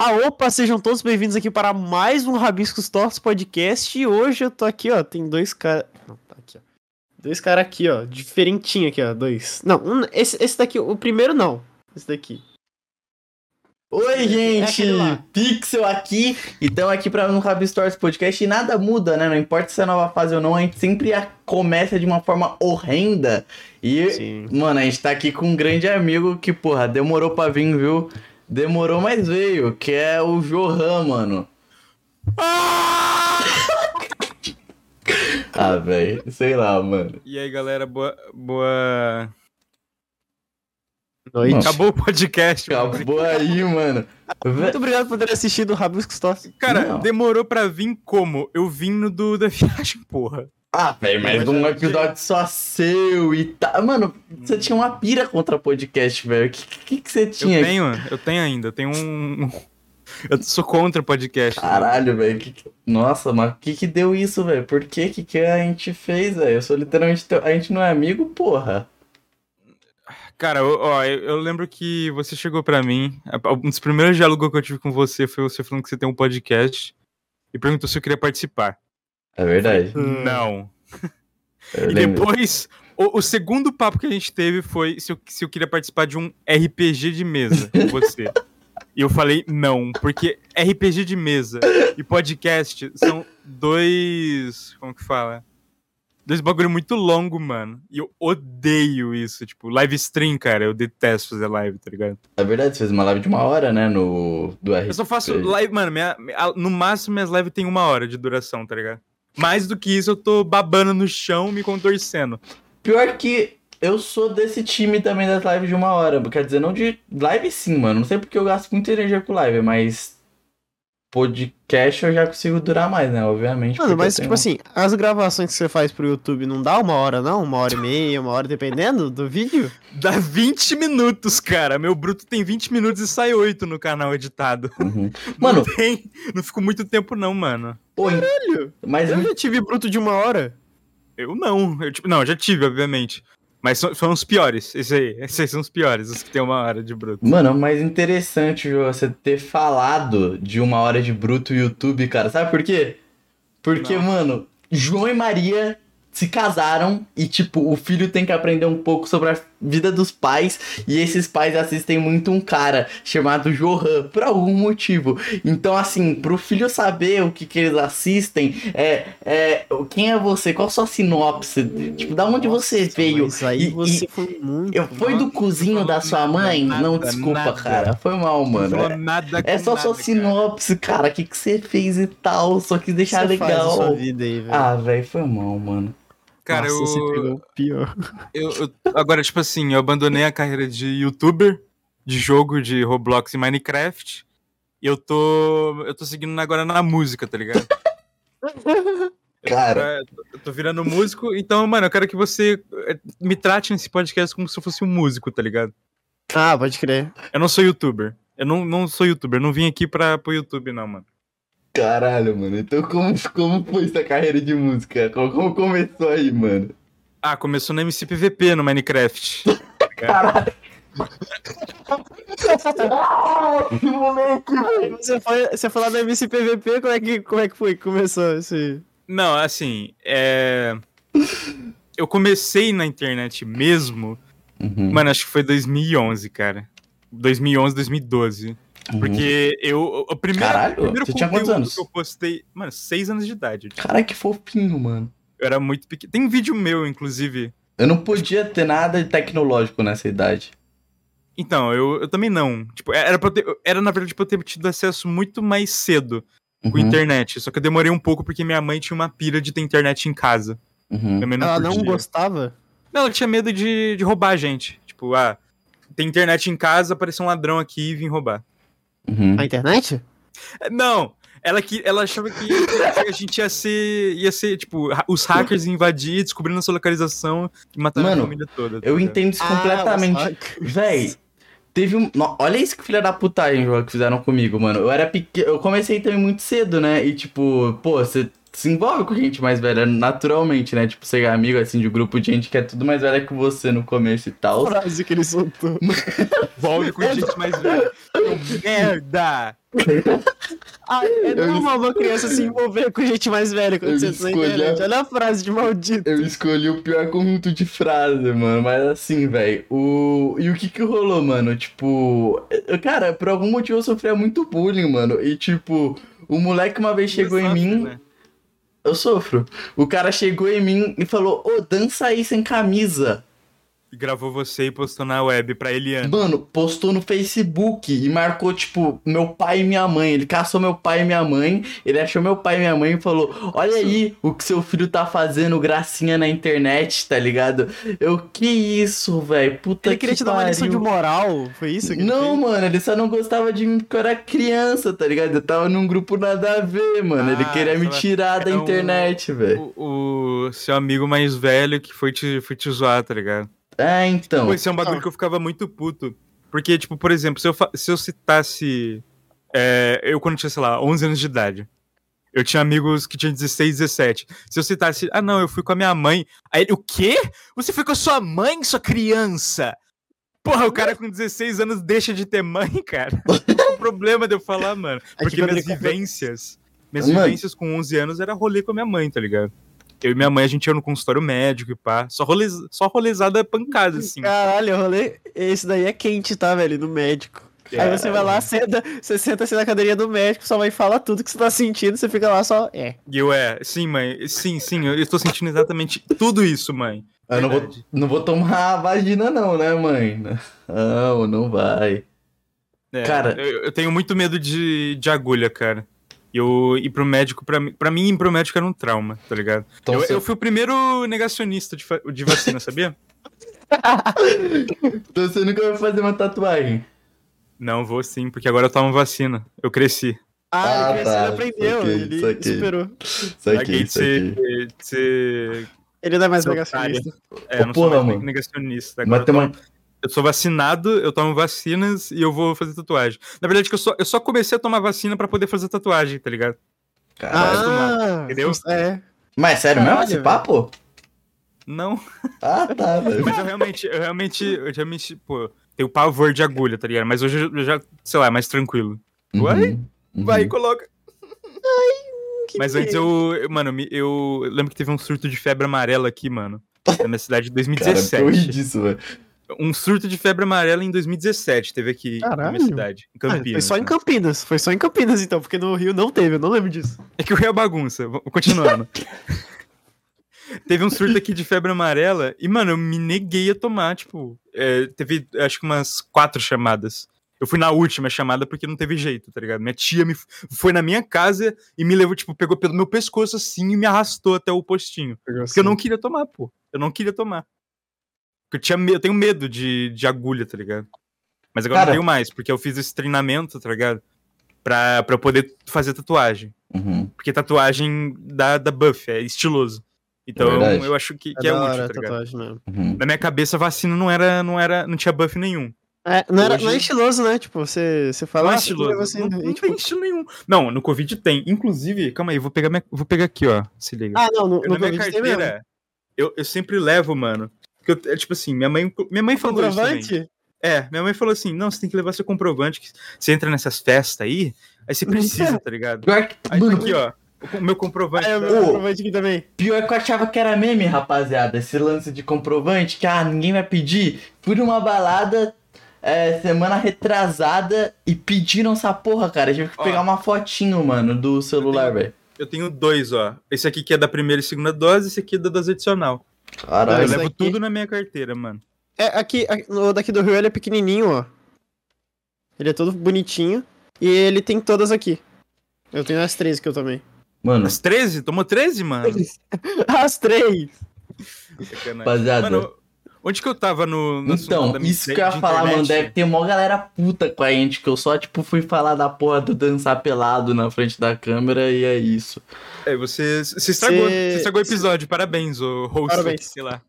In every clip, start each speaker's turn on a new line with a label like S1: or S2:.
S1: Ah, opa, sejam todos bem-vindos aqui para mais um Rabiscos Tortos podcast. E hoje eu tô aqui, ó, tem dois caras. Não, tá aqui, ó. Dois caras aqui, ó, diferentinho aqui, ó, dois. Não, um, esse, esse daqui, o primeiro não. Esse daqui.
S2: Oi, gente!
S1: aquele lá.
S2: Pixel aqui. E estamos aqui para um Rabiscos Tortos podcast. E nada muda, né? Não importa se é nova fase ou não, a gente sempre a- começa de uma forma horrenda. E,
S1: Sim.
S2: mano, a gente tá aqui com um grande amigo que, porra, demorou pra vir, viu? Demorou, mas veio, que é o Johan, mano. Ah, velho, sei lá, mano.
S3: E aí, galera, boa. boa...
S1: Noite.
S3: Acabou o podcast. mano.
S2: Acabou aí, mano.
S1: Muito obrigado por ter assistido o Rabiscos Tortos.
S3: Cara,
S2: Não.
S3: demorou pra vir como? Eu vim no do da viagem, porra.
S2: Ah, velho, mas um episódio só seu e tá. Mano, você tinha uma pira contra podcast, velho. O que, que, que você
S3: Eu
S2: tinha?
S3: tenho, eu tenho ainda. Eu tenho um. Eu sou contra podcast.
S2: Caralho, velho. que que- Nossa, mas o que que deu isso, velho? Por que que que a gente fez, velho? Eu sou literalmente teu... A gente não é amigo, porra.
S3: Cara, eu- ó, eu, eu lembro que você chegou pra mim. Um dos primeiros diálogos que eu tive com você foi você falando que você tem um podcast e perguntou se eu queria participar.
S2: É verdade.
S3: Não.
S2: Eu
S3: E
S2: lembro.
S3: depois, o, o segundo papo que a gente teve foi se eu, se eu queria participar de um RPG de mesa com você. e eu falei não, porque RPG de mesa e podcast são dois. Como que fala? Dois bagulho muito longo, mano. E eu odeio isso. Tipo, live stream, cara. Eu detesto fazer live, tá ligado?
S2: É verdade, você fez uma live de uma hora, né? No. Do RP.
S3: Eu só faço live, mano. Minha, minha- no máximo, minhas lives tem uma hora de duração, tá ligado? Mais do que isso, eu tô babando no chão, me contorcendo.
S2: Pior que eu sou desse time também das lives de uma hora. Quer dizer, não de. Live sim, mano. Não sei porque eu gasto muita energia com live, mas. Podcast eu já consigo durar mais, né? Obviamente.
S1: Mano, mas tipo
S2: tenho-
S1: assim, as gravações que você faz pro YouTube não dá uma hora, não? Uma hora e meia, uma hora, dependendo do vídeo?
S3: Dá 20 minutos, cara. Meu bruto tem 20 minutos e sai 8 no canal editado.
S2: Uhum. Mano,
S3: Não tem. Não fico muito tempo, não, mano.
S2: pô,
S1: Caralho,
S2: mas
S1: eu já tive bruto de uma hora.
S3: Eu não. Eu, tipo, não, já tive, obviamente. Mas são, são os piores. Esses aí. Esses são os piores, os que tem uma hora de bruto.
S2: Mano, mais interessante você ter falado de uma hora de bruto YouTube, cara. Sabe por quê? Porque,
S3: Não.
S2: mano, João e Maria se casaram e, tipo, o filho tem que aprender um pouco sobre a vida dos pais. E esses pais assistem muito um cara chamado Johan, por algum motivo. Então, assim, pro filho saber o que, que eles assistem, é, é. Quem é você? Qual a sua sinopse? Tipo, da onde você
S1: Nossa,
S2: veio?
S1: Mas aí
S2: E-
S1: você
S2: e-
S1: foi muito.
S2: Eu foi do cozinho da sua mãe?
S3: Nada,
S2: não, desculpa,
S3: nada.
S2: cara. Foi mal, mano.
S3: Não
S2: É-
S3: nada
S2: é só
S3: nada,
S2: sua sinopse, cara. O que, que você fez e tal. Só quis deixar
S1: você
S2: legal.
S1: aí.
S2: Ah, velho, foi mal, mano.
S3: Cara,
S1: Nossa,
S3: eu,
S1: você pegou pior.
S3: eu, eu- Agora, tipo assim, eu abandonei a carreira de youtuber, de jogo de Roblox e Minecraft. E eu tô. Eu tô seguindo agora na música, tá ligado?
S2: Cara.
S3: Eu tô, eu tô virando músico, então, mano, eu quero que você eh, me trate nesse podcast como se eu fosse um músico, tá ligado?
S1: Ah, pode crer.
S3: Eu não sou youtuber. Eu não, não sou youtuber, não vim aqui pra, pro YouTube, não, mano.
S2: Caralho, mano. Então, como, como foi essa carreira de música? Como, como começou aí, mano?
S3: Ah, começou no MCPVP no Minecraft.
S2: Caralho. que moleque, velho.
S1: Você foi, você foi lá no MCPVP, como é que, como é que foi que começou esse...
S3: Não, assim, é. Eu comecei na internet mesmo,
S2: Uhum,
S3: mano, acho que foi 2011, cara. 2011, 2012.
S2: Uhum.
S3: Porque eu. O primeiro,
S2: Caralho,
S3: o primeiro
S2: você tinha quantos anos?
S3: que eu postei. Mano, seis anos de idade.
S2: Caralho, que fofinho, mano.
S3: Eu era muito pequeno. Tem um vídeo meu, inclusive.
S2: Eu não podia ter nada de tecnológico nessa idade.
S3: Então, eu, eu também não. Tipo, era, pra eu ter- era na verdade pra eu ter tido acesso muito mais cedo com
S2: Uhum,
S3: internet. Só que eu demorei um pouco porque minha mãe tinha uma pira de ter internet em casa.
S2: uhum.
S3: Não
S1: Ela não
S3: curtia.
S1: gostava?
S3: Não, ela tinha medo de, de roubar a gente. Tipo, ah, tem internet em casa, apareceu um ladrão aqui e vim roubar.
S2: Uhum.
S1: A internet?
S3: Não, ela, que, ela achava que a gente ia ser, ia ser, tipo, os hackers iam invadir, descobrindo nossa localização e matando
S2: Mano,
S3: a família toda. tá
S2: Eu
S3: ligado?
S2: entendo isso completamente.
S1: Ah,
S2: Véi, teve um. no- Olha isso que filha da putagem João, que fizeram comigo, mano. Eu era pequeno. Eu comecei também muito cedo, né? E tipo, pô, você se envolve com gente mais velha naturalmente, né? Tipo, ser amigo assim de um grupo de gente que é tudo mais velha que você no começo e tal.
S1: frase que ele soltou.
S3: Envolve com gente mais velha. Seu merda!
S1: Ah, é normal uma criança se envolver com gente mais velha quando
S2: Eu
S1: você tá internet.
S2: a-
S1: Olha a frase de maldito.
S2: Eu escolhi o pior conjunto de frase, mano. Mas assim, velho. O... E o que que rolou, mano? Tipo. eu- Cara, por algum motivo eu sofria muito bullying, mano. E tipo, o moleque uma vez chegou em mim.
S3: Né?
S2: Eu sofro. O cara chegou em mim e falou: Ô, dança aí sem camisa.
S3: E gravou você e postou na web pra Eliana.
S2: Mano, postou no Facebook e marcou, tipo, meu pai e minha mãe. Ele caçou meu pai e minha mãe. Ele achou meu pai e minha mãe e falou: Olha aí o que seu filho tá fazendo, gracinha na internet, tá ligado? Eu, que isso, velho? Puta
S1: Ele
S2: que
S1: queria te dar uma lição de moral, foi isso? que ele
S2: Não, mano, ele só não gostava de mim porque eu era criança, tá ligado? Eu tava num grupo nada a ver, mano. ele
S3: Ah,
S2: queria me
S3: tava-
S2: tirar da
S3: um-
S2: internet, velho.
S3: O, o seu amigo mais velho que foi te, foi te zoar, tá ligado?
S2: É, então.
S3: Pô, esse é um bagulho
S1: Não.
S3: que eu ficava muito puto. Porque, tipo, por exemplo, se eu, se eu citasse. é, eu, quando tinha, sei lá, 11 anos de idade. Eu tinha amigos que tinham 16, 17. Se eu citasse, ah, não, eu fui com a minha mãe. Aí ele, o quê? Você foi com a sua mãe, sua criança? Porra, o cara com 16 anos deixa de ter mãe, cara. Qual é o problema de eu falar, mano?
S1: É que
S3: Porque minhas vivências. Minhas
S2: Mano.
S3: vivências com 11 anos era rolê com a minha mãe, tá ligado? Eu e minha mãe, a gente ia no consultório médico e pá. Só, rolez, só rolezada pancada, assim.
S1: Caralho, rolê. Esse daí é quente, tá, velho? No médico. Aí
S3: É.
S1: você vai lá, senta, você senta assim na cadeirinha do médico, sua mãe fala tudo que você tá sentindo, você fica lá só. É.
S3: E eu é, sim, mãe, sim, sim, eu estou sentindo exatamente tudo isso, mãe.
S2: Eu não vou, não vou tomar a vagina, não, né, mãe? Não, não vai.
S3: É,
S2: Cara-
S3: eu, eu tenho muito medo de, de agulha, cara. E eu ir pro médico, pra, mim- pra mim, ir pro médico era um trauma, tá ligado?
S2: Então
S3: eu,
S2: você-
S3: eu fui o primeiro negacionista de, de vacina, sabia?
S2: Então você nunca vai fazer uma tatuagem.
S3: Não, vou sim, porque agora eu tomo vacina. Eu cresci.
S1: Ah,
S2: Ah,
S1: ele,
S2: tá,
S1: ele aprendeu,
S2: saquei,
S1: ele
S2: saquei.
S1: superou.
S3: Ser.
S1: Ele não é mais negacionista.
S3: É, eu não
S2: Ô, porra,
S3: sou mais
S2: mano.
S3: negacionista. Agora
S2: Mas tem uma...
S3: tomo- eu sou vacinado, eu tomo vacinas e eu vou fazer tatuagem. Na verdade, que eu só, eu só comecei a tomar vacina pra poder fazer tatuagem, tá ligado?
S2: Caralho.
S1: Ah,
S3: entendeu?
S1: É.
S2: Mas sério mesmo
S1: Caralho,
S2: esse papo?
S3: Não.
S2: Ah, tá, velho.
S3: Mas eu realmente, eu realmente, eu realmente, pô, tenho pavor de agulha, tá ligado? Mas hoje eu já, sei lá, é mais tranquilo. Vai,
S2: Uhum, uhum.
S3: Vai, coloca.
S1: Que
S3: Mas antes eu, eu- mano, eu lembro que teve um surto de febre amarela aqui, mano. Na minha cidade
S2: Cara,
S3: 2017.
S2: eu ri disso, velho.
S3: Um surto de febre amarela em 2017 teve aqui na
S1: Caralho.
S3: minha cidade, em
S1: Ah,
S3: Campinas.
S1: foi só em
S3: né?
S1: Campinas. Foi só em Campinas, então, porque no Rio não teve, eu não lembro disso.
S3: É que o Rio é bagunça. Vou- Continuando. teve um surto aqui de febre amarela e, mano, eu me neguei a tomar, tipo, é, teve acho que umas quatro chamadas. Eu fui na última chamada porque não teve jeito, tá ligado? Minha tia me, foi na minha casa e me levou, tipo, pegou pelo meu pescoço assim e me arrastou até o postinho. Porque eu não queria tomar, pô. Eu não queria tomar. Porque eu, tinha me- eu tenho medo de, de agulha, tá ligado? Mas agora
S2: Cara-
S3: não tenho mais, porque eu fiz esse treinamento, tá ligado? Pra, pra eu poder fazer tatuagem.
S2: Uhum.
S3: Porque tatuagem dá, dá buff, é estiloso. Então
S2: verdade.
S3: eu acho que,
S1: É
S3: que é,
S1: da
S3: útil,
S1: hora
S3: tá ligado?
S1: tatuagem mesmo.
S2: Uhum.
S3: Na minha cabeça, vacina não era, não era, não tinha buff nenhum.
S1: É, não, era,
S3: Hoje-
S1: não é estiloso, né? Tipo, você, você fala.
S3: Não é
S1: ah,
S3: estiloso.
S1: você-
S3: não,
S1: e,
S3: não
S1: tipo,
S3: tem estilo nenhum. Não, no Covid tem. Inclusive, calma aí, vou pegar, minha- vou pegar aqui, ó. Se liga.
S1: Ah, não, no,
S3: Eu,
S1: no
S3: na minha
S1: Covid tem mesmo.
S3: carteira, eu, eu sempre levo, mano. Que eu, é tipo assim, minha mãe, minha mãe falou.
S1: Comprovante?
S3: É, minha mãe falou assim: não, você tem que levar seu comprovante. Que você entra nessas festas aí, aí você precisa, tá ligado?
S2: Pior que,
S3: Aí tá aqui, ó. O meu comprovante.
S1: Ah, é meu comprovante aqui também.
S2: pior que eu achava que era meme, rapaziada. Esse lance de comprovante, que ah, ninguém vai pedir. Fui numa balada é, semana retrasada e pediram essa porra, cara. Eu tive que
S3: Ó.
S2: pegar uma fotinho, mano, do celular, velho.
S3: Eu tenho dois, ó. Esse aqui que é da primeira e segunda dose, esse aqui é da dose adicional. Eu
S2: Caralho.
S1: Esse
S3: levo
S1: aqui-
S3: tudo na minha carteira, mano.
S1: É, aqui, no daqui do Rio ele é pequenininho, ó. Ele é todo bonitinho. E ele tem todas aqui. Eu tenho as três que eu tomei.
S2: Mano,
S3: As 13? Tomou 13, mano?
S1: As três!
S3: Sacanagem.
S2: rapaziada.
S3: Mano, onde que eu tava no. no
S2: Então, isso
S3: de
S2: que eu ia falar, mano,
S3: internet?
S2: deve ter mó galera puta com a gente, que eu só, tipo, fui falar da porra do dançar pelado na frente da câmera e é isso.
S3: É, você, você estragou,
S1: Cê-
S3: você estragou o episódio. Parabéns, o host.
S1: Parabéns.
S3: Sei lá.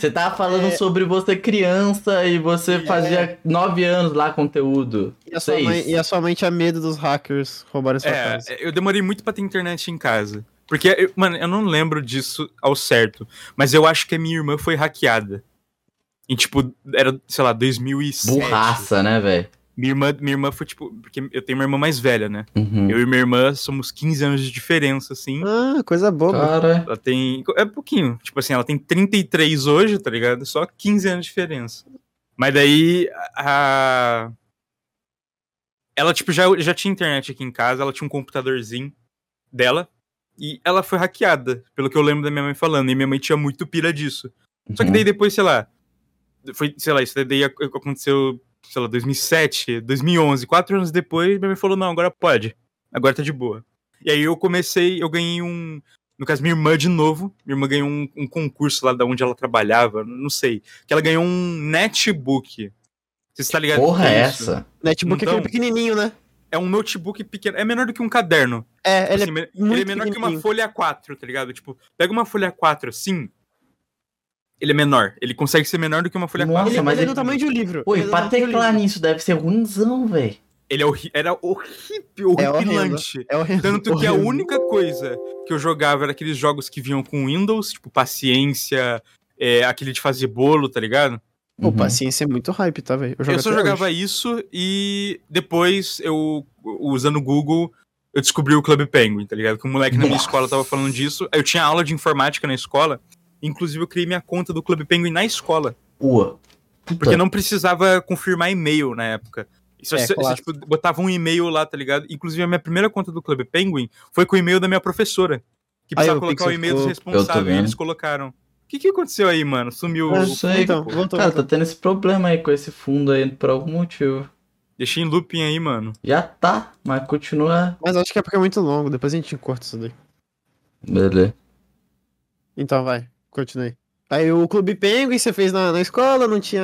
S2: Você tava falando sobre você criança e você fazia nove anos lá conteúdo.
S1: E a, sua mãe, e a sua mãe tinha medo dos hackers roubarem sua
S3: É,
S1: casa.
S3: eu demorei muito pra ter internet em casa. Porque, eu- mano, eu não lembro disso ao certo. Mas eu acho que a minha irmã foi hackeada. Em, tipo, era, sei lá, 2007.
S2: Burraça, né, velho?
S3: Minha irmã, minha irmã foi, tipo... Porque eu tenho uma irmã mais velha, né?
S2: Uhum.
S3: Eu e minha irmã somos 15 anos de diferença, assim.
S1: Ah, coisa boba.
S2: Cara,
S3: Ela tem... É pouquinho. Tipo assim, ela tem 33 hoje, tá ligado? Só 15 anos de diferença. Mas daí, a... Ela, tipo, já, já tinha internet aqui em casa. Ela tinha um computadorzinho dela. E ela foi hackeada, pelo que eu lembro da minha mãe falando. E minha mãe tinha muito pira disso. Só que
S2: Uhum.
S3: daí depois, sei lá... Foi, sei lá, isso daí ac- aconteceu, sei lá, 2007, 2011. Quatro anos depois, minha mãe falou, não, agora pode. Agora tá de boa. E aí eu comecei, eu ganhei um... No caso, minha irmã de novo. Minha irmã ganhou um, um concurso lá da onde ela trabalhava, não sei. Que ela ganhou um netbook. Você está ligado?
S2: porra é
S3: isso?
S2: essa?
S1: Netbook é
S3: Então-
S1: aquele pequenininho, né?
S3: É um notebook pequeno. É menor do que um caderno.
S1: É, ele
S3: Assim, me-
S1: é
S3: ele é menor que uma folha A4, tá ligado? Tipo, pega uma folha A4 assim. Ele é menor. Ele consegue ser menor do que uma folha
S2: Nossa,
S3: A4.
S1: Ele,
S2: mas
S1: ele é do tamanho de um livro.
S2: Pô, e
S1: é
S2: pra teclar nisso deve ser ruimzão, velho.
S3: Ele é horri era horrível,
S1: É
S3: horripilante.
S1: É horrível.
S3: Tanto que a única coisa que eu jogava era aqueles jogos que vinham com Windows, tipo Paciência, é, aquele de fazer bolo, tá ligado?
S1: Pô,
S2: Uhum.
S1: paciência é muito hype, tá, velho? jogo
S3: Eu só jogava
S1: hoje.
S3: isso e depois eu, usando o Google, eu descobri o Club Penguin, tá ligado? Que um moleque na minha
S2: Nossa.
S3: escola tava falando disso. Aí Eu tinha aula de informática na escola, inclusive eu criei minha conta do Club Penguin na escola.
S2: Ua. Puta.
S3: Porque não precisava confirmar e-mail na época. Isso
S1: É,
S3: você, você, tipo, botava um e-mail lá, tá ligado? Inclusive, a minha primeira conta do Club Penguin foi com o e-mail da minha professora. Que precisava
S1: o
S3: colocar o e-mail dos
S2: Eu
S3: responsáveis e eles colocaram. O que, que aconteceu aí, mano? Sumiu
S2: Não
S3: o
S2: sei.
S1: Então, voltou,
S2: Cara, tá
S1: voltou.
S2: tendo esse problema aí com esse fundo aí por algum motivo.
S3: Deixei em looping aí, mano.
S2: Já tá, mas continua.
S1: Mas acho que é porque é muito longo, depois a gente corta isso daí.
S2: Beleza.
S1: Então vai, continue. Aí o Clube Penguin você fez na, na escola, não tinha.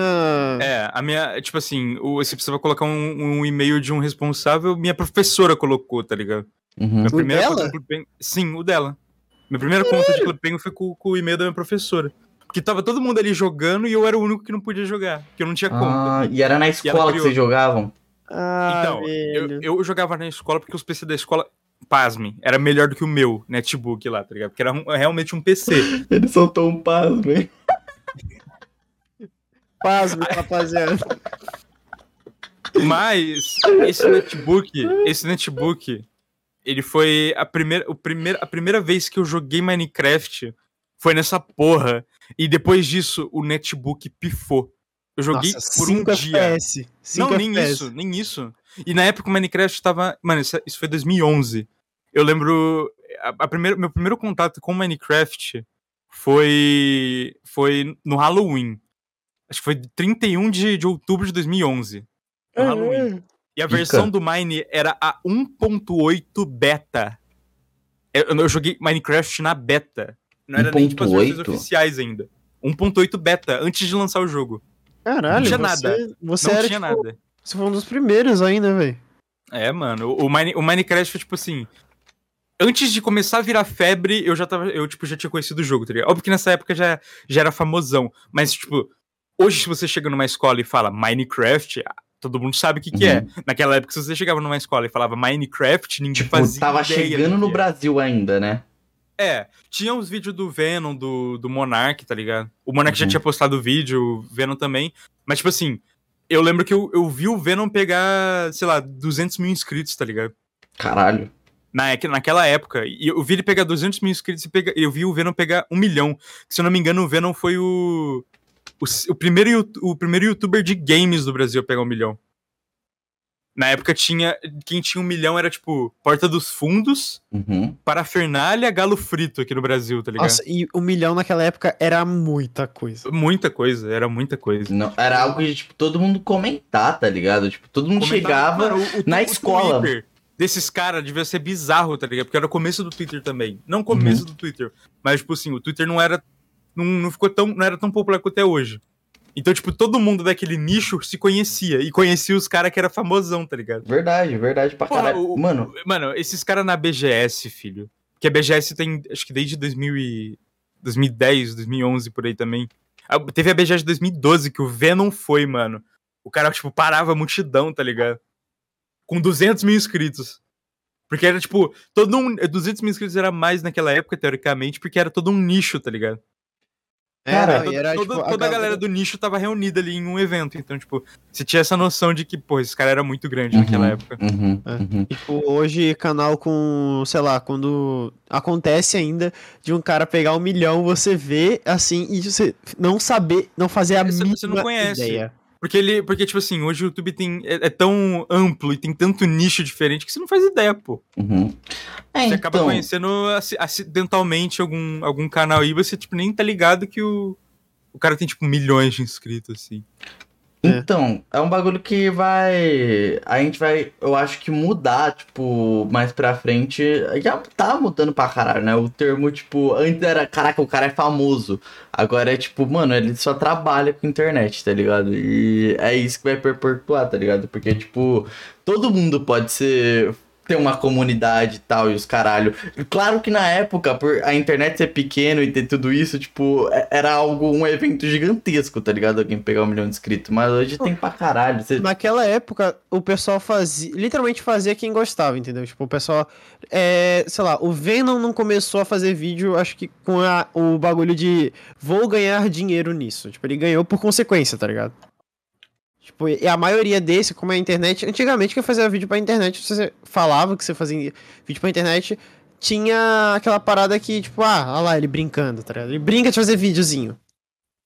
S3: É, a minha, tipo assim, você precisava colocar um, um e-mail de um responsável, minha professora colocou, tá ligado?
S2: Uhum.
S3: Minha
S1: O
S3: primeira
S1: dela?
S3: Sim, o dela. Minha primeira conta de Clube Penguin foi com, com o e-mail da minha professora. Porque tava todo mundo ali jogando e eu era o único que não podia jogar, porque eu não tinha conta.
S2: Ah, e era na escola que vocês jogavam?
S1: Ah,
S3: Então. Eu, eu jogava na escola porque os PC da escola, pasmem, era melhor do que o meu netbook lá, tá ligado? Porque era um- realmente um PC.
S2: Ele soltou um pasmo, hein?
S1: Pasme, rapaziada.
S3: Mas esse netbook, esse netbook, ele foi a primeira, o primeiro, a primeira vez que eu joguei Minecraft foi nessa porra. E depois disso, o netbook pifou. Eu joguei
S1: Nossa,
S3: por um
S1: 5
S3: dia.
S1: FPS. 5
S3: Não, nem
S1: FPS.
S3: isso, nem isso. E na época o Minecraft tava. Mano, isso, isso foi 2011. Eu lembro. A, a primeira, meu primeiro contato com Minecraft foi. Foi no Halloween. Acho que foi 31 de, de outubro de 2011. No Halloween. E a versão do Mine era a 1.8 beta. Eu, eu joguei Minecraft na beta. Não era nem tipo as versões
S2: 1.8?
S3: oficiais ainda. 1.8 beta, antes de lançar o jogo.
S1: Caralho,
S3: Não tinha
S1: você,
S3: nada.
S1: Você
S3: não
S1: era,
S3: tinha
S1: tipo,
S3: nada.
S1: Você foi um dos primeiros ainda, velho.
S3: É, mano, o, Mine- o Minecraft foi tipo assim. Antes de começar a virar febre, eu já tava. Eu, tipo, já tinha conhecido o jogo, tá ligado? Óbvio que nessa época já, já era famosão. Mas, tipo, hoje, se você chega numa escola e fala Minecraft, todo mundo sabe o que, que é. Naquela época, se você chegava numa escola e falava Minecraft, ninguém
S2: Tipo,
S3: fazia.
S2: tava chegando
S3: do
S2: no
S3: é.
S2: Brasil ainda, né?
S3: É, tinha os vídeos do Venom, do, do Monark, tá ligado? O Monark já
S2: Uhum.
S3: tinha postado o vídeo, o Venom também. Mas, tipo assim, eu lembro que eu, eu vi o Venom pegar, sei lá, 200 mil inscritos, tá ligado?
S2: Caralho.
S3: Na, naquela época. E eu vi ele pegar 200 mil inscritos e pega, eu vi o Venom pegar um milhão. Se eu não me engano, o Venom foi o. O, o primeiro, o primeiro youtuber de games do Brasil a pegar um milhão. Na época tinha. Quem tinha um milhão era tipo Porta dos Fundos,
S2: Uhum.
S3: Parafernália, Galo Frito aqui no Brasil, tá ligado?
S1: Nossa, e um milhão naquela época era muita coisa.
S3: Muita coisa, era muita coisa.
S2: Não, era algo que, tipo, todo mundo comentar, tá ligado? Tipo, todo mundo
S3: Comentava-
S2: chegava.
S3: Mano, o- o-
S2: na
S3: o
S2: escola.
S3: Twitter desses caras devia ser bizarro, tá ligado? Porque era o começo do Twitter também. Não o começo
S2: Uhum.
S3: do Twitter, mas, tipo assim, o Twitter não era. Não, não ficou tão. Não era tão popular quanto é hoje. Então, tipo, todo mundo daquele nicho se conhecia. E conhecia os caras que era famosão, tá ligado?
S2: Verdade, verdade pra
S3: Porra,
S2: caralho.
S3: o-
S2: Mano,
S3: Mano, esses caras na BGS, filho. Que a BGS tem, acho que desde 2000 e... 2010, 2011 por aí também. a- teve a BGS de 2012 que o Venom foi, mano. O cara, tipo, parava a multidão, tá ligado? Com 200 mil inscritos. Porque era, tipo, todo um. 200 mil inscritos era mais naquela época, teoricamente, porque era todo um nicho, tá ligado?
S2: Cara,
S1: Era,
S3: Toda,
S1: e era,
S3: toda-
S1: tipo,
S3: toda a galera do nicho tava reunida ali em um evento. Então, tipo, você tinha essa noção de que, pô, esse cara era muito grande naquela
S2: Uhum,
S3: época.
S2: Uhum,
S1: É.
S2: uhum.
S1: Tipo, hoje canal com, sei lá, quando acontece ainda de um cara pegar um milhão, você vê assim e você não saber, não fazer a
S3: Você-
S1: mínima
S3: você não conhece.
S1: ideia.
S3: Porque ele. Porque, tipo assim, hoje o YouTube tem, é, é tão amplo e tem tanto nicho diferente que você não faz ideia, pô.
S2: Uhum. É,
S3: Você acaba
S2: então,
S3: conhecendo aci- acidentalmente algum, algum canal aí, você, tipo, nem tá ligado que o. O cara tem, tipo, milhões de inscritos, assim.
S2: Então, é um bagulho que vai. A gente vai, eu acho que mudar, tipo, mais pra frente. Já tá mudando pra caralho, né? O termo, tipo, antes era, caraca, o cara é famoso. Agora é tipo, mano, ele só trabalha com internet, tá ligado? E é isso que vai perpetuar, tá ligado? Porque, tipo, todo mundo pode ser. Ter uma comunidade e tal, e os caralho. Claro que na época, por a internet ser pequeno e ter tudo isso, tipo, é- era algo, um evento gigantesco, tá ligado? Alguém pegar um milhão de inscritos. Mas hoje tem pra caralho. Você...
S1: Naquela época, o pessoal fazia, literalmente fazia quem gostava, entendeu? Tipo, o pessoal, é, sei lá, o Venom não começou a fazer vídeo, acho que com a- o bagulho de vou ganhar dinheiro nisso. Tipo, ele ganhou por consequência, tá ligado? Tipo, e a maioria desse, como é a internet, antigamente quem fazia vídeo pra internet, você falava que você fazia vídeo pra internet, tinha aquela parada que, tipo, ah, olha lá ele brincando, tá ligado? Ele brinca de fazer videozinho.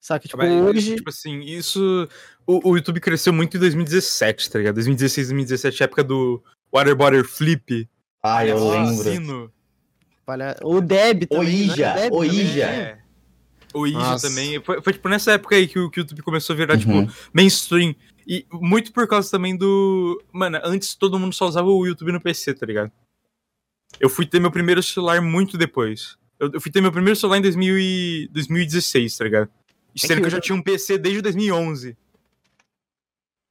S1: Saca? Tipo,
S3: Mas,
S1: hoje...
S3: Tipo assim, isso. O, o YouTube cresceu muito em 2017, tá ligado? 2016, 2017, época do Waterboarder Flip.
S2: Ah, eu lembro.
S1: palha- O Deb
S2: O
S1: também. né?
S2: Ija,
S1: Deb
S2: o. Ija.
S1: Nossa.
S3: também. Foi, foi, tipo nessa época aí que o, que o YouTube começou a virar,
S2: Uhum.
S3: tipo, mainstream. E muito por causa também do. Mano, antes todo mundo só usava o YouTube no PC, tá ligado? Eu fui ter meu primeiro celular muito depois. Eu, eu fui ter meu primeiro celular em 2000 e 2016, tá ligado? E
S1: É
S3: sendo
S1: que
S3: que eu já- tinha um PC desde 2011.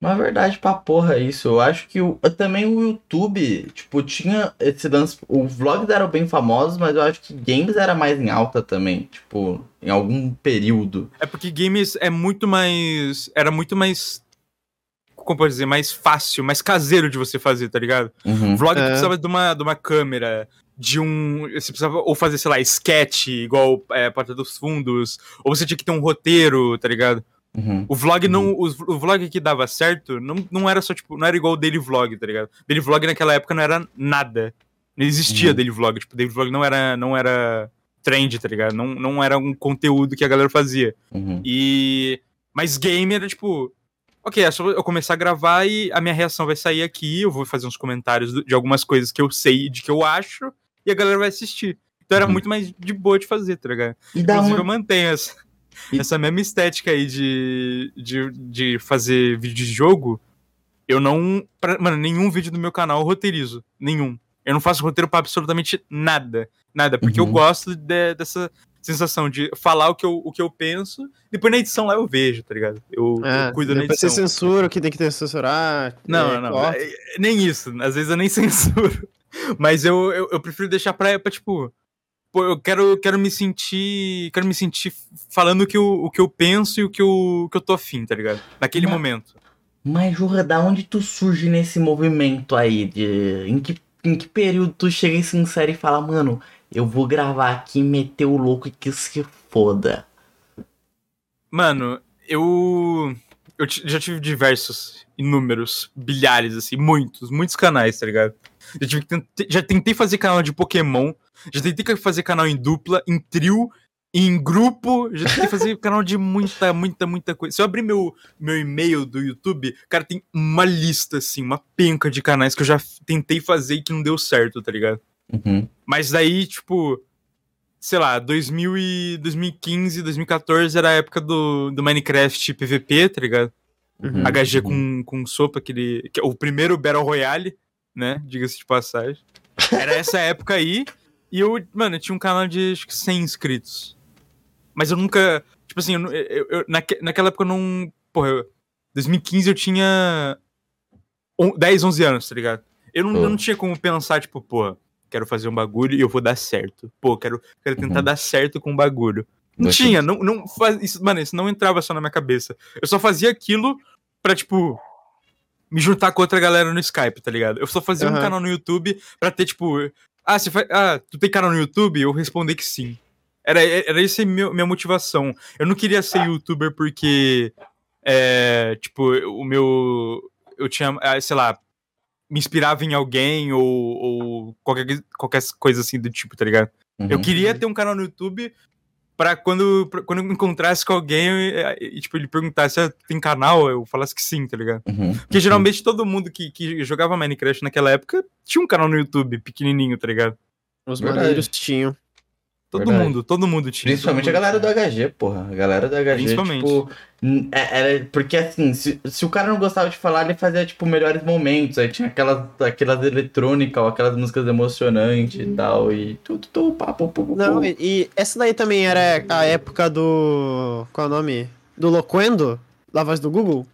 S2: Mas é verdade pra porra isso. Eu acho que o, também o YouTube, tipo, tinha esse lance. Os vlogs eram bem famosos, mas eu acho que games era mais em alta também. Tipo, em algum período.
S3: É porque games é muito mais. Era muito mais. Como pode dizer? Mais fácil, mais caseiro de você fazer, tá ligado?
S2: Uhum.
S3: Vlog
S1: É.
S3: precisava de uma, de uma câmera, de um. Você precisava ou fazer, sei lá, sketch, igual é, Porta dos Fundos, ou você tinha que ter um roteiro, tá ligado?
S2: Uhum.
S3: O vlog não. O, o vlog que dava certo não, não era só, tipo, não era igual o Daily Vlog, tá ligado? Daily Vlog naquela época não era nada. Não existia
S2: Uhum.
S3: Daily Vlog. Tipo, Daily Vlog não era, não era trend, tá ligado? Não, não era um conteúdo que a galera fazia.
S2: Uhum.
S3: E. Mas game era tipo. Ok, é só eu começar a gravar e a minha reação vai sair aqui. Eu vou fazer uns comentários de algumas coisas que eu sei e de que eu acho. E a galera vai assistir. Então era
S2: Uhum.
S3: muito mais de boa de fazer, tá ligado?
S2: E
S3: Inclusive,
S2: uma.
S3: eu mantenho essa,
S2: E-
S3: essa mesma estética aí de, de, de fazer vídeo de jogo. Eu não. pra- mano, nenhum vídeo do meu canal eu roteirizo. Nenhum. Eu não faço roteiro pra absolutamente nada. Nada. Porque eu
S2: Uhum.
S3: gosto de- dessa sensação de falar o que, eu, o que eu penso. Depois na edição lá eu vejo, tá ligado? Eu,
S1: É,
S3: eu cuido na
S1: depois você
S3: edição.
S1: censura o que tem que ter censurar.
S3: Não,
S1: é,
S3: não,
S1: corta.
S3: é- é nem isso. Às vezes eu nem censuro. Mas eu, eu, eu prefiro deixar pra, pra tipo. Pô, eu quero, quero me sentir. Quero me sentir falando o que eu, o que eu penso e o que eu, o que eu tô afim, tá ligado? Naquele
S2: Mas-
S3: momento.
S2: Mas, Jurra, da onde tu surge nesse movimento aí? De... Em, que, em que período tu chega e sincero e fala, mano, eu vou gravar aqui, meter o louco e que se foda.
S3: Mano, eu. Eu já tive diversos, inúmeros, bilhares, assim, muitos, muitos canais, tá ligado? Já, tive já tentei fazer canal de Pokémon, já tentei fazer canal em dupla, em trio, em grupo, já tentei fazer canal de muita, muita, muita coisa. Se eu abrir meu, meu e-mail do YouTube, cara, tem uma lista, assim, uma penca de canais que eu já tentei fazer e que não deu certo, tá ligado?
S2: Uhum.
S3: Mas daí, tipo, sei lá, 2000 e 2015, 2014 era a época do, do Minecraft PVP, tá ligado?
S2: Uhum.
S3: HG com, com sopa, aquele. Que é o primeiro Battle Royale, né? Diga-se de passagem. Era essa época aí. E eu, mano, eu tinha um canal de acho que 100 inscritos. Mas eu nunca. Tipo assim, eu, eu- eu- naque- naquela época eu não. Porra, eu, 2015 eu tinha. on- 10, 11 anos, tá ligado? Eu não, eu
S2: Pô.
S3: não tinha como pensar, tipo, porra, quero fazer um bagulho e eu vou dar certo. Pô, quero, quero tentar
S2: Uhum.
S3: dar certo com o bagulho. Não
S2: Gostei.
S3: tinha, não, não faz, isso, mano, isso não entrava só na minha cabeça. Eu só fazia aquilo pra, tipo, me juntar com outra galera no Skype, tá ligado? Eu só fazia um
S1: Aham.
S3: canal no YouTube pra ter, tipo, ah, você faz, ah, tu tem canal no YouTube? Eu respondi que sim. Era, era essa a minha, motivação. Eu não queria ser youtuber porque, é, tipo, o meu, eu tinha, ah, sei lá, me inspirava em alguém ou, ou qualquer, qualquer coisa assim do tipo, tá ligado? Eu
S2: Uhum.
S3: queria ter um canal no YouTube pra quando, pra quando eu me encontrasse com alguém e, tipo, ele perguntasse, ah, tem canal? Eu falasse que sim, tá ligado?
S2: Uhum.
S3: Porque geralmente todo mundo que, que jogava Minecraft naquela época tinha um canal no YouTube pequenininho, tá ligado?
S1: Os maneiros tinham.
S3: Todo
S2: Verdade.
S3: mundo, todo mundo tinha.
S2: Principalmente a
S3: mundo
S2: galera do
S3: tinha.
S2: HG, porra. A galera do HG,
S3: Principalmente.
S2: tipo. é- Era, porque assim, se, se o cara não gostava de falar, ele fazia, tipo, melhores momentos. Aí tinha aquelas, aquelas eletrônicas, ou aquelas músicas emocionantes e tal. E tudo, tudo, papo, papo,
S1: Não, e, e essa daí também era a época do. Qual é o nome? Do Loquendo? Da voz do Google?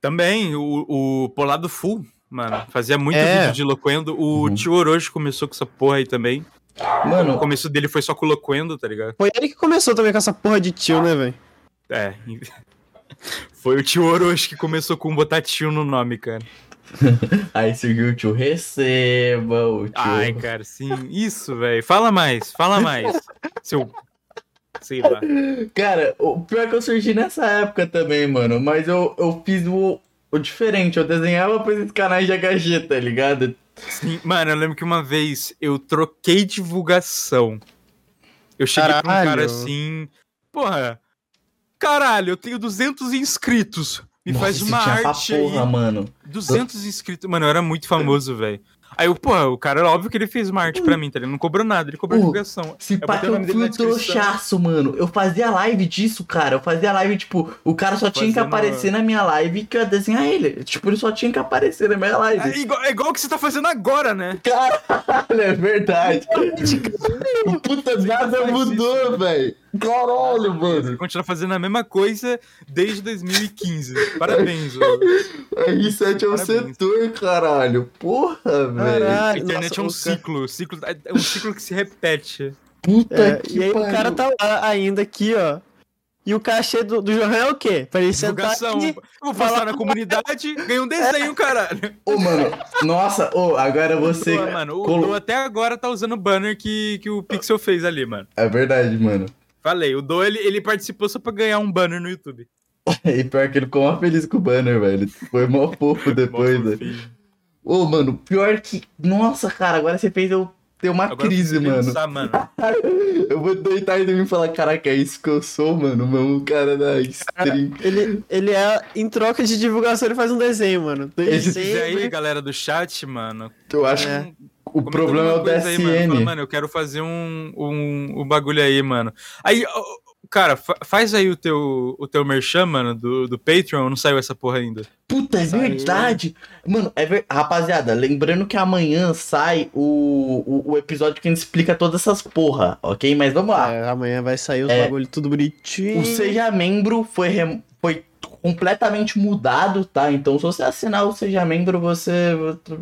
S3: Também, o, o Polado Full, mano, fazia muito
S1: É.
S3: vídeo de Loquendo. O
S2: Uhum.
S3: Tio Orochi começou com essa porra aí também. O
S2: Mano,
S3: começo dele foi só com o Loquendo, tá ligado?
S1: Foi ele que começou também com essa porra de tio, né, velho?
S3: É. Foi o Tio Orochi que começou com botar tio no nome, cara.
S2: aí surgiu o tio Receba, o tio.
S3: Ai, cara, sim. Isso, velho. Fala mais, fala mais. Seu. Sei lá.
S2: Cara, o pior é que eu surgi nessa época também, mano. Mas eu, eu fiz o, o diferente. Eu desenhava pra esses canais de HG, tá ligado?
S3: Sim, mano, eu lembro que uma vez eu troquei divulgação. Eu cheguei pra um cara
S1: Caralho.
S3: assim. Porra, caralho, eu tenho 200 inscritos. Me
S2: Nossa,
S3: faz uma arte aí.
S2: porra, mano.
S3: 200 inscritos. Mano, eu era muito famoso, velho. Aí, eu, porra, o cara, óbvio que ele fez uma arte pra mim, tá? Ele não cobrou nada, ele cobrou
S2: Uh,
S3: divulgação.
S2: Se pá eu fui um trouxaço, mano. Eu fazia live disso, cara. Eu fazia live, tipo, o cara só tinha que aparecer na minha live que eu ia desenhar ele. Tipo, ele só tinha que aparecer na minha
S3: É
S2: live.
S3: igual, é igual o que você tá fazendo agora, né?
S2: Caralho, é verdade. Puta, nada mudou, velho. Caralho,
S3: Você
S2: mano.
S3: continua fazendo a mesma coisa desde 2015. Parabéns, ô.
S2: R7 é o
S3: Parabéns.
S2: setor, caralho. Porra, velho.
S3: A internet é um
S1: nossa, o ca-
S3: ciclo, ciclo. É um ciclo que se repete.
S2: Puta
S1: É,
S2: que
S1: e aí
S2: pariu.
S1: o cara tá lá ainda aqui, ó. E o cachê do, do Johan é o quê? Pra ele sentar aqui.
S3: Eu vou postar na comunidade, ganhei um desenho, caralho.
S2: Ô, mano, nossa, ô, agora você.
S3: Pô, mano, o
S2: colo-
S3: até agora tá usando o banner que, que o Pixel fez ali, mano.
S2: É verdade, mano.
S3: Falei, o Do ele, ele participou só pra ganhar um banner no YouTube.
S2: E pior que ele ficou mó feliz com o banner, velho. Foi mó fofo depois, né? Ô, mano, pior que. Nossa, cara, agora você fez eu ter uma
S3: Agora eu
S2: crise,
S3: preciso
S2: mano.
S3: pensar, mano.
S2: Eu vou deitar e dormir e falar, caraca, é isso que eu sou, mano. Mesmo cara da stream.
S1: Ele, ele é, em troca de divulgação, ele faz um desenho, mano.
S2: Esse-
S3: Se quiser aí,
S1: Desenho.
S3: galera do chat, mano.
S2: Eu acho
S1: É.
S2: que o problema é o
S3: coisa aí, mano.
S2: DSN.
S3: Fala, mano, eu quero fazer um, um, um bagulho aí, mano. Aí, cara, fa- faz aí o teu, o teu merchan, mano, do, do Patreon. Não saiu essa porra ainda.
S2: Puta, é
S1: Saiu.
S2: verdade. Mano, é ver... rapaziada, lembrando que amanhã sai o, o, o episódio que a gente explica todas essas porra, ok? Mas vamos lá.
S1: É, amanhã vai sair os
S2: É.
S1: bagulho tudo bonitinho.
S2: O Seja Membro foi, rem- foi completamente mudado, tá? Então, se você assinar o Seja Membro, você,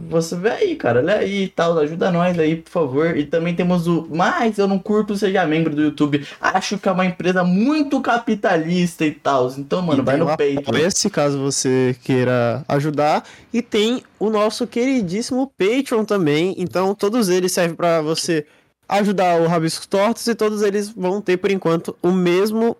S2: você vê aí, cara. Olha aí e tal. Ajuda nós aí, por favor. E também temos o. Mas eu não curto Seja Membro do YouTube. Acho que é uma empresa muito capitalista e tal. Então, mano,
S1: E
S2: vai no peito.
S1: Apoia-se, caso você queira ajudar. E tem o nosso queridíssimo Patreon também. Então, todos eles servem pra você ajudar o Rabiscos Tortos e todos eles vão ter, por enquanto, o mesmo,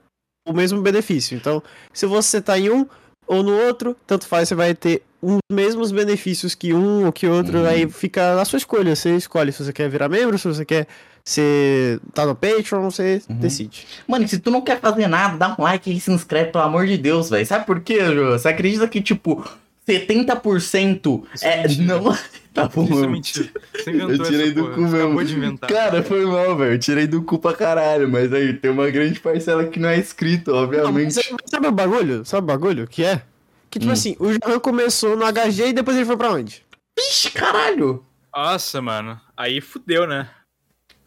S1: o mesmo benefício. Então, se você tá em um ou no outro, tanto faz, você vai ter os mesmos benefícios que um ou que outro.
S2: Uhum.
S1: Aí fica na sua escolha. Você escolhe se você quer virar membro, se você quer ser tá no Patreon, você
S2: Uhum.
S1: decide.
S2: Mano, e se tu não quer fazer nada, dá um like e se inscreve, pelo amor de Deus, velho. Sabe por quê, Jô? Você acredita que, tipo, 70%
S3: Isso é
S2: é.
S3: mentira.
S2: não. Tá bom,
S3: Isso é mentira. Você inventou
S2: Eu tirei do
S3: porra.
S2: cu mesmo.
S3: acabou de inventar.
S2: Cara, foi mal, velho. Eu tirei do cu pra caralho, mas aí tem uma grande parcela que não é inscrito,
S1: Não, mas
S2: obviamente.
S1: sabe, sabe o bagulho? Sabe o bagulho que é? Que tipo
S2: Hum.
S1: assim, o Johan começou no HG e depois ele foi pra onde?
S2: Ixi, caralho!
S3: Nossa, mano. Aí fudeu, né?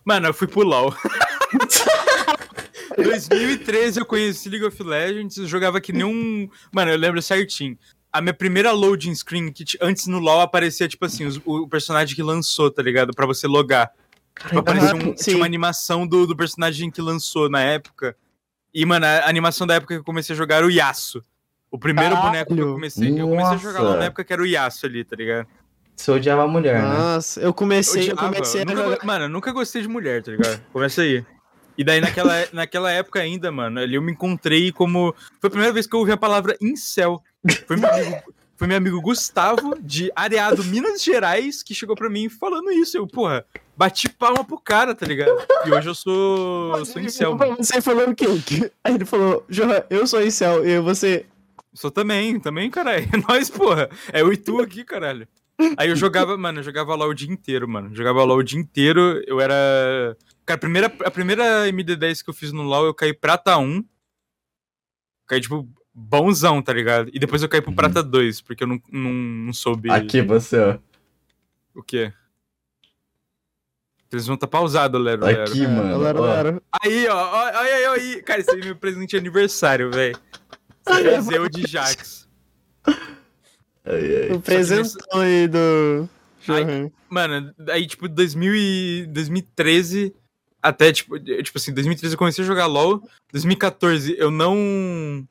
S3: Mano, eu fui pro LoL. 2013 eu conheci League of Legends, eu jogava que nem um. Mano, eu lembro certinho. A minha primeira loading screen, que antes no LoL aparecia, tipo assim, os- o, personagem que lançou, tá ligado? Pra você logar. Tipo, aparecia um- tinha uma animação do, do personagem que lançou na época. E, mano, a animação da época que eu comecei a jogar era o Yasuo. O primeiro
S1: Caralho.
S3: boneco que eu comecei. Eu comecei a jogar lá
S2: Nossa.
S3: na época que era o Yasuo ali, tá ligado?
S2: Você odiava a mulher, né?
S1: Nossa, eu comecei, eu comecei a
S3: nunca
S1: jogar.
S3: go- Mano, eu nunca gostei de mulher, tá ligado? Começa aí. E daí naquela, naquela época ainda, mano, ali eu me encontrei como. Foi a primeira vez que eu ouvi a palavra incel. Foi meu amigo, foi meu amigo Gustavo, de Areado, Minas Gerais, que chegou pra mim falando isso. Eu, porra, bati palma pro cara, tá ligado? E hoje eu sou. Eu sou incel, mano.
S1: Você falou o quê? Aí ele falou, Johan, eu sou incel, e você...
S3: Sou também, também, caralho. É nóis, porra. É eu e tu aqui, caralho. Aí eu jogava, mano, eu jogava LOL o dia inteiro, mano. Jogava LOL o dia inteiro, eu era. Cara, a primeira, a primeira MD10 que eu fiz no LOL, eu caí prata 1. Caí, tipo, bonzão, tá ligado? E depois eu caí pro
S2: Uhum.
S3: prata 2, porque eu não, não, não soube.
S2: Aqui você, ó.
S3: O quê? Eles vão tá pausado, Lero. Lero.
S2: Aqui, mano.
S1: Lero,
S2: ó.
S1: lero.
S3: Aí, ó, olha aí, aí. Cara, esse aí é meu presente de aniversário, velho. Museu de Jax.
S2: Ai, ai.
S1: O presentão aí do Johan.
S3: Mano, aí, tipo, 2000 e 2013 até, tipo, tipo assim, 2013 eu comecei a jogar LoL. 2014 eu não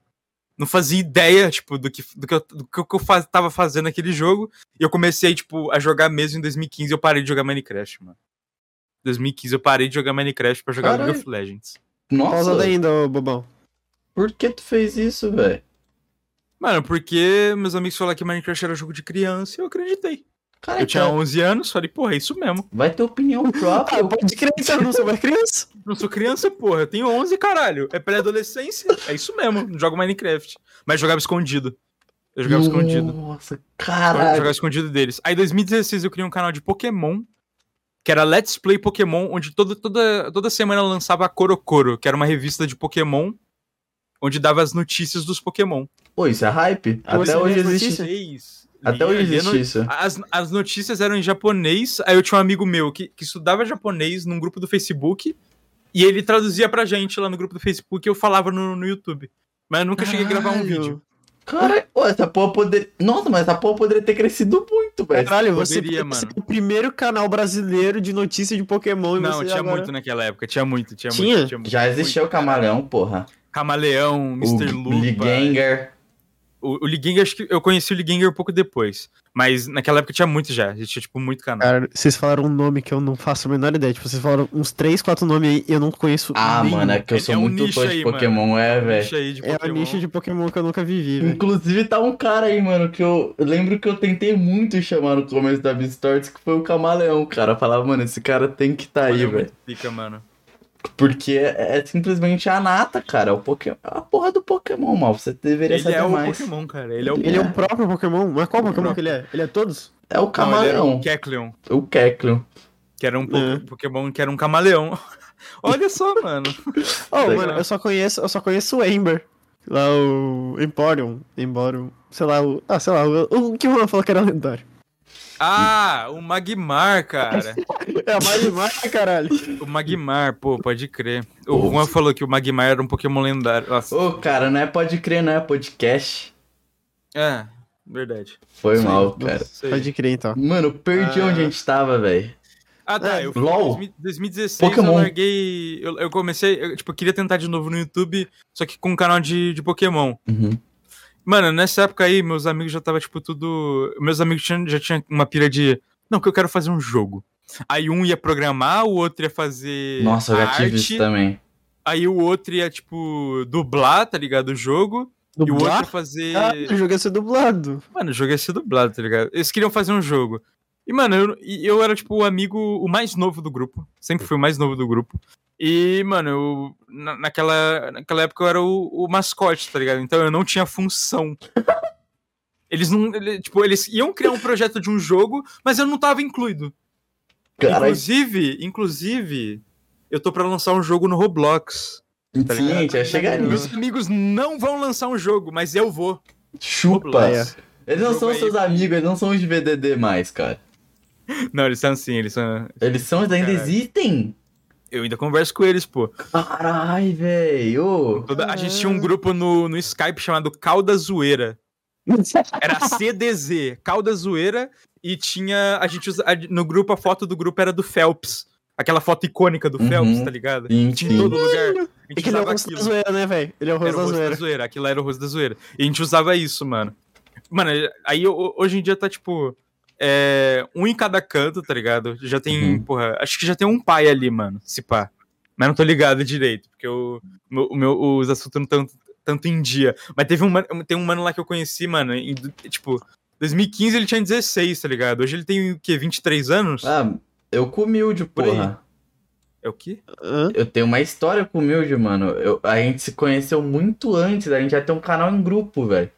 S3: não fazia ideia, tipo, do que, do que, eu, do que eu faz, tava fazendo naquele jogo. E eu comecei, tipo, a jogar mesmo em 2015 eu parei de jogar Minecraft, mano. 2015 eu parei de jogar Minecraft pra jogar
S2: Caralho.
S3: League of Legends.
S2: Nossa,
S1: Pausa ainda, ô bobão.
S2: por que tu fez isso, velho?
S3: Mano, porque meus amigos falaram que Minecraft era jogo de criança e eu acreditei.
S2: Cara,
S3: Eu tinha
S2: cara,
S3: 11 anos, falei, porra, é isso mesmo.
S2: vai ter opinião própria.
S1: Ah, pode crer, então, eu não sou mais criança.
S3: Não sou criança, porra. Eu tenho 11, caralho. É pré-adolescência. É isso mesmo. Não jogo Minecraft. Mas jogava escondido. Eu jogava escondido.
S2: Nossa,
S3: Eu
S2: caralho.
S3: jogava escondido deles. Aí em 2016 eu criei um canal de Pokémon. Que era Let's Play Pokémon, onde toda, toda, toda semana eu lançava a Corocoro, que era uma revista de Pokémon, onde dava as notícias dos Pokémon.
S2: Pô, isso é hype?
S1: Você
S2: Até hoje
S1: lê as
S2: existe.
S1: notícias?
S2: Até hoje existe
S3: no-
S2: isso.
S3: As, as notícias eram em japonês, aí eu tinha um amigo meu que, que estudava japonês num grupo do Facebook, e ele traduzia pra gente lá no grupo do Facebook e eu falava no, no YouTube. Mas eu nunca cheguei a gravar um
S1: Caralho.
S3: vídeo.
S2: Cara, pô, essa porra poderia. Nossa, mas essa porra poderia ter crescido muito, velho.
S1: Caralho, você
S3: Poderia, mano.
S1: o primeiro canal brasileiro de notícia de Pokémon.
S3: Não,
S1: você
S3: tinha
S1: agora...
S3: muito naquela época, tinha muito, tinha,
S1: Tinha?
S3: muito. Tinha muito,
S2: Já existia o camaleão, porra.
S3: Camaleão, Mr.
S2: o
S3: Lupa.
S2: Ligengar.
S3: O, o Ligengar, acho que eu conheci o Ligengar um pouco depois. Mas naquela época tinha muito já. Existia, tipo, muito canal.
S1: Cara, vocês falaram um nome que eu não faço a menor ideia. Tipo, vocês falaram uns 3, 4 nomes aí e eu não conheço
S2: Ah,
S1: nenhum.
S2: mano, é que eu
S3: É-
S2: sou
S3: é um
S2: muito
S3: nicho
S2: fã de
S3: aí, mano.
S2: Pokémon, é, velho.
S3: Nicho aí de
S1: É a
S3: Pokémon.
S1: nicho de Pokémon que eu nunca vivi, velho.
S2: Inclusive tá um cara aí, mano, que eu, eu lembro que eu tentei muito chamar no começo da Beastorts, que foi o Camaleão, cara. Eu falava, mano, esse cara tem que tá aí,
S3: Valeu
S2: velho.
S3: pica, mano.
S2: Porque é, é simplesmente a nata, cara. É o Pokémon, a porra do Pokémon, mal. Você deveria
S3: Ele
S2: saber
S3: é o
S2: mais.
S3: Pokémon, cara. Ele é o
S1: Ele é
S2: É.
S1: o próprio Pokémon? Mas qual Pokémon
S3: próprio.
S1: que ele é? Ele é todos?
S2: É o
S3: Não, ele era
S2: Camaleão,
S3: o Kecleon,
S2: o Kecleon.
S3: que era um po-
S1: É.
S3: Pokémon que era um camaleão. Olha só, mano.
S1: Oh, mano, eu só conheço, eu só conheço o Ember. Lá o Emporium. Emporium. Sei lá, o. Ah, sei lá, o, o que o Juan falou que era lendário.
S3: Ah, o Magmar, cara.
S1: É a Marimar, caralho.
S3: O Magmar, pô, pode crer. O Juan falou que o Magmar era um Pokémon lendário.
S2: Ô, cara, não é pode crer, não é podcast.
S3: É, verdade.
S2: Foi
S1: Sim.
S2: mal, cara.
S1: Pode crer, então.
S2: Mano, eu perdi
S3: Ah.
S2: onde a gente tava, velho.
S3: Ah, tá.
S1: É,
S3: eu fui
S2: LOL.
S3: em 2000 2016
S2: Pokémon.
S3: eu larguei. Eu, eu comecei. Eu, tipo, eu queria tentar de novo no YouTube, só que com um canal de, de Pokémon.
S2: Uhum.
S3: Mano, nessa época aí, meus amigos já tava, tipo, tudo. Meus amigos tinham, já tinham uma pira de. Não, que eu quero fazer um jogo. Aí um ia programar, o outro ia fazer.
S2: Nossa, eu já tive
S3: arte,
S2: isso também.
S3: Aí o outro ia, tipo, dublar, tá ligado? O jogo. E o outro ia fazer.
S1: Ah, o jogo ia ser dublado.
S3: Mano, o jogo ia ser dublado, tá ligado? Eles queriam fazer um jogo. E, mano, eu, eu era, tipo, o amigo, o mais novo do grupo. Sempre fui o mais novo do grupo. E, mano, eu, na- naquela, naquela época eu era o, o mascote, tá ligado? Então eu não tinha função. Eles não. ele- tipo, eles iam criar um projeto de um jogo, mas eu não tava incluído.
S2: Cara,
S3: Inclusive, inclusive, eu tô pra lançar um jogo no Roblox. tá
S2: sim, a gente ia chegar
S3: Meus
S2: nisso.
S3: amigos não vão lançar um jogo, mas eu vou.
S2: Chupa.
S3: Roblox.
S2: Eles não são
S3: aí.
S2: seus amigos, eles não são os de VDD mais, cara.
S3: Não, eles são assim, eles são.
S2: Eles são, eles ainda
S3: Caralho.
S2: existem.
S3: Eu ainda converso com eles, pô.
S2: Carai, velho.
S3: Toda- a gente tinha um grupo no, no Skype chamado Calda Zoeira. Era CDZ, Calda Zoeira, e tinha. A gente usa, a- no grupo, a foto do grupo era do Phelps. Aquela foto icônica do
S2: Uhum.
S3: Phelps, tá ligado?
S2: Sim,
S3: Tinha em
S2: sim.
S3: todo lugar. A gente
S1: É que ele é o
S3: usava
S1: rosto da
S3: aquilo.
S1: zoeira, né, velho? Ele é o
S3: Era
S1: rosto
S3: o
S1: da
S3: rosto da
S1: zoeira.
S3: zoeira. Aquilo lá era o rosto da zoeira. E a gente usava isso, mano. Mano, aí ho- hoje em dia tá tipo. é, um em cada canto, tá ligado? Já tem,
S2: Uhum.
S3: porra, acho que já tem um pai ali, mano, se pá. Mas não tô ligado direito, porque o meu, o meu- os assuntos não estão tanto em dia. Mas teve um, mano- tem um mano lá que eu conheci, mano, em, tipo, 2015 ele tinha 16, tá ligado? Hoje ele tem o quê? 23 anos?
S2: Ah, eu com humilde,
S3: Por aí.
S2: porra.
S3: É o quê?
S2: Eu tenho uma história com o humilde, mano. Eu- a gente se conheceu muito antes, a gente já tem um canal em grupo, velho.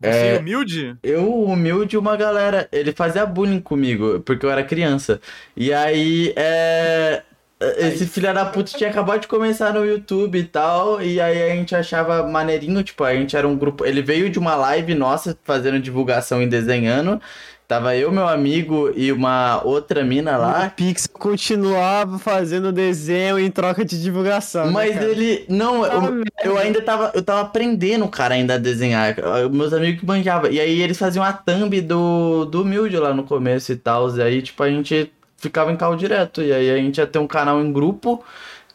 S3: Você
S2: É.
S3: é humilde?
S2: Eu, o humilde, uma galera. Ele fazia bullying comigo, porque eu era criança. E aí, é. Esse filho da puta tinha acabado de começar no YouTube e tal. E aí a gente achava maneirinho, tipo, a gente era um grupo. Ele veio de uma live nossa fazendo divulgação e desenhando. Tava eu, meu amigo e uma outra mina
S1: O
S2: lá.
S1: Pixel continuava fazendo desenho em troca de divulgação. né,
S2: Mas
S1: cara?
S2: ele. Não,
S1: Ah,
S2: eu, eu ainda tava. Eu tava aprendendo, cara, ainda a desenhar. Meus amigos que manjavam. E aí eles faziam a thumb do, do humilde lá no começo e tal. E aí, tipo, a gente ficava em carro direto. E aí a gente ia ter um canal em grupo.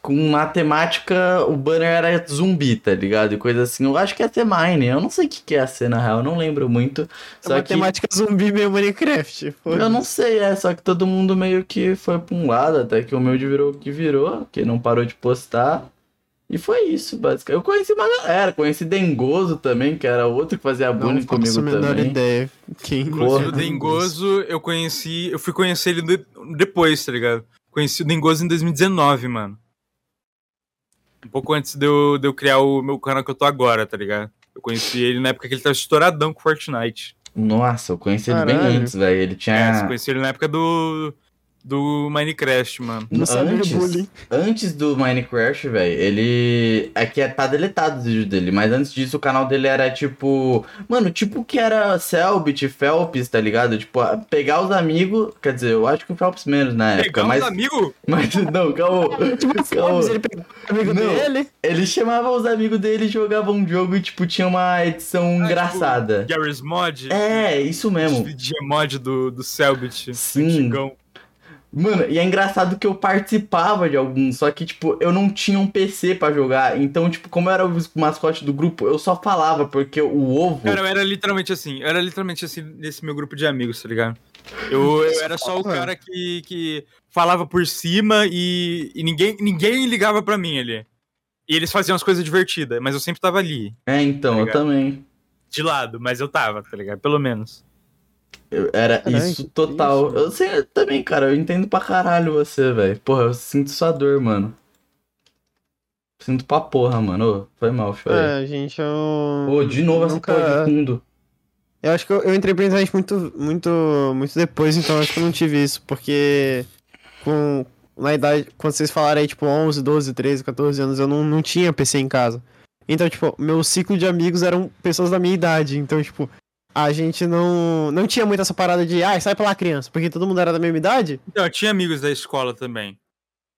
S2: Com matemática, o banner era zumbi, tá ligado? E coisa assim. Eu acho que ia ser Mine. Eu não sei o que, que ia ser, na real. Eu não lembro muito.
S1: É
S2: Só que.
S1: matemática zumbi meio Minecraft. pô.
S2: Eu não sei, é, só que todo mundo meio que foi pra um lado, até que o meu virou o que virou, que não parou de postar. E foi isso, basicamente. Eu conheci uma galera, conheci Dengoso também, que era outro que fazia bullying
S1: não faço
S2: comigo
S1: a menor
S2: também.
S1: ideia. Quem
S3: Inclusive, o Dengoso, eu conheci. Eu fui conhecer ele de- depois, tá ligado? Conheci o Dengoso em 2019, mano. Um pouco antes de eu, de eu criar o meu canal que eu tô agora, tá ligado? Eu conheci ele na época que ele tava estouradão com Fortnite.
S2: Nossa, eu conheci ele bem
S1: Caralho.
S2: antes, velho. Ele
S3: É,
S2: tinha.
S3: você conheci ele na época do. Do Minecraft, mano.
S2: Antes,
S1: bullying.
S2: antes do Minecraft, velho, ele. Aqui é, tá deletado os vídeos dele, mas antes disso o canal dele era tipo. Mano, tipo que era Selbit, Phelps, tá ligado? Tipo, pegar os amigos. Quer dizer, eu acho que o Phelps menos na época,
S3: Pegar
S2: mas.
S3: uns amigos?
S2: Mas não, calma.
S1: Tipo,
S2: calma.
S1: Ele pegou o amigo
S2: Não.
S1: dele.
S2: Ele chamava os amigos dele e jogava um jogo e, tipo, tinha uma edição
S3: Ah,
S2: engraçada.
S3: tipo, Garry's Mod?
S2: É, isso mesmo.
S3: Mod do, do Selbit.
S2: Sim.
S3: antigão.
S2: Mano, e é engraçado que eu participava de alguns, só que, tipo, eu não tinha um PC pra jogar. Então, tipo, como eu era o mascote do grupo, eu só falava, porque o ovo.
S3: Cara, eu era literalmente assim. Eu era literalmente assim nesse meu grupo de amigos, tá ligado? Eu, eu era só o cara que, que falava por cima e, e ninguém, ninguém ligava pra mim ali. E eles faziam as coisas divertidas, mas eu sempre tava ali,
S2: É, então, eu
S3: Obrigado.
S2: também.
S3: de lado, mas eu tava, tá ligado? Pelo menos.
S2: Eu- era isso total.
S1: triste,
S2: eu sei eu também, cara, eu entendo pra caralho você, velho. Porra, eu sinto sua dor, mano. Sinto pra porra, mano. Ô, foi mal, chorei.
S1: É, gente, eu.
S2: Ô, de novo essa
S1: nunca-
S2: porra de fundo.
S1: Eu acho que eu, eu entrei pra internet muito, muito, muito depois, então acho que eu não tive isso, porque com, na idade, quando vocês falaram aí, tipo, 11, 12, 13, 14 anos, eu não, não tinha PC em casa. Então, tipo, meu ciclo de amigos eram pessoas da minha idade, então, tipo, a gente não, não tinha muito essa parada de, ah, sai pra lá, criança, porque todo mundo era da mesma idade.
S3: Então, eu tinha amigos da escola também.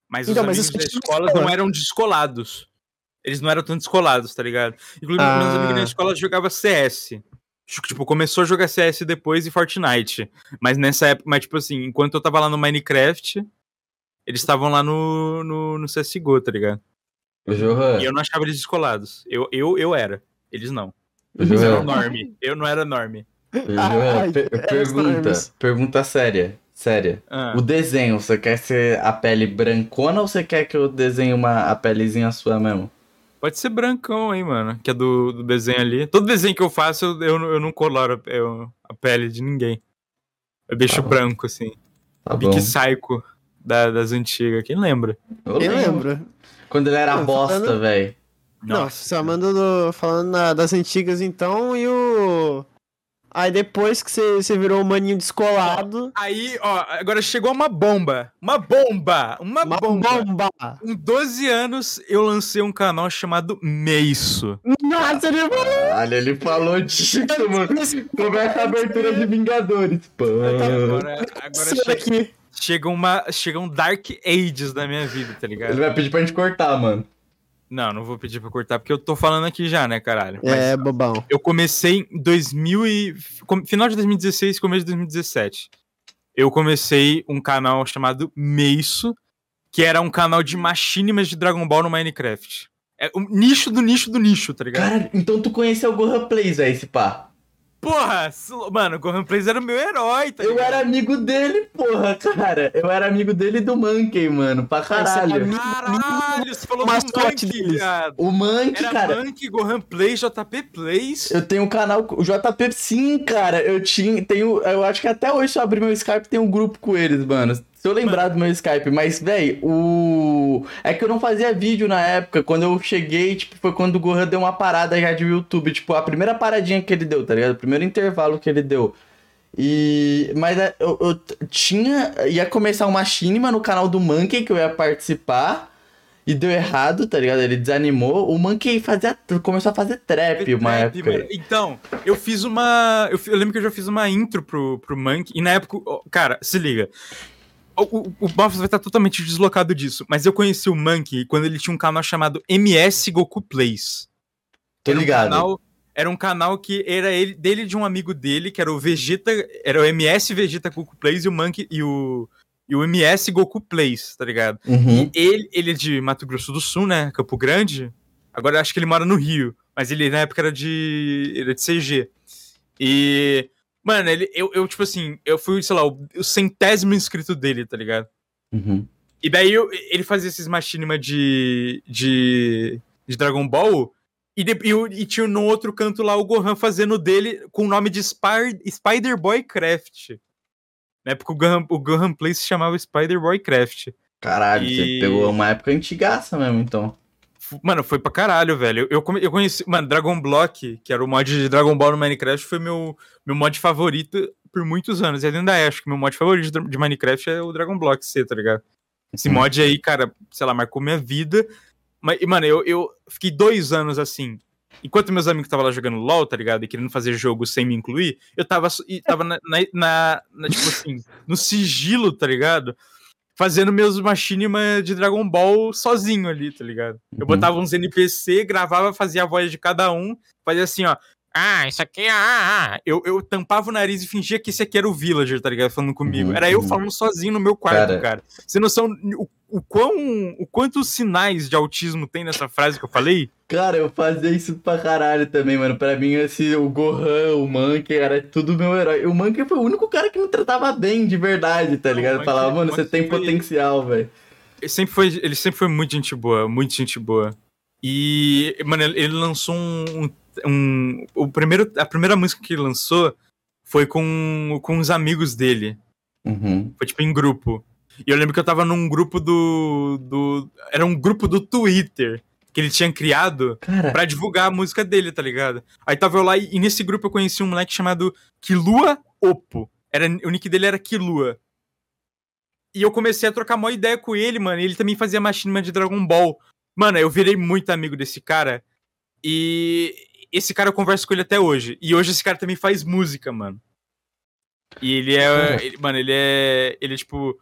S3: Mas
S1: Então,
S3: os
S1: mas
S3: amigos da escola
S1: escola.
S3: não eram descolados. Eles não eram tão descolados, tá ligado? Inclusive,
S1: Ah.
S3: meus amigos na escola jogavam CS. Tipo, começou a jogar CS depois e Fortnite. Mas nessa época, mas tipo assim, enquanto eu tava lá no Minecraft, eles estavam lá no, no, no CSGO, tá ligado?
S2: Johan,
S3: E eu não achava eles descolados. Eu, eu, eu era. Eles não. Eram
S2: Johan,
S3: norme. Eu não era norme.
S1: Ai,
S2: per-
S1: é,
S2: pergunta, pergunta séria, séria.
S3: Ah,
S2: O desenho, você quer ser a pele brancona ou você quer que eu desenhe uma, a pelezinha sua mesmo?
S3: pode ser brancão aí, mano. Que é do, do desenho ali. Todo desenho que eu faço, eu, eu, não- eu não coloro a, eu- a pele de ninguém. Eu deixo
S2: Tá
S3: branco, assim.
S2: Tá.
S3: Pique Psycho da- das antigas. Quem lembra?
S2: Eu
S1: Quem
S2: lembro.
S1: lembra?
S2: Quando ele era
S1: Não,
S2: bosta,
S1: falando-
S2: velho.
S1: Não, só manda do- falando na- das antigas então, e o... Aí depois que você você virou o maninho descolado,
S3: Aí, ó, agora chegou uma bomba. Uma bomba! Uma,
S1: uma
S3: bomba!
S1: bomba!
S3: Com 12 anos, eu lancei um canal chamado Meiço.
S1: Nossa, ele
S2: Caralho, ele falou disso, mano. Começa a abertura de Vingadores. Pã.
S3: Agora, agora
S1: Sai
S3: chega, chega, uma, chega um Dark Ages na minha vida, tá ligado?
S2: Ele vai pedir pra gente cortar, mano.
S3: Não, não vou pedir pra cortar, porque eu tô falando aqui já, né, caralho? Mas
S1: É, bobão.
S3: eu comecei em 2000 e... Final de 2016, começo de 2017. Eu comecei um canal chamado Meiço, que era um canal de machinimas de Dragon Ball no Minecraft. É o nicho do nicho do nicho, tá ligado?
S2: Cara, então tu conheceu o Gohan Plays, velho, esse pá.
S3: Porra, mano, o Gohan Plays era o meu herói, tá
S2: Eu era amigo dele, porra, cara. Eu era amigo dele e do Monkey, mano, pra caralho.
S3: Caralho, você falou do
S1: mascote
S3: Monkey,
S1: deles.
S3: viado.
S2: O Monkey,
S3: Era
S2: cara.
S3: Monkey, Gohan Plays, JP Plays.
S2: Eu tenho um canal, o JP, sim, cara. Eu tinha, tenho, eu acho que até hoje se eu abrir meu Skype tem um grupo com eles, mano. Se eu lembrar do meu Skype, mas, véi, o. É que eu não fazia vídeo na época. Quando eu cheguei, tipo, foi quando o Gohan deu uma parada já de YouTube. Tipo, a primeira paradinha que ele deu, tá ligado? O primeiro intervalo que ele deu. E. Mas é, eu, eu tinha. Ia começar uma Shinima no canal do Monkey que eu ia participar. E deu errado, tá ligado? Ele desanimou. O Monkey fazia, começou a fazer trap uma
S3: Trap,
S2: época.
S3: mano. Então, eu fiz uma. Eu, eu lembro que eu já fiz uma intro pro, pro Monkey. E na época. Cara, se liga. O, o, vai estar totalmente deslocado disso. Mas eu conheci o Monkey quando ele tinha um canal chamado MS Goku Plays.
S2: Tô
S3: Era um
S2: ligado.
S3: canal- era um canal que era ele, dele de um amigo dele, que era o Vegeta. Era o MS Vegeta Goku Plays e o Monkey. E o, e o MS Goku Plays, tá ligado?
S2: Uhum.
S3: E ele, ele é de Mato Grosso do Sul, né? Campo Grande. Agora eu acho que ele mora no Rio. Mas ele na época era de. Era de CG. E. Mano, ele, eu, eu, tipo assim, eu fui, sei lá, o, o centésimo inscrito dele, tá ligado?
S2: Uhum.
S3: E daí eu- ele fazia esses machinima de, de. de Dragon Ball. E, de- e, e tinha no outro canto lá o Gohan fazendo dele com o nome de Spar- Spider-Boy Craft. Na época o Gohan, o Gohan Play se chamava Spider-Boy Craft.
S2: Caralho,
S3: E-
S2: você pegou uma época antigaça mesmo, então.
S3: Mano, foi pra caralho, velho. Eu, eu, conheci. Mano, Dragon Block, que era o mod de Dragon Ball no Minecraft, foi meu, meu mod favorito por muitos anos. E ainda é, acho que meu mod favorito de, Minecraft é o Dragon Block C, tá ligado? Esse mod aí, cara, sei lá, marcou minha vida. Mas, e, mano, eu, eu fiquei dois anos assim. Enquanto meus amigos estavam lá jogando LOL, tá ligado? E querendo fazer jogo sem me incluir, eu tava, tava na, na, na- na, tipo assim, no sigilo, tá ligado? Fazendo meus machinima de Dragon Ball sozinho ali, tá ligado? Eu
S2: Uhum.
S3: botava uns NPC, gravava, fazia a voz de cada um, fazia assim, ó. Ah, isso aqui é. Ah, ah." Eu, eu tampava o nariz e fingia que esse aqui era o Villager, tá ligado? Falando comigo.
S2: Uhum,
S3: Era eu
S2: uhum.
S3: falando sozinho no meu quarto,
S2: Cara.
S3: cara. Você noção o, o, quão, o quantos sinais de autismo tem nessa frase que eu falei?
S2: Cara, eu fazia isso pra caralho também, mano. Pra mim, esse, o Gohan, o Monkey, era tudo meu herói. O Monkey foi o único cara que me tratava bem, de verdade, tá
S3: Não,
S2: ligado?
S3: Monkey-
S2: Falava, mano, você tem potencial, velho.
S3: Ele sempre foi, ele sempre foi muito gente boa, muito gente boa. E, mano, ele lançou um, um, um- o primeiro, a primeira música que ele lançou foi com, com os amigos dele.
S2: Uhum.
S3: Foi tipo em grupo. E eu lembro que eu tava num grupo do. do era um grupo do Twitter que ele tinha criado pra divulgar a música dele, tá ligado? Aí tava eu lá e, e nesse grupo eu conheci um moleque chamado Kilua Oppo. Era, o nick dele era Kilua. E eu comecei a trocar uma ideia com ele, mano. E ele também fazia machinima de Dragon Ball. Mano, eu virei muito amigo desse cara. E esse cara eu converso com ele até hoje. E hoje esse cara também faz música, mano. E ele é. ele- mano, ele é. Ele é tipo.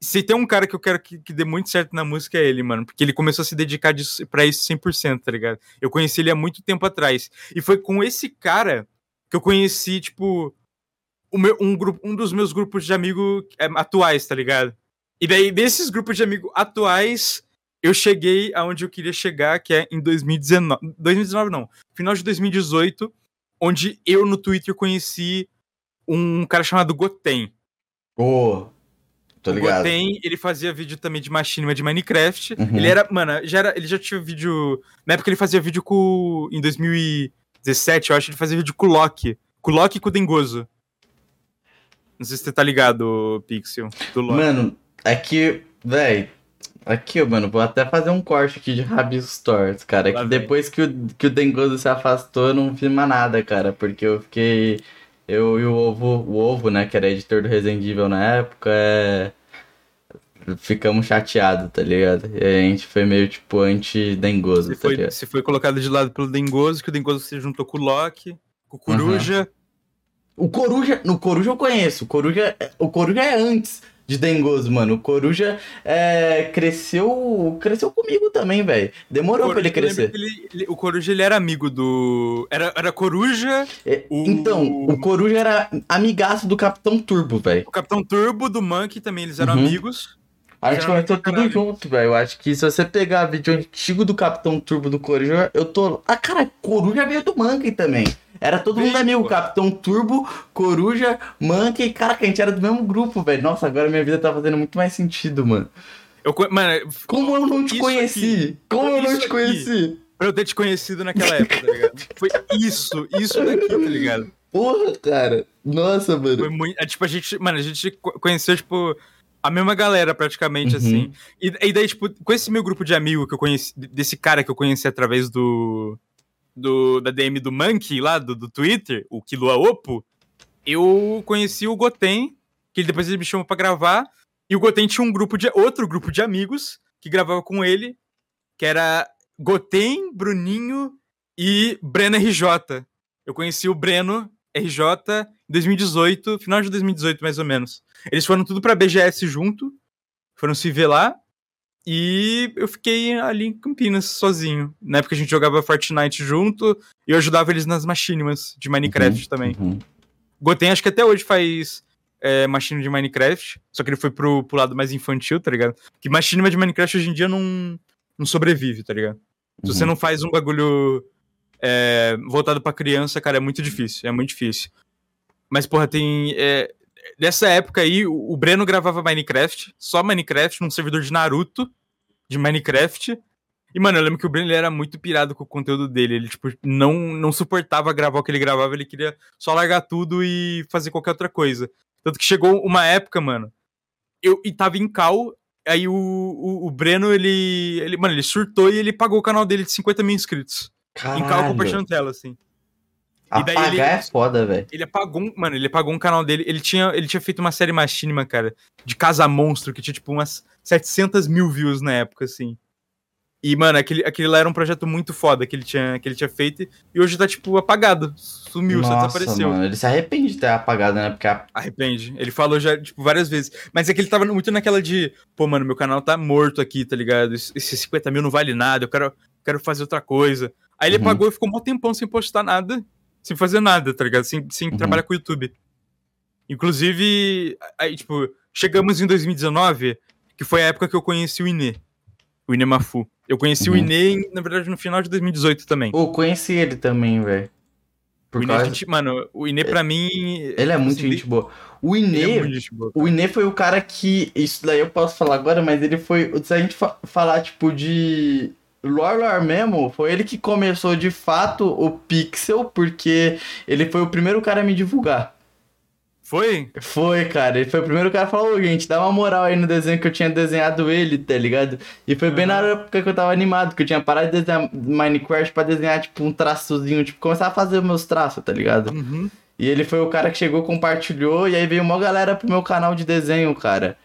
S3: Se tem um cara que eu quero que, que dê muito certo na música é ele, mano. Porque ele começou a se dedicar disso, pra isso 100%, tá ligado? Eu conheci ele há muito tempo atrás. E foi com esse cara que eu conheci, tipo. Meu, um, grupo, um dos meus grupos de amigos atuais, tá ligado? E daí, desses grupos de amigos atuais, eu cheguei aonde eu queria chegar, que é em 2019. 2019 não. Final de 2018, onde eu no Twitter conheci um cara chamado Goten.
S2: ô, tô
S3: O
S2: ligado.
S3: Goten, ele fazia vídeo também de machinima de Minecraft.
S2: Uhum.
S3: Ele era, mano, já era, ele já tinha vídeo. Na época ele fazia vídeo com. Em 2017, eu acho, ele fazia vídeo com o Loki. Com o Loki e com o Dengoso. Não sei se você tá ligado, Pixel. Do Loki.
S2: Mano, aqui, véi. Aqui, mano, vou até fazer um corte aqui de Rabiscos Tortos, cara.
S3: Lá
S2: que
S3: vem.
S2: depois que o, que o Dengoso se afastou, eu não fiz mais nada, cara. Porque eu fiquei. Eu e o Ovo, o Ovo, né, que era editor do Resident Evil na época, é. Ficamos chateados, tá ligado? E a gente foi meio tipo anti-Dengoso, tá
S3: foi,
S2: ligado?
S3: você foi colocado de lado pelo Dengoso, que o Dengoso se juntou com o Loki, com o Coruja.
S2: O Coruja, no Coruja eu conheço. O Coruja, o Coruja é antes de Dengoso, mano. O Coruja é, cresceu, cresceu comigo também, velho. Demorou pra ele crescer.
S3: ele- ele- o Coruja ele era amigo do. Era, era Coruja,
S2: É,
S3: o-
S2: Então, o Coruja era amigaço do Capitão Turbo, velho.
S3: o Capitão Turbo, do Monkey também, eles eram
S2: Uhum.
S3: amigos.
S2: A gente comentou tudo junto, velho. Eu acho que se você pegar vídeo antigo do Capitão Turbo do Coruja, eu tô. Ah, cara, Coruja veio do Monkey também. Era todo mundo amigo. Capitão Turbo, Coruja, Monkey. Caraca, a gente era do mesmo grupo, velho. Nossa, agora minha vida tá fazendo muito mais sentido, mano.
S3: Eu, mano,
S2: Como eu não te conheci?
S3: aqui.
S2: Como eu não te
S3: aqui.
S2: conheci?
S3: pra eu ter te conhecido naquela época, tá ligado? Foi isso, isso daqui, tá ligado?
S2: Porra, cara. Nossa, mano.
S3: muito. é, Tipo, a gente. Mano, a gente co- conheceu, tipo, a mesma galera praticamente,
S2: Uhum.
S3: assim. E, e daí, tipo, com esse meu grupo de amigo que eu conheci, desse cara que eu conheci através do. do da DM do Monkey lá, do, do Twitter, o Kilua Opo, eu conheci o Goten, que ele- depois ele me chamou pra gravar. E o Goten tinha um grupo de. outro grupo de amigos que gravava com ele, que era Goten, Bruninho e Breno RJ. Eu conheci o Breno RJ em 2018, final de 2018 mais ou menos. Eles foram tudo pra BGS junto, foram se ver lá, e eu fiquei ali em Campinas sozinho. Na época a gente jogava Fortnite junto, e eu ajudava eles nas machinimas de Minecraft também.
S2: Uhum.
S3: Goten acho que até hoje faz é, machinima de Minecraft, só que ele foi pro, pro lado mais infantil, tá ligado? Que machinima de Minecraft hoje em dia não, não sobrevive, tá ligado? Se você
S2: Uhum.
S3: não faz um bagulho é, voltado pra criança, cara, é muito difícil. É muito difícil. Mas, porra, tem. é, nessa época aí, o Breno gravava Minecraft, só Minecraft, num servidor de Naruto, de Minecraft. E, mano, eu lembro que o Breno era muito pirado com o conteúdo dele. Ele, tipo, não, não suportava gravar o que ele gravava, ele queria só largar tudo e fazer qualquer outra coisa. Tanto que chegou uma época, mano, eu e tava em cal, aí o, o, o Breno, ele, ele. Mano, ele surtou e ele pagou o canal dele de 50 mil inscritos. Em cal
S2: Caralho.
S3: compartilhando tela, assim. E daí
S2: Apagar
S3: ele-
S2: é foda, velho.
S3: Ele apagou, mano, ele apagou um canal dele. Ele tinha, ele tinha feito uma série machinima, cara, de Casa Monstro, que tinha, tipo, umas 700 mil views na época, assim. E, mano, aquele, aquele lá era um projeto muito foda que ele tinha, que ele tinha feito. E hoje tá, tipo, apagado. Sumiu, só
S2: Nossa,
S3: desapareceu.
S2: mano. Ele se arrepende de ter apagado, né? Porque a...
S3: Arrepende. Ele falou já, tipo, várias vezes. Mas é que ele tava muito naquela de, pô, mano, meu canal tá morto aqui, tá ligado? Esse- Esses 50 mil não vale nada, eu quero, quero fazer outra coisa. Aí ele
S2: Uhum.
S3: pagou e ficou um tempão sem postar nada, sem fazer nada, tá ligado? Sem, sem
S2: Uhum.
S3: trabalhar com o YouTube. Inclusive, aí, tipo, chegamos em 2019, que foi a época que eu conheci o Inê. O Inê Mafu. Eu conheci
S2: Uhum.
S3: o Inê, na verdade, no final de 2018 também.
S2: Pô, conheci ele também, velho.
S3: O
S2: Por
S3: Inê,
S2: causa...
S3: gente, mano, o Inê pra mim.
S2: Ele é muito
S3: assim,
S2: gente boa. O
S3: Ele
S2: Inê,
S3: é boa.
S2: o Inê foi o cara que. Isso daí eu posso falar agora, mas ele foi. Se a gente fa- falar, tipo, de. Lore mesmo, foi ele que começou de fato o Pixel, porque ele foi o primeiro cara a me divulgar.
S3: Foi?
S2: Foi, cara. Ele foi o primeiro cara a falar, ô, gente, dá uma moral aí no desenho que eu tinha desenhado ele, tá ligado? E foi bem na época que eu tava animado, que eu tinha parado de desenhar Minecraft pra desenhar, tipo, um traçozinho, tipo, começar a fazer meus traços, tá ligado?
S3: Uhum.
S2: E ele foi o cara que chegou, compartilhou, e aí veio uma galera pro meu canal de desenho, cara.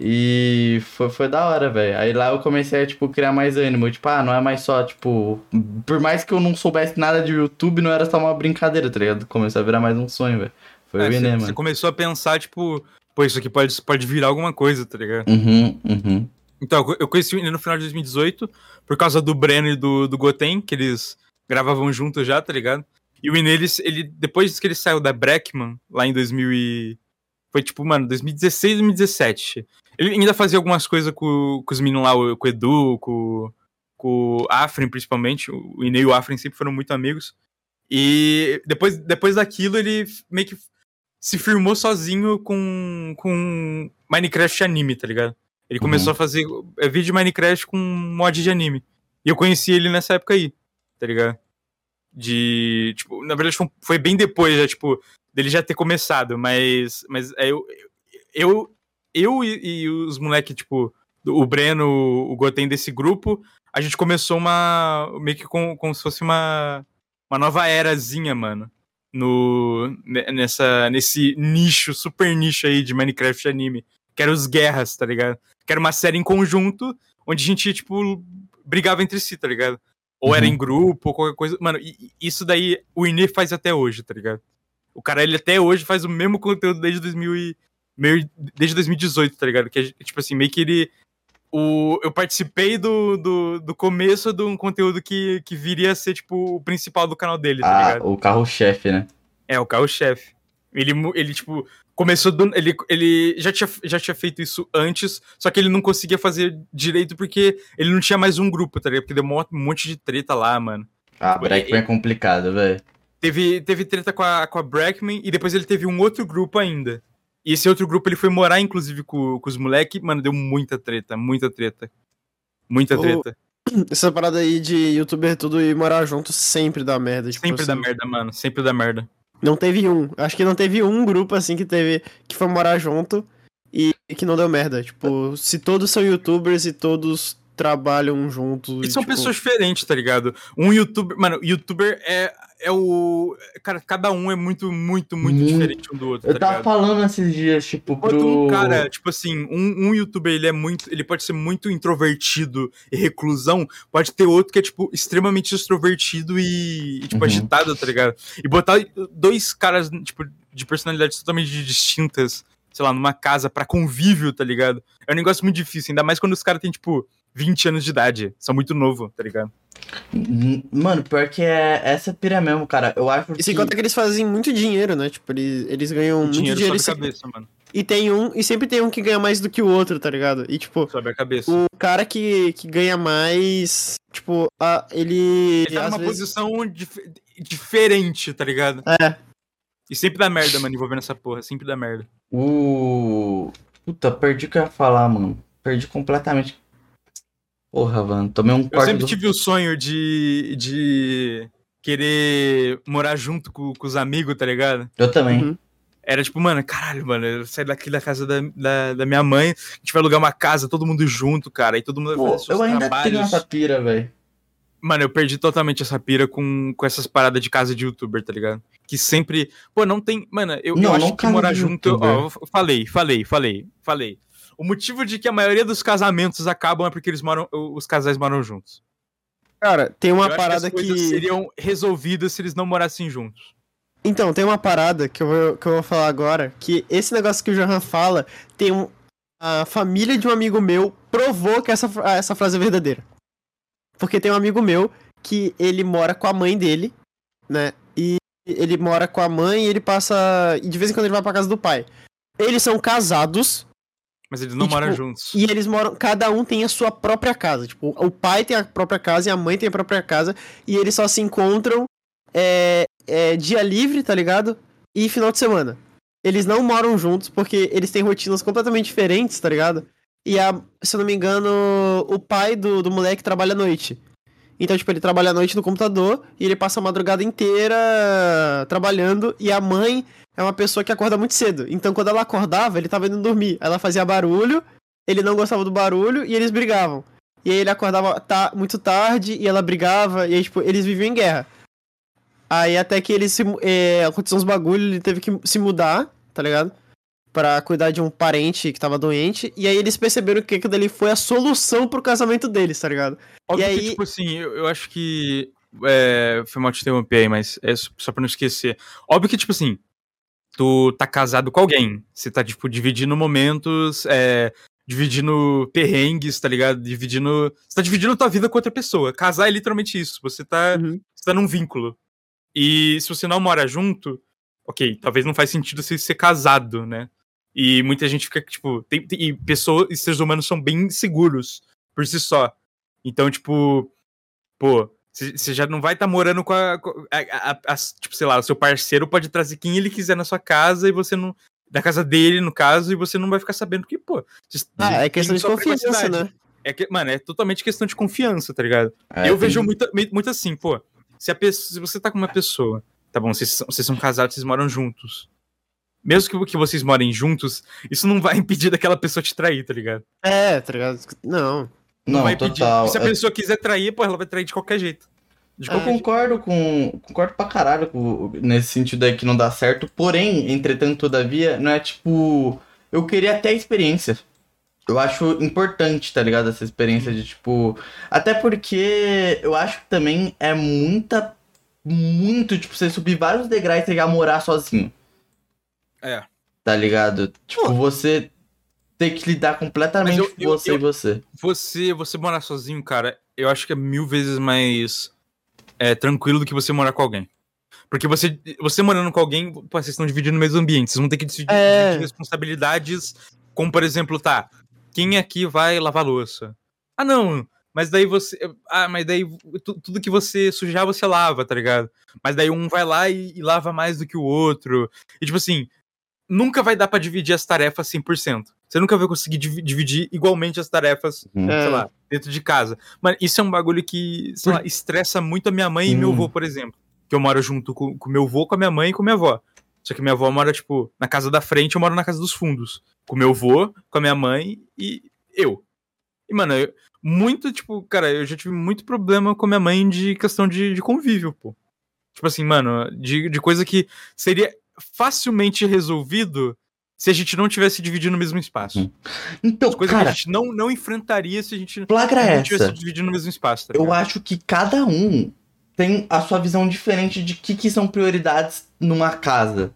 S2: E foi, foi da hora, velho. Aí lá eu comecei a, tipo, criar mais ânimo. Tipo, ah, não é mais só, tipo... Por mais que eu não soubesse nada de YouTube, não era só uma brincadeira, tá ligado? Começou a virar mais um sonho, velho. Foi
S3: É,
S2: o
S3: você,
S2: Inê,
S3: você
S2: mano.
S3: começou a pensar, tipo, pô, isso aqui pode, pode virar alguma coisa, tá ligado?
S2: Uhum, uhum.
S3: Então, eu- conheci o Inê no final de 2018, por causa do Breno e do, do Goten, que eles gravavam juntos já, tá ligado? E o Inê, ele, ele, depois que ele saiu da Breckman, lá em 2000 e... Foi tipo, mano, 2016, 2017. Ele ainda fazia algumas coisas com, com os meninos lá, com o Edu, com, com o Afrin, principalmente. O Inê e o Afrin sempre foram muito amigos. E depois, depois daquilo, ele meio que se firmou sozinho com, com Minecraft anime, tá ligado? Ele começou a fazer é, vídeo de Minecraft com mod de anime. E eu conheci ele nessa época aí, tá ligado? De. Tipo, na verdade foi- foi bem depois, já, tipo, dele já ter começado, mas. Mas é, eu. Eu, eu e, e os moleques, tipo, o Breno, o Goten desse grupo, a gente começou uma. meio que com, como se fosse uma. Uma nova erazinha, mano. No, ne- nessa, nesse nicho, super nicho aí de Minecraft anime. Que era os Guerras, tá ligado? Que era uma série em conjunto, onde a gente, tipo, brigava entre si, tá ligado? Ou era
S2: Uhum.
S3: em grupo, ou qualquer coisa. Mano, isso daí o Inê faz até hoje, tá ligado? O cara, ele até hoje faz o mesmo conteúdo desde 2000 e, meio, desde 2018, tá ligado? Que, é, tipo assim, meio que ele... O, eu participei do, do, do começo de um conteúdo que, que viria a ser, tipo, o principal do canal dele, tá
S2: Ah,
S3: ligado?
S2: o carro-chefe, né?
S3: É, o carro-chefe. Ele, ele, tipo, começou do, ele ele já tinha, já tinha feito isso antes, só que ele não conseguia fazer direito porque ele não tinha mais um grupo, tá ligado? Porque deu um monte de treta lá, mano.
S2: Ah, Brackman é complicado, velho.
S3: Teve, teve treta com a, com a Brackman e depois ele teve um outro grupo ainda. E esse outro grupo ele foi morar, inclusive, com, com os moleques. Mano, deu muita treta, muita treta. Muita
S1: Ô,
S3: treta.
S1: Essa parada aí de youtuber tudo e morar junto sempre dá merda. Tipo,
S3: Sempre dá
S1: assim,
S3: merda, mano. Sempre dá merda.
S1: Não teve um. Acho que não teve um grupo assim que teve. que foi morar junto e, e que não deu merda. Tipo, se todos são youtubers e todos trabalham juntos.
S3: E são
S1: tipo,
S3: pessoas diferentes, tá ligado? Um youtuber. Mano, youtuber é, é o. Cara, cada um é muito, muito, muito,
S2: Muito.
S3: diferente um do outro.
S2: Eu
S3: tá
S2: tava
S3: ligado?
S2: falando esses dias, tipo,
S3: Enquanto
S2: pro.
S3: um cara, tipo assim, um, um youtuber, ele é muito. Ele pode ser muito introvertido e reclusão. Pode ter outro que é, tipo, extremamente extrovertido e, e, tipo,
S2: Uhum.
S3: agitado, tá ligado? E botar dois caras, tipo, de personalidades totalmente distintas, sei lá, numa casa pra convívio, tá ligado? É um negócio muito difícil, ainda mais quando os caras têm, tipo, 20 anos de idade. São muito novo, tá ligado?
S2: Mano, pior que é essa pira mesmo, cara. Eu acho
S1: E
S2: que.
S1: sem conta que eles fazem muito dinheiro, né? Tipo, eles, eles ganham muito
S3: dinheiro,
S1: dinheiro.
S3: sobe a
S1: e, se-
S3: cabeça, mano.
S1: e tem um. E sempre tem um que ganha mais do que o outro, tá ligado? E tipo,
S3: Sobe a cabeça.
S1: o cara que, que ganha mais. Tipo, a, ele.
S3: Ele tá numa
S1: vezes-
S3: posição dif- diferente, tá ligado?
S1: É.
S3: E sempre dá merda, mano, envolvendo essa porra. Sempre dá merda.
S2: O. Puta, perdi o que eu ia falar, mano. Perdi completamente. Porra, mano. Tomei um
S3: Eu
S2: corte
S3: sempre
S2: do...
S3: tive o sonho de, de querer morar junto com, com os amigos, tá ligado?
S2: Eu também.
S1: Uhum.
S3: Era tipo, mano, caralho, mano, eu sair daqui da casa da, da, da minha mãe, a gente vai alugar uma casa, todo mundo junto, cara, e todo mundo vai
S2: Pô,
S3: fazer seus
S2: eu ainda tenho essa pira, velho.
S3: Mano, eu perdi totalmente essa pira com, com essas paradas de casa de youtuber, tá ligado? Que sempre. Pô, não tem. Mano, eu,
S2: Não,
S3: eu acho
S2: não
S3: que morar junto. Ó, eu falei, falei, falei, falei. O motivo de que a maioria dos casamentos acabam é porque eles moram. Os casais moram juntos.
S1: Cara, tem uma
S3: eu
S1: parada
S3: que, as coisas
S1: que.
S3: seriam resolvidas se eles não morassem juntos.
S1: Então, tem uma parada que eu, vou, que eu vou falar agora, que esse negócio que o Johan fala, tem um. A família de um amigo meu provou que essa, essa frase é verdadeira. Porque tem um amigo meu que ele mora com a mãe dele, né? E ele mora com a mãe e ele passa. E de vez em quando ele vai pra casa do pai. Eles são casados
S3: Mas eles não
S1: E,
S3: moram
S1: tipo,
S3: juntos.
S1: e eles moram. Cada um tem a sua própria casa. Tipo, o pai tem a própria casa e a mãe tem a própria casa. E eles só se encontram é, é, dia livre, tá ligado? E final de semana. Eles não moram juntos porque eles têm rotinas completamente diferentes, tá ligado? E a, se eu não me engano, o pai do, do moleque trabalha à noite. Então, tipo, ele trabalha à noite no computador e ele passa a madrugada inteira trabalhando. E a mãe é uma pessoa que acorda muito cedo. Então, quando ela acordava, ele tava indo dormir. Ela fazia barulho, ele não gostava do barulho e eles brigavam. E aí ele acordava ta muito tarde e ela brigava. E aí, tipo, eles viviam em guerra. Aí até que ele se. É, aconteceu uns bagulho, ele teve que se mudar, tá ligado? Pra cuidar de um parente que tava doente. E aí eles perceberam que aquilo dali foi a solução pro casamento deles, tá ligado?
S3: Óbvio
S1: e
S3: que,
S1: aí-
S3: tipo assim, eu, eu acho que. É, foi mal te interromper aí, mas é só só pra não esquecer. Óbvio que, tipo assim, tu tá casado com alguém. Você tá, tipo, dividindo momentos, é, dividindo perrengues, tá ligado? Dividindo. Você tá dividindo tua vida com outra pessoa. Casar é literalmente isso. Você tá,
S1: Uhum.
S3: você tá num vínculo. E se você não mora junto, ok, talvez não faz sentido você ser casado, né? E muita gente fica, tipo, tem, tem- e pessoas e seres humanos são bem inseguros por si só. Então, tipo, pô, você já não vai estar morando com a, a- a- a- Tipo, sei lá, o seu parceiro pode trazer quem ele quiser na sua casa e você não. Da casa dele, no caso, e você não vai ficar sabendo que, pô.
S1: Ah, é questão de confiança, né?
S3: É que, mano, é totalmente questão de confiança, tá ligado?
S2: É,
S3: eu vejo muito, muito assim, pô. Se, a pessoa, se você tá com uma pessoa, tá bom, vocês, são- vocês são casados, vocês moram juntos. Mesmo que, que vocês morem juntos, isso não vai impedir daquela pessoa te trair, tá ligado?
S1: É, tá ligado? Não.
S2: Não,
S3: vai
S2: total.
S3: E se a
S2: Eu-
S3: pessoa quiser trair, pô, ela vai trair de qualquer jeito. De
S2: Eu
S3: qualquer jeito.
S2: concordo com. Concordo pra caralho com, nesse sentido aí que não dá certo. Porém, entretanto, todavia, não é tipo. Eu queria até a experiência. Eu acho importante, tá ligado? Essa experiência de tipo. Até porque eu acho que também é muita. Muito, tipo, você subir vários degraus e chegar a morar sozinho.
S3: É.
S2: Tá ligado? Tipo,
S1: Pô.
S2: você ter que lidar completamente
S3: eu-
S2: você
S3: eu-
S2: e você.
S3: Você, você morar sozinho, cara, eu acho que é mil vezes mais é, tranquilo do que você morar com alguém. Porque você, você morando com alguém, vocês estão dividindo o mesmo ambiente. Vocês vão ter que dividir,
S1: É.
S3: dividir responsabilidades. Como, por exemplo, tá. Quem aqui vai lavar louça? Ah, não. Mas daí você. Ah, mas daí tu- tudo que você sujar, você lava, tá ligado? Mas daí um vai lá e, e lava mais do que o outro. E tipo assim, nunca vai dar pra dividir as tarefas 100%. Você nunca vai conseguir divi- dividir igualmente as tarefas
S2: Uhum.
S1: É.
S3: sei lá, dentro de casa. Mas isso é um bagulho que, sei lá, estressa muito a minha mãe e meu avô, por exemplo. Que eu moro junto com, com meu avô, com a minha mãe e com minha avó. Só que minha avó mora, tipo, na casa da frente, eu moro na casa dos fundos. Com meu avô, com a minha mãe e eu. E, mano, eu- muito, tipo, cara, eu já tive muito problema com a minha mãe de questão de, de convívio, pô. Tipo assim, mano, de, de coisa que seria facilmente resolvido se a gente não tivesse dividido no mesmo espaço.
S2: Hum. Então,
S3: Coisa que
S2: cara,
S3: a gente não, não enfrentaria se a gente não
S2: essa.
S3: tivesse dividido no mesmo espaço. Tá
S2: Eu acho que cada um tem a sua visão diferente de que, que são prioridades numa casa,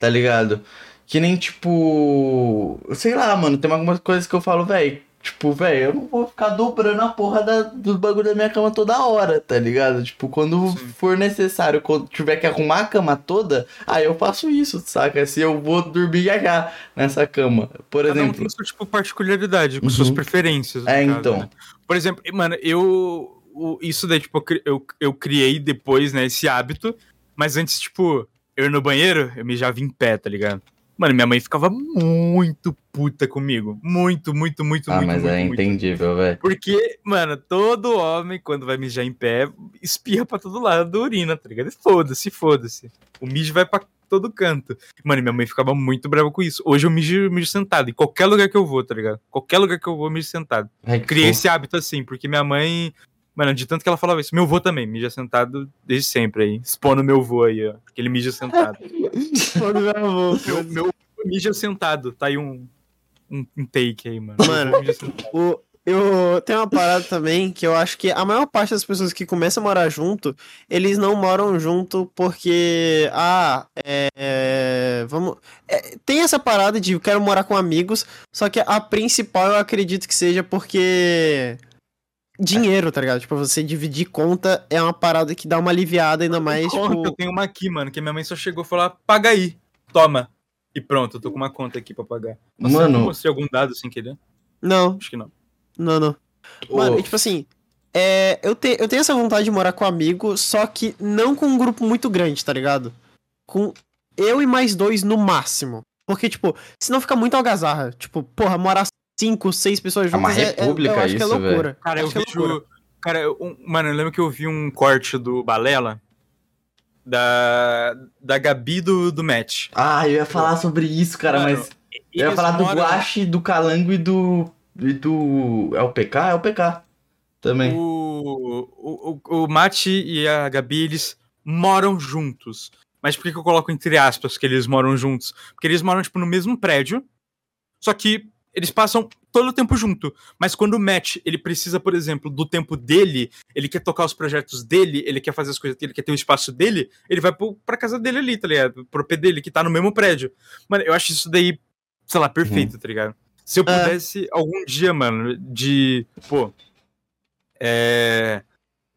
S2: tá ligado? Que nem, tipo. Sei lá, mano, tem algumas coisas que eu falo, velho. Tipo, velho, eu não vou ficar dobrando a porra da, do bagulho da minha cama toda hora, tá ligado? Tipo, quando
S3: Sim.
S2: for necessário, quando tiver que arrumar a cama toda, aí eu faço isso, saca? Se eu vou dormir já já nessa cama. Por
S3: Cada um
S2: exemplo.
S3: tem sua tipo, particularidade, com
S2: Uhum.
S3: suas preferências.
S2: É,
S3: caso,
S2: então.
S3: né? Por exemplo, mano, eu. o- isso daí, tipo, eu, eu criei depois, né, esse hábito. Mas antes, tipo, eu ir no banheiro, eu mijava em pé, tá ligado? Mano, minha mãe ficava muito puta comigo. Muito, muito, muito,
S2: Ah,
S3: muito,
S2: mas
S3: muito,
S2: é
S3: muito.
S2: entendível, velho.
S3: Porque, mano, todo homem, quando vai mijar em pé, espirra pra todo lado, urina, tá ligado? Foda-se, foda-se. O mijo vai pra todo canto. Mano, minha mãe ficava muito brava com isso. Hoje eu mijo, mijo sentado, em qualquer lugar que eu vou, tá ligado? Qualquer lugar que eu vou, eu mijo sentado.
S2: Ai,
S3: Criei esse hábito assim, porque minha mãe. Mano, de tanto que ela falava isso, meu avô também, mija sentado desde sempre aí. Expondo meu avô aí, ó. Que ele mija sentado.
S1: Quando meu avô,
S3: meu, meu avô mija sentado. Tá aí um, um, um take aí, mano.
S1: Mano.
S3: Sentado.
S1: O, eu tenho uma parada também que eu acho que a maior parte das pessoas que começam a morar junto, eles não moram junto porque, ah, é, é, vamos, é, tem essa parada de eu quero morar com amigos, só que a principal eu acredito que seja porque dinheiro, tá ligado? Tipo, você dividir conta é uma parada que dá uma aliviada ainda mais,
S3: Conta, eu
S1: tipo,
S3: tenho uma aqui, mano, que minha mãe só chegou e falou: "Ah, paga aí, toma. E pronto, eu tô com uma conta aqui pra pagar. Nossa,
S2: Mano.
S3: eu mostrei algum dado sem querer?
S1: não,
S3: Acho que não.
S1: não, não. Mano, e tipo assim, é, eu, te, eu tenho essa vontade de morar com amigo, só que não com um grupo muito grande, tá ligado? Com eu e mais dois no máximo. Porque, tipo, senão fica muito algazarra. Tipo, porra, morar cinco, seis pessoas
S2: É uma
S1: juntas
S2: república
S1: eu acho que é
S2: isso,
S1: loucura.
S3: Cara, eu
S1: acho que é
S3: vejo.
S1: loucura.
S3: Cara, eu- um- mano, eu lembro que eu vi um corte do Balela da, da Gabi do, do Match.
S2: Ah, eu ia falar sobre isso, cara,
S3: Mano,
S2: mas. Eu ia falar do
S3: moram-
S2: Guache, do Calango e do. E do. É o PK? É o PK. Também.
S3: O, o, o, o Mate e a Gabi, eles moram juntos. Mas por que, que eu coloco entre aspas que eles moram juntos? Porque eles moram, tipo, no mesmo prédio, só que eles passam todo o tempo junto. Mas quando o Matt, ele precisa, por exemplo, do tempo dele, ele quer tocar os projetos dele, ele quer fazer as coisas dele, quer ter o espaço dele, ele vai pro, pra casa dele ali, tá ligado? Pro P dele, que tá no mesmo prédio. Mano, eu acho isso daí, sei lá, perfeito, tá ligado? Se eu
S1: É.
S3: pudesse algum dia, mano, de, pô, é.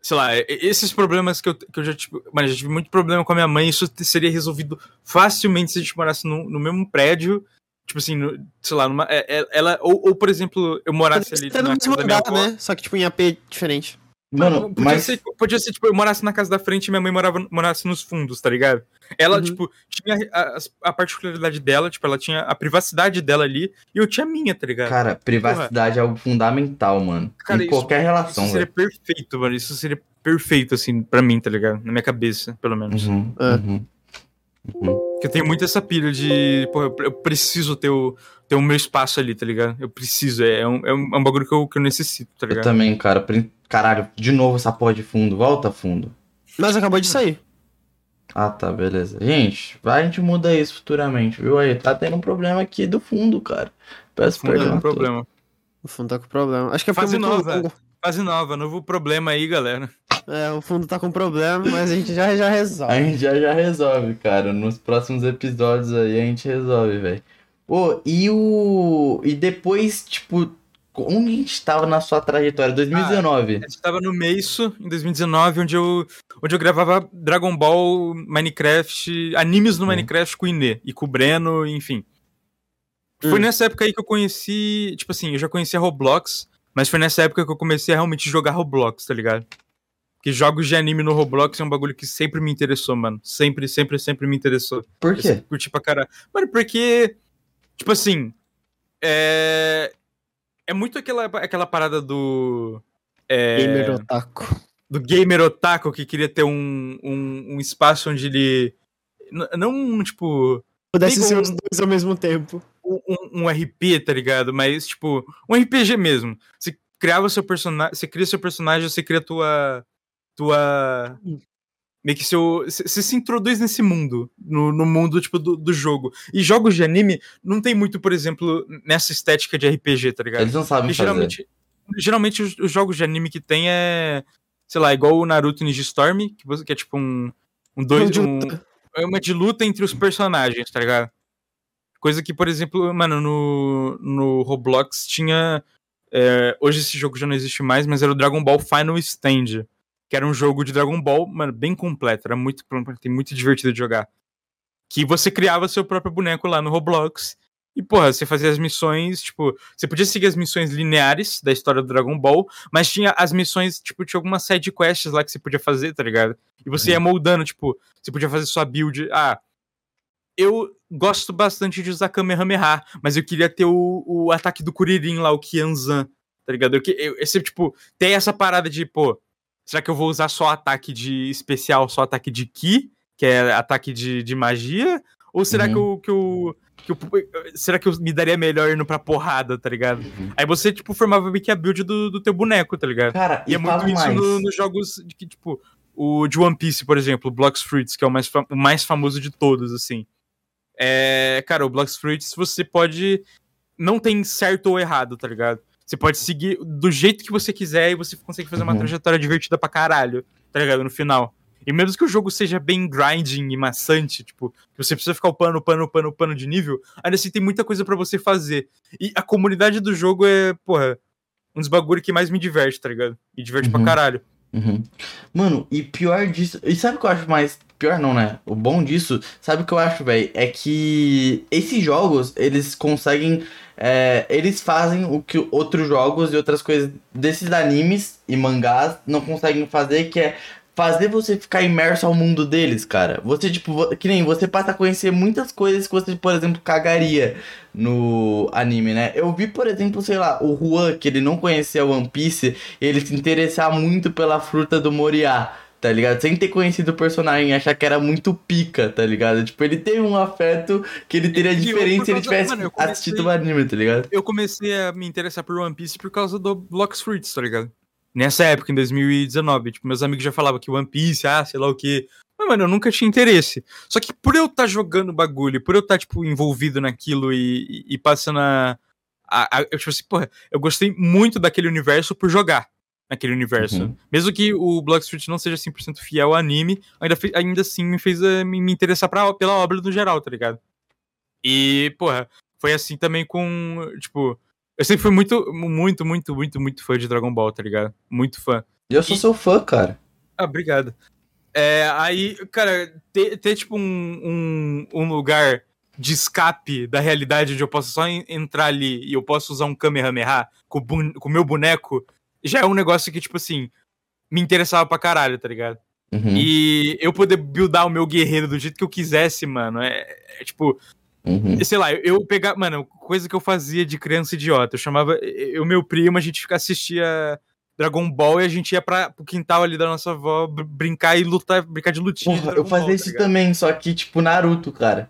S3: Sei lá, esses problemas que eu, que eu já tive. Mano, eu já tive muito problema com a minha mãe. Isso seria resolvido facilmente se a gente morasse no, no mesmo prédio. Tipo assim, no- sei lá, numa, é- é- ela. Ou, ou, por exemplo, eu morasse ali
S1: Tá
S3: na casa da minha
S1: lugar,
S3: avó.
S1: né? Só que, tipo, em AP diferente.
S2: Mano,
S3: podia,
S2: mas.
S3: ser, podia ser, tipo, eu morasse na casa da frente e minha mãe morava, morasse nos fundos, tá ligado? Ela,
S1: Uhum.
S3: tipo, tinha a, a particularidade dela, tipo, ela tinha a privacidade dela ali e eu tinha a minha, tá ligado?
S2: Cara, privacidade é algo fundamental, mano.
S3: Cara,
S2: em
S3: isso-
S2: qualquer relação,
S3: Isso seria
S2: velho.
S3: perfeito, mano. Isso seria perfeito, assim, pra mim, tá ligado? Na minha cabeça, pelo menos.
S2: Uhum,
S1: É.
S2: uhum.
S3: Porque eu tenho muito essa pilha de, pô, eu eu preciso ter o, ter o meu espaço ali, tá ligado? Eu preciso, é um, é um, é um bagulho que eu, que eu necessito, tá
S2: Eu
S3: ligado?
S2: também, cara. Caralho, de novo essa porra de fundo. Volta fundo.
S1: Mas acabou de sair.
S2: Ah, tá, beleza. Gente, vai, a gente muda isso futuramente, viu? Aí, tá tendo um problema aqui do fundo, cara. Peço perdão. a todos.
S3: problema.
S1: O fundo tá com problema. Acho que foi
S3: Fase
S1: muito
S3: nova.
S1: longo.
S3: Fase nova, novo problema aí, galera.
S1: É, o fundo tá com problema, mas a gente já, já resolve.
S2: A gente já, já resolve, cara. Nos próximos episódios aí a gente resolve, velho. Pô, e o. E depois, tipo, Onde a gente tava na sua trajetória? 2019.
S3: A gente tava no Meiso, em 2019, onde eu, onde eu gravava Dragon Ball, Minecraft, animes no
S2: Hum.
S3: Minecraft com o Inê e com o Breno, enfim. Foi
S1: Hum.
S3: nessa época aí que eu conheci, tipo assim, eu já conhecia Roblox, mas foi nessa época que eu comecei a realmente jogar Roblox, tá ligado? Porque jogos de anime no Roblox é um bagulho que sempre me interessou, mano. Sempre, sempre, sempre me interessou.
S2: Por
S3: Eu
S2: quê?
S3: sempre curti pra caralho. Mano, porque, tipo assim, é. É muito aquela, aquela parada do. É,
S1: Gamer Otaku.
S3: do gamer otaku que queria ter um, um, um espaço onde ele. Não, tipo,
S1: Pudesse ser
S3: um-
S1: os dois ao mesmo tempo.
S3: Um, um RP, tá ligado? Mas, tipo, um RPG mesmo. Você criava seu personagem. Você cria seu personagem, você cria tua. Tua.
S1: Hum.
S3: Meio que seu. Você se introduz nesse mundo. No, no mundo, tipo, do, do jogo. E jogos de anime não tem muito, por exemplo, nessa estética de RPG, tá ligado?
S2: Eles não sabem
S3: E
S2: fazer.
S3: geralmente, geralmente os, os jogos de anime que tem é. Sei lá, igual o Naruto Ninja Storm, que, você- que é tipo um. Um dois. Um, é uma de luta entre os personagens, tá ligado? Coisa que, por exemplo, mano, no, no Roblox tinha. é, hoje esse jogo já não existe mais, mas era o Dragon Ball Final Stand. Que era um jogo de Dragon Ball, mano, bem completo. Era muito, muito divertido de jogar. Que você criava seu próprio boneco lá no Roblox. E, porra, você fazia as missões, tipo, você podia seguir as missões lineares da história do Dragon Ball, mas tinha as missões, tipo, tinha algumas side quests lá que você podia fazer, tá ligado? E você ia moldando, tipo, você podia fazer sua build. Ah, eu gosto bastante de usar Kamehameha, mas eu queria ter o, o ataque do Kuririn lá, o Kianzan, tá ligado? Eu, eu, esse, tipo, tem essa parada de, pô, será que eu vou usar só ataque de especial, só ataque de Ki, que é ataque de, de magia? Ou será
S2: Uhum.
S3: que eu. Que eu que eu- será que eu me daria melhor indo pra porrada, tá ligado?
S2: Uhum.
S3: Aí você, tipo, formava meio que a build do, do teu boneco, tá ligado?
S2: Cara,
S3: E
S2: e,
S3: é muito isso
S2: mais.
S3: no- nos jogos de que, tipo, o de One Piece, por exemplo, o Blocks Fruits, que é o mais, o mais famoso de todos, assim. É, cara, o Blocks Fruits você pode. Não tem certo ou errado, tá ligado? Você pode seguir do jeito que você quiser e você consegue fazer uma
S2: Uhum.
S3: trajetória divertida pra caralho, tá ligado? No final. E mesmo que o jogo seja bem grinding e maçante, tipo, que você precisa ficar upando, upando, upando, upando de nível, ainda assim tem muita coisa pra você fazer. E a comunidade do jogo é, porra, um dos bagulho que mais me diverte, tá ligado? Me diverte pra
S2: Uhum.
S3: caralho.
S2: Uhum. Mano, e pior disso. E sabe o que eu acho mais. Pior não, né? O bom disso, sabe o que eu acho, velho? É que esses jogos, eles conseguem. é, eles fazem o que outros jogos e outras coisas desses animes e mangás não conseguem fazer, que é fazer você ficar imerso ao mundo deles, cara. Você, tipo, que nem você passa a conhecer muitas coisas que você, por exemplo, cagaria no anime, né? Eu vi, por exemplo, sei lá, o Juan, que ele não conhecia One Piece, ele se interessar muito pela fruta do Moriá, tá ligado? Sem ter conhecido o personagem, achar que era muito pica, tá ligado? Tipo, ele teve um afeto que ele teria diferente se ele tivesse
S3: mano, comecei-
S2: assistido o anime, tá ligado?
S3: Eu comecei a me interessar por One Piece por causa do Blocks Fruits, tá ligado? Nessa época, em 2019. Tipo, meus amigos já falavam que One Piece, ah, sei lá o quê. Mas, mano, eu nunca tinha interesse. Só que por eu estar jogando bagulho, por eu estar, tipo, envolvido naquilo e, e, e passando a, a, a- eu, Tipo assim, porra, eu gostei muito daquele universo por jogar naquele universo.
S2: Uhum.
S3: Mesmo que o Blocks Fruits não seja 100% fiel ao anime, ainda, ainda assim me fez eh, me, me interessar pra, pela obra no geral, tá ligado? E, porra, foi assim também com, tipo, eu sempre fui muito, muito, muito, muito, muito fã de Dragon Ball, tá ligado? Muito fã.
S2: Eu sou
S3: E-
S2: seu fã, cara.
S3: Ah, obrigado. É, aí, cara, ter, ter tipo um, um, um lugar de escape da realidade onde eu posso só en- entrar ali e eu posso usar um Kamehameha com o meu boneco, já é um negócio que, tipo assim, me interessava pra caralho, tá ligado?
S2: Uhum,
S3: E eu poder buildar o meu guerreiro do jeito que eu quisesse, mano, é, é tipo,
S2: uhum.
S3: sei lá, eu, eu pegar, mano, coisa que eu fazia de criança idiota, eu chamava, eu meu primo, a gente ficava assistia Dragon Ball e a gente ia pra, pro quintal ali da nossa avó br- brincar e lutar, brincar de lutinha. de
S2: Porra,
S3: Dragon
S2: eu fazia
S3: Ball,
S2: isso
S3: tá
S2: também, só que, tipo, Naruto, cara.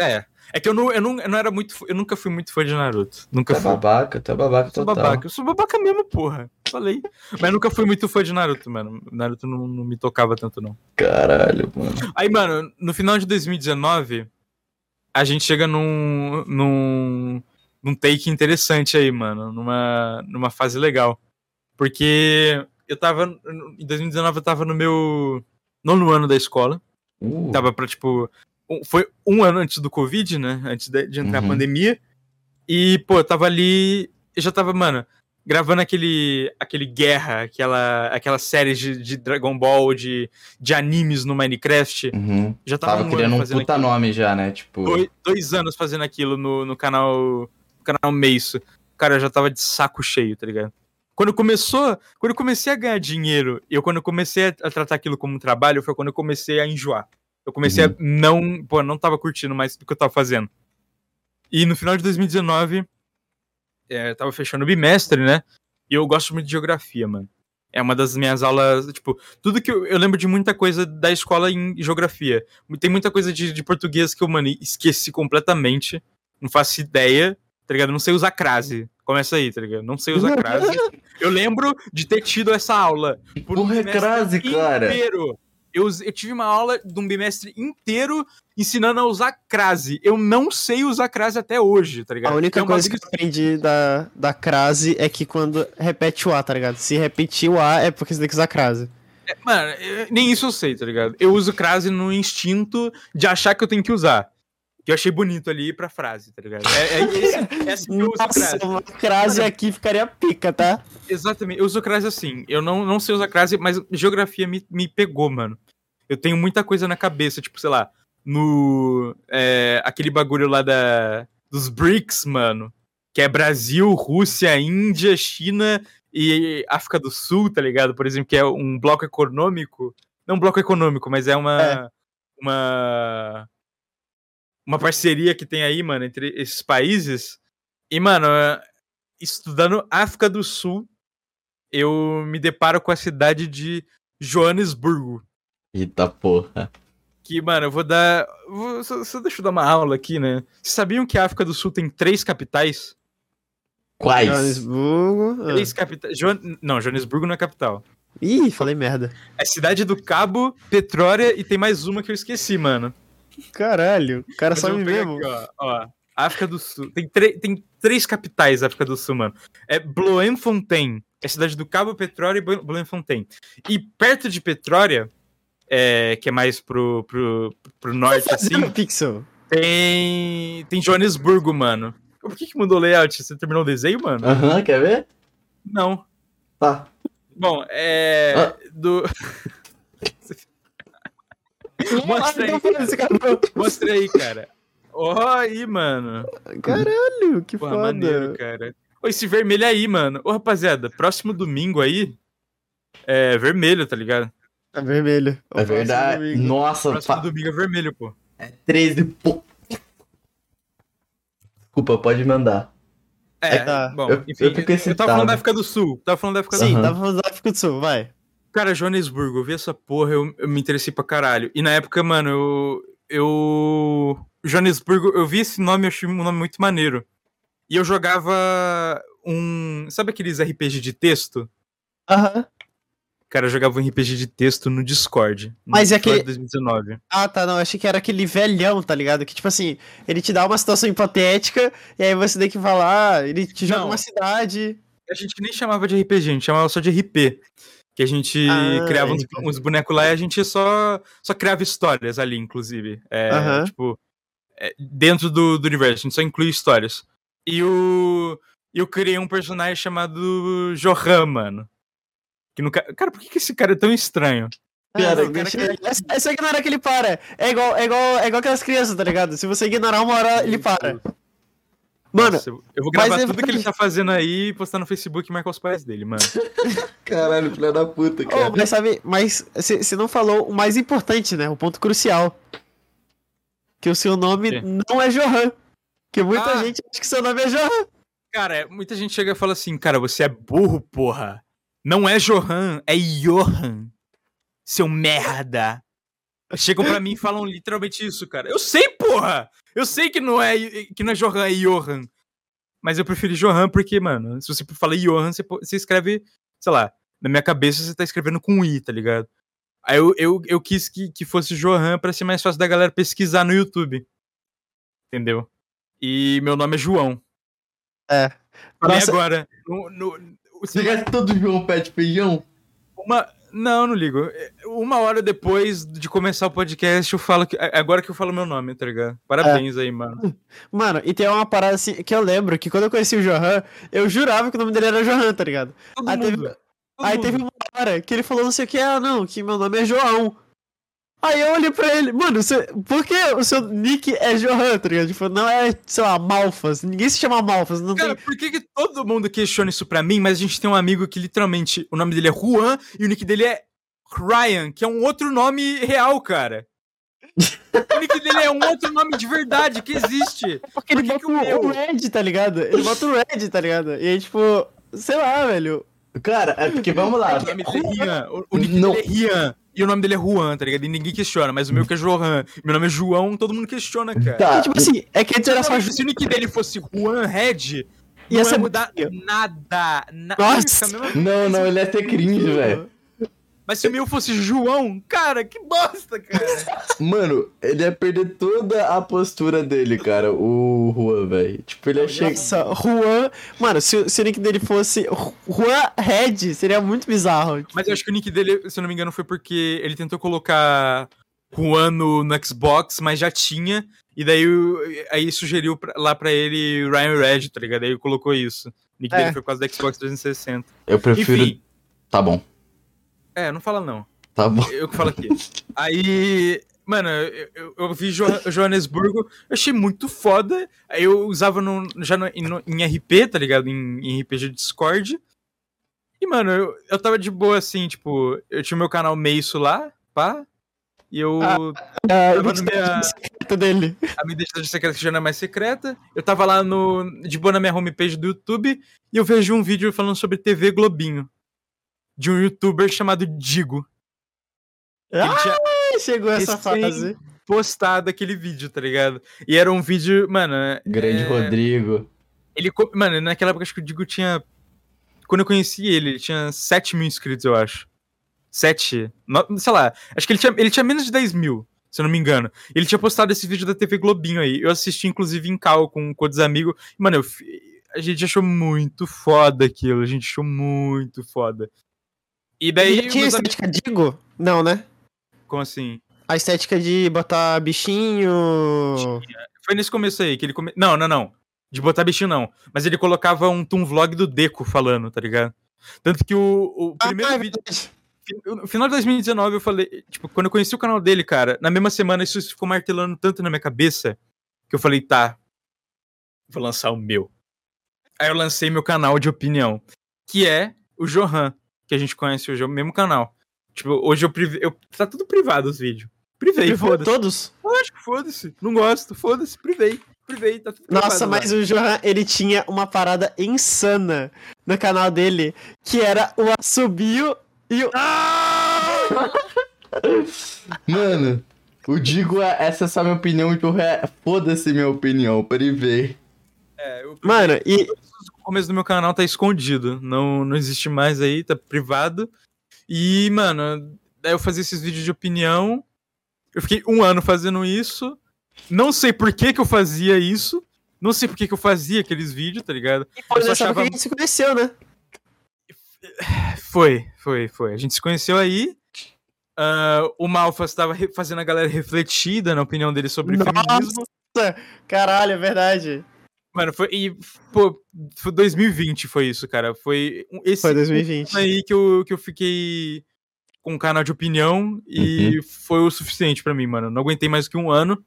S3: É. É que eu não, eu não, eu não era muito, eu nunca fui muito fã de Naruto. Nunca
S2: Tá
S3: fui.
S2: babaca, tá babaca
S3: Eu sou
S2: total.
S3: babaca, eu sou babaca mesmo, porra. Falei. Mas nunca fui muito fã de Naruto, mano. Naruto não, não me tocava tanto, não.
S2: Caralho, mano.
S3: Aí, mano, no final de 2019, a gente chega num, num, num take interessante aí, mano. Numa, numa fase legal. Porque eu tava. Em 2019 eu tava no meu nono ano da escola.
S2: Uh,
S3: Tava pra, tipo. Foi um ano antes do Covid, né? Antes de, de entrar
S2: Uhum.
S3: a pandemia. E, pô, eu tava ali. Eu já tava, mano. gravando aquele, aquele Guerra, aquela, aquela série de, de Dragon Ball, de, de animes no Minecraft.
S2: Uhum.
S3: Já tava,
S2: Tava
S3: um
S2: criando um puta
S3: aquilo.
S2: nome já, né? Tipo.
S3: Dois, dois anos fazendo aquilo no, no canal no canal Meiso. Cara, eu já tava de saco cheio, tá ligado? Quando começou, quando eu comecei a ganhar dinheiro, eu quando eu comecei a tratar aquilo como um trabalho, foi quando eu comecei a enjoar. Eu comecei
S2: Uhum.
S3: a não, pô, não tava curtindo mais o que eu tava fazendo. E no final de 2019, é, eu tava fechando o bimestre, né? E eu gosto muito de geografia, mano. É uma das minhas aulas, tipo, tudo que eu, eu lembro de muita coisa da escola em geografia. Tem muita coisa de, de português que eu, mano, esqueci completamente. Não faço ideia, tá ligado? Não sei usar crase. Começa aí, tá ligado? Não sei usar crase. Eu lembro de ter tido essa aula. Por
S2: Porra, é
S3: bimestre
S2: crase, cara.
S3: inteiro. Eu, eu tive uma aula de um bimestre inteiro ensinando a usar crase. Eu não sei usar crase até hoje, tá ligado?
S1: A única
S3: É
S1: coisa que eu aprendi da, da crase é que quando repete o A, tá ligado? Se repetir o A é porque você tem que usar crase.
S3: Mano, eu- nem isso eu sei, tá ligado? Eu uso crase no instinto de achar que eu tenho que usar. Que eu achei bonito ali pra frase, tá ligado? É, é, esse- é assim que eu uso crase.
S1: Nossa, uma crase aqui ficaria pica, tá?
S3: Exatamente, eu uso crase assim. Eu não, não sei usar crase, mas geografia me, me pegou, mano. Eu tenho muita coisa na cabeça, tipo, sei lá, no. é, aquele bagulho lá da, dos BRICS, mano. Que é Brasil, Rússia, Índia, China e África do Sul, tá ligado? Por exemplo, que é um bloco econômico. Não um bloco econômico, mas é uma.
S1: É.
S3: Uma. Uma parceria que tem aí, mano, entre esses países. E, mano, é, estudando África do Sul, eu me deparo com a cidade de Joanesburgo.
S2: Eita porra.
S3: Que, mano, eu vou dar. Vou, só, só deixa eu dar uma aula aqui, né? Vocês sabiam que a África do Sul tem três capitais?
S2: Quais?
S1: Joanesburgo. ah.
S3: Três capitais. Joan... Não, Joanesburgo não é capital.
S1: Ih, falei merda.
S3: É Cidade do Cabo, Petrória e tem mais uma que eu esqueci, mano.
S1: Caralho, o cara
S3: pegar
S1: mesmo.
S3: aqui, ó, ó. África do Sul. Tem, tem três capitais da África do Sul, mano. É Bloemfontein. É Cidade do Cabo, Petrória e Blo- Bloemfontein. E perto de Petrória, é, que é mais pro, pro, pro norte, assim,
S1: pixel.
S3: tem, tem Joanesburgo, mano. Por que, que mudou o layout? Você terminou o desenho, mano?
S2: Aham, quer ver?
S3: Não.
S2: Tá.
S3: Bom, é.
S2: Ah.
S3: Do. Mostra aí,
S1: cara.
S3: Mostra aí, cara. Ó, aí, mano.
S1: Caralho, que
S3: Porra,
S1: foda.
S3: maneiro, cara. Ô, esse vermelho aí, mano. Ô, rapaziada, próximo domingo aí. É vermelho, tá ligado?
S1: É vermelho.
S2: É verdade. Nossa,
S3: Próximo
S2: fa...
S3: domingo é vermelho, pô.
S2: 13. Pô. Desculpa, pode mandar.
S3: É,
S1: tá.
S3: bom,
S2: Eu-
S3: enfim.
S2: eu
S3: eu tava falando da África do Sul. Tava falando da África do
S1: Sim,
S3: Sul.
S2: Aham.
S1: dá pra fazer da África do Sul, vai.
S3: Cara, Joanesburgo, eu vi essa porra, eu, eu me interessei pra caralho. E na época, mano, eu. Eu. Joanesburgo, eu vi esse nome, eu achei um nome muito maneiro. E eu jogava um. Sabe aqueles RPG de texto?
S1: Aham.
S3: Cara, eu jogava um RPG de texto no Discord. no
S1: Mas é
S3: 2019.
S1: Ah, tá, não, eu achei que era aquele velhão, tá ligado? Que, tipo assim, ele te dá uma situação hipotética, e aí você tem que falar, ele te joga
S3: Não.
S1: uma cidade.
S3: A gente nem chamava de RPG, a gente chamava só de RP. Que a gente
S1: Ah,
S3: criava uns, uns bonecos lá e a gente só, só criava histórias ali, inclusive. É,
S1: Aham.
S3: Tipo, é, dentro do, do universo, a gente só inclui histórias. E o. Eu criei um personagem chamado Johan, mano. Que no, ca- cara, por que, que esse cara é tão estranho?
S2: Cara,
S1: Ah, não,
S2: deixa
S1: cara, é, é só ignorar que ele para. É igual, é, igual, é igual aquelas crianças, tá ligado? Se você ignorar uma hora, ele para. Mano,
S3: Nossa, eu vou gravar
S1: é
S3: tudo que ele tá fazendo aí e postar no Facebook e marcar os pais dele, mano.
S2: Caralho, filha da puta,
S1: oh, mas sabe, mas você não falou o mais importante, né? O ponto crucial. Que o seu nome
S3: Quê?
S1: não é Johan. Que muita
S3: Ah.
S1: gente acha que seu nome é Johan.
S3: Cara, muita gente chega e fala assim, cara, você é burro, porra. Não é Johan, é Johan. Seu merda. Chegam pra mim e falam literalmente isso, cara. Eu sei, porra! Eu sei que não é, que não é Johan, é Johan. Mas eu preferi Johan porque, mano, se você fala Johan, você, você escreve, sei lá, na minha cabeça você tá escrevendo com I, tá ligado? Aí eu, eu, eu quis que, que fosse Johan pra ser mais fácil da galera pesquisar no YouTube. Entendeu? E meu nome é João.
S1: É.
S3: Falei
S1: Nossa.
S3: agora. No, no,
S2: Você conhece todo João Pé de Feijão?
S3: uma. Não, não ligo. Uma hora depois de começar o podcast, eu falo que. Agora que eu falo meu nome, tá ligado? Parabéns aí, mano.
S1: Mano, e tem uma parada assim que eu lembro que quando eu conheci o Johan, eu jurava que o nome dele era Johan, tá ligado?
S3: Todo
S1: Aí
S3: mundo.
S1: teve,
S3: Todo
S1: aí
S3: mundo.
S1: teve uma hora que ele falou não sei o que, ah, não, que meu nome é João. Aí eu olhei pra ele, mano, você, por que o seu nick é Johan, tá ligado? Tipo, não é, sei lá, Malfas. Ninguém se chama Malfas, não
S3: Cara,
S1: tem.
S3: por que, que todo mundo questiona isso pra mim, mas a gente tem um amigo que literalmente o nome dele é Juan e o nick dele é Ryan, que é um outro nome real, cara. o nick dele é um outro nome de verdade que existe.
S1: Porque ele
S3: por que
S1: bota
S3: que o meu?
S1: o Red, tá ligado? Ele bota o Red, tá ligado? E aí, tipo, sei lá, velho.
S2: Cara, é porque vamos lá.
S3: O nome dele é Rian. O, o nick dele é Rian. E o nome dele é Juan, tá ligado? E ninguém questiona, mas o meu que é Johan. Meu nome é João, todo mundo questiona, cara.
S2: Tá,
S1: E, tipo assim, é que antes era só.
S3: Se o nick dele fosse Juan Red,
S1: Ia
S3: ia mudar nada. Na...
S1: Nossa.
S3: Ia ficar a mesma
S2: não, não, ele é ter cringe, velho.
S3: Mas se o meu fosse João, cara, que bosta, cara.
S2: Mano, ele ia perder toda a postura dele, cara, o Juan, velho. Tipo, ele ia chegar.
S1: Nossa, Juan. Mano, se, se o nick dele fosse Juan Red, seria muito bizarro.
S3: Mas eu acho que o nick dele, se eu não me engano, foi porque ele tentou colocar Juan no, no Xbox, mas já tinha. E daí aí sugeriu pra- lá pra ele Ryan Red, tá ligado? Aí ele colocou isso. O nick
S1: É.
S3: dele foi por causa da Xbox 360.
S2: Eu prefiro.
S3: Enfim.
S2: Tá bom,
S3: É, não fala não.
S2: tá bom.
S3: Eu que falo aqui. Aí, mano, eu, eu, eu vi Jo- Joanesburgo, eu achei muito foda. Aí eu usava no, já no, em, no- em RP, tá ligado? Em, em RPG Discord. E, mano, eu, eu tava de boa assim, tipo, eu tinha o meu canal Meiço lá, pá. E eu.
S1: Ah. A
S3: Tava no
S1: identidade
S3: minha-
S1: secreta dele.
S3: A minha identidade secreta que já não é mais secreta. Eu tava lá no, de boa na minha homepage do YouTube e eu vejo um vídeo falando sobre TV Globinho. De um youtuber chamado Digo.
S1: Ah,
S3: tinha
S1: chegou essa fase.
S3: postado aquele vídeo, tá ligado? E era um vídeo, mano.
S2: Grande
S3: é,
S2: Rodrigo.
S3: Ele, mano, naquela época acho que o Digo tinha. Quando eu conheci ele, ele tinha 7 mil inscritos, eu acho. 7. no- sei lá. Acho que ele tinha, ele tinha menos de 10 mil, se eu não me engano. Ele tinha postado esse vídeo da TV Globinho aí. Eu assisti, inclusive, em cal com, com outros amigos. Mano, eu a gente achou muito foda aquilo. A gente achou muito foda. E daí.
S1: Ele tinha
S3: meus amigos-
S1: estética Digo? Não, né?
S3: Como assim?
S1: A estética de botar bichinho.
S3: Foi nesse começo aí que ele come... Não, não, não. De botar bichinho, não. Mas ele colocava um Toon Vlog do Deco falando, tá ligado? Tanto que o, o primeiro
S1: ah, é
S3: vídeo. No final de 2019, eu falei. Tipo, quando eu conheci o canal dele, cara, na mesma semana isso ficou martelando tanto na minha cabeça que eu falei, tá. Vou lançar o meu. Aí eu lancei meu canal de opinião, que é o Johan, que a gente conhece hoje, é o mesmo canal. Tipo, hoje eu, prive... eu Tá tudo privado os vídeos. Privei, foda-se.
S1: todos?
S3: Eu acho que foda-se. Não gosto, foda-se, privei. Privei, tá tudo
S1: Nossa,
S3: privado lá.
S1: mas o Johan, ele tinha uma parada insana no canal dele, que era o assobio e o...
S2: Mano, o Digo, é- essa é só minha opinião, então é. Foda-se minha opinião, privei.
S3: É, eu
S1: Mano, e
S3: começo do meu canal tá escondido. Não, não existe mais aí, tá privado. E, mano, daí eu fazia esses vídeos de opinião. Eu fiquei um ano fazendo isso. Não sei por que que eu fazia isso. Não sei por que que eu fazia aqueles vídeos, tá ligado?
S1: foi
S3: eu só
S1: nessa
S3: achava-
S1: que a gente se conheceu, né?
S3: Foi, foi, foi. A gente se conheceu aí. Ah, o Malfas tava re- fazendo a galera refletida na opinião dele sobre
S1: Nossa!
S3: feminismo.
S1: Caralho, é verdade.
S3: Mano, foi. E, pô, foi 2020 foi isso, cara. Foi esse
S1: Foi 2020.
S3: ano aí que eu, que eu fiquei com um canal de opinião e foi o suficiente pra mim, mano. Não aguentei mais que um ano.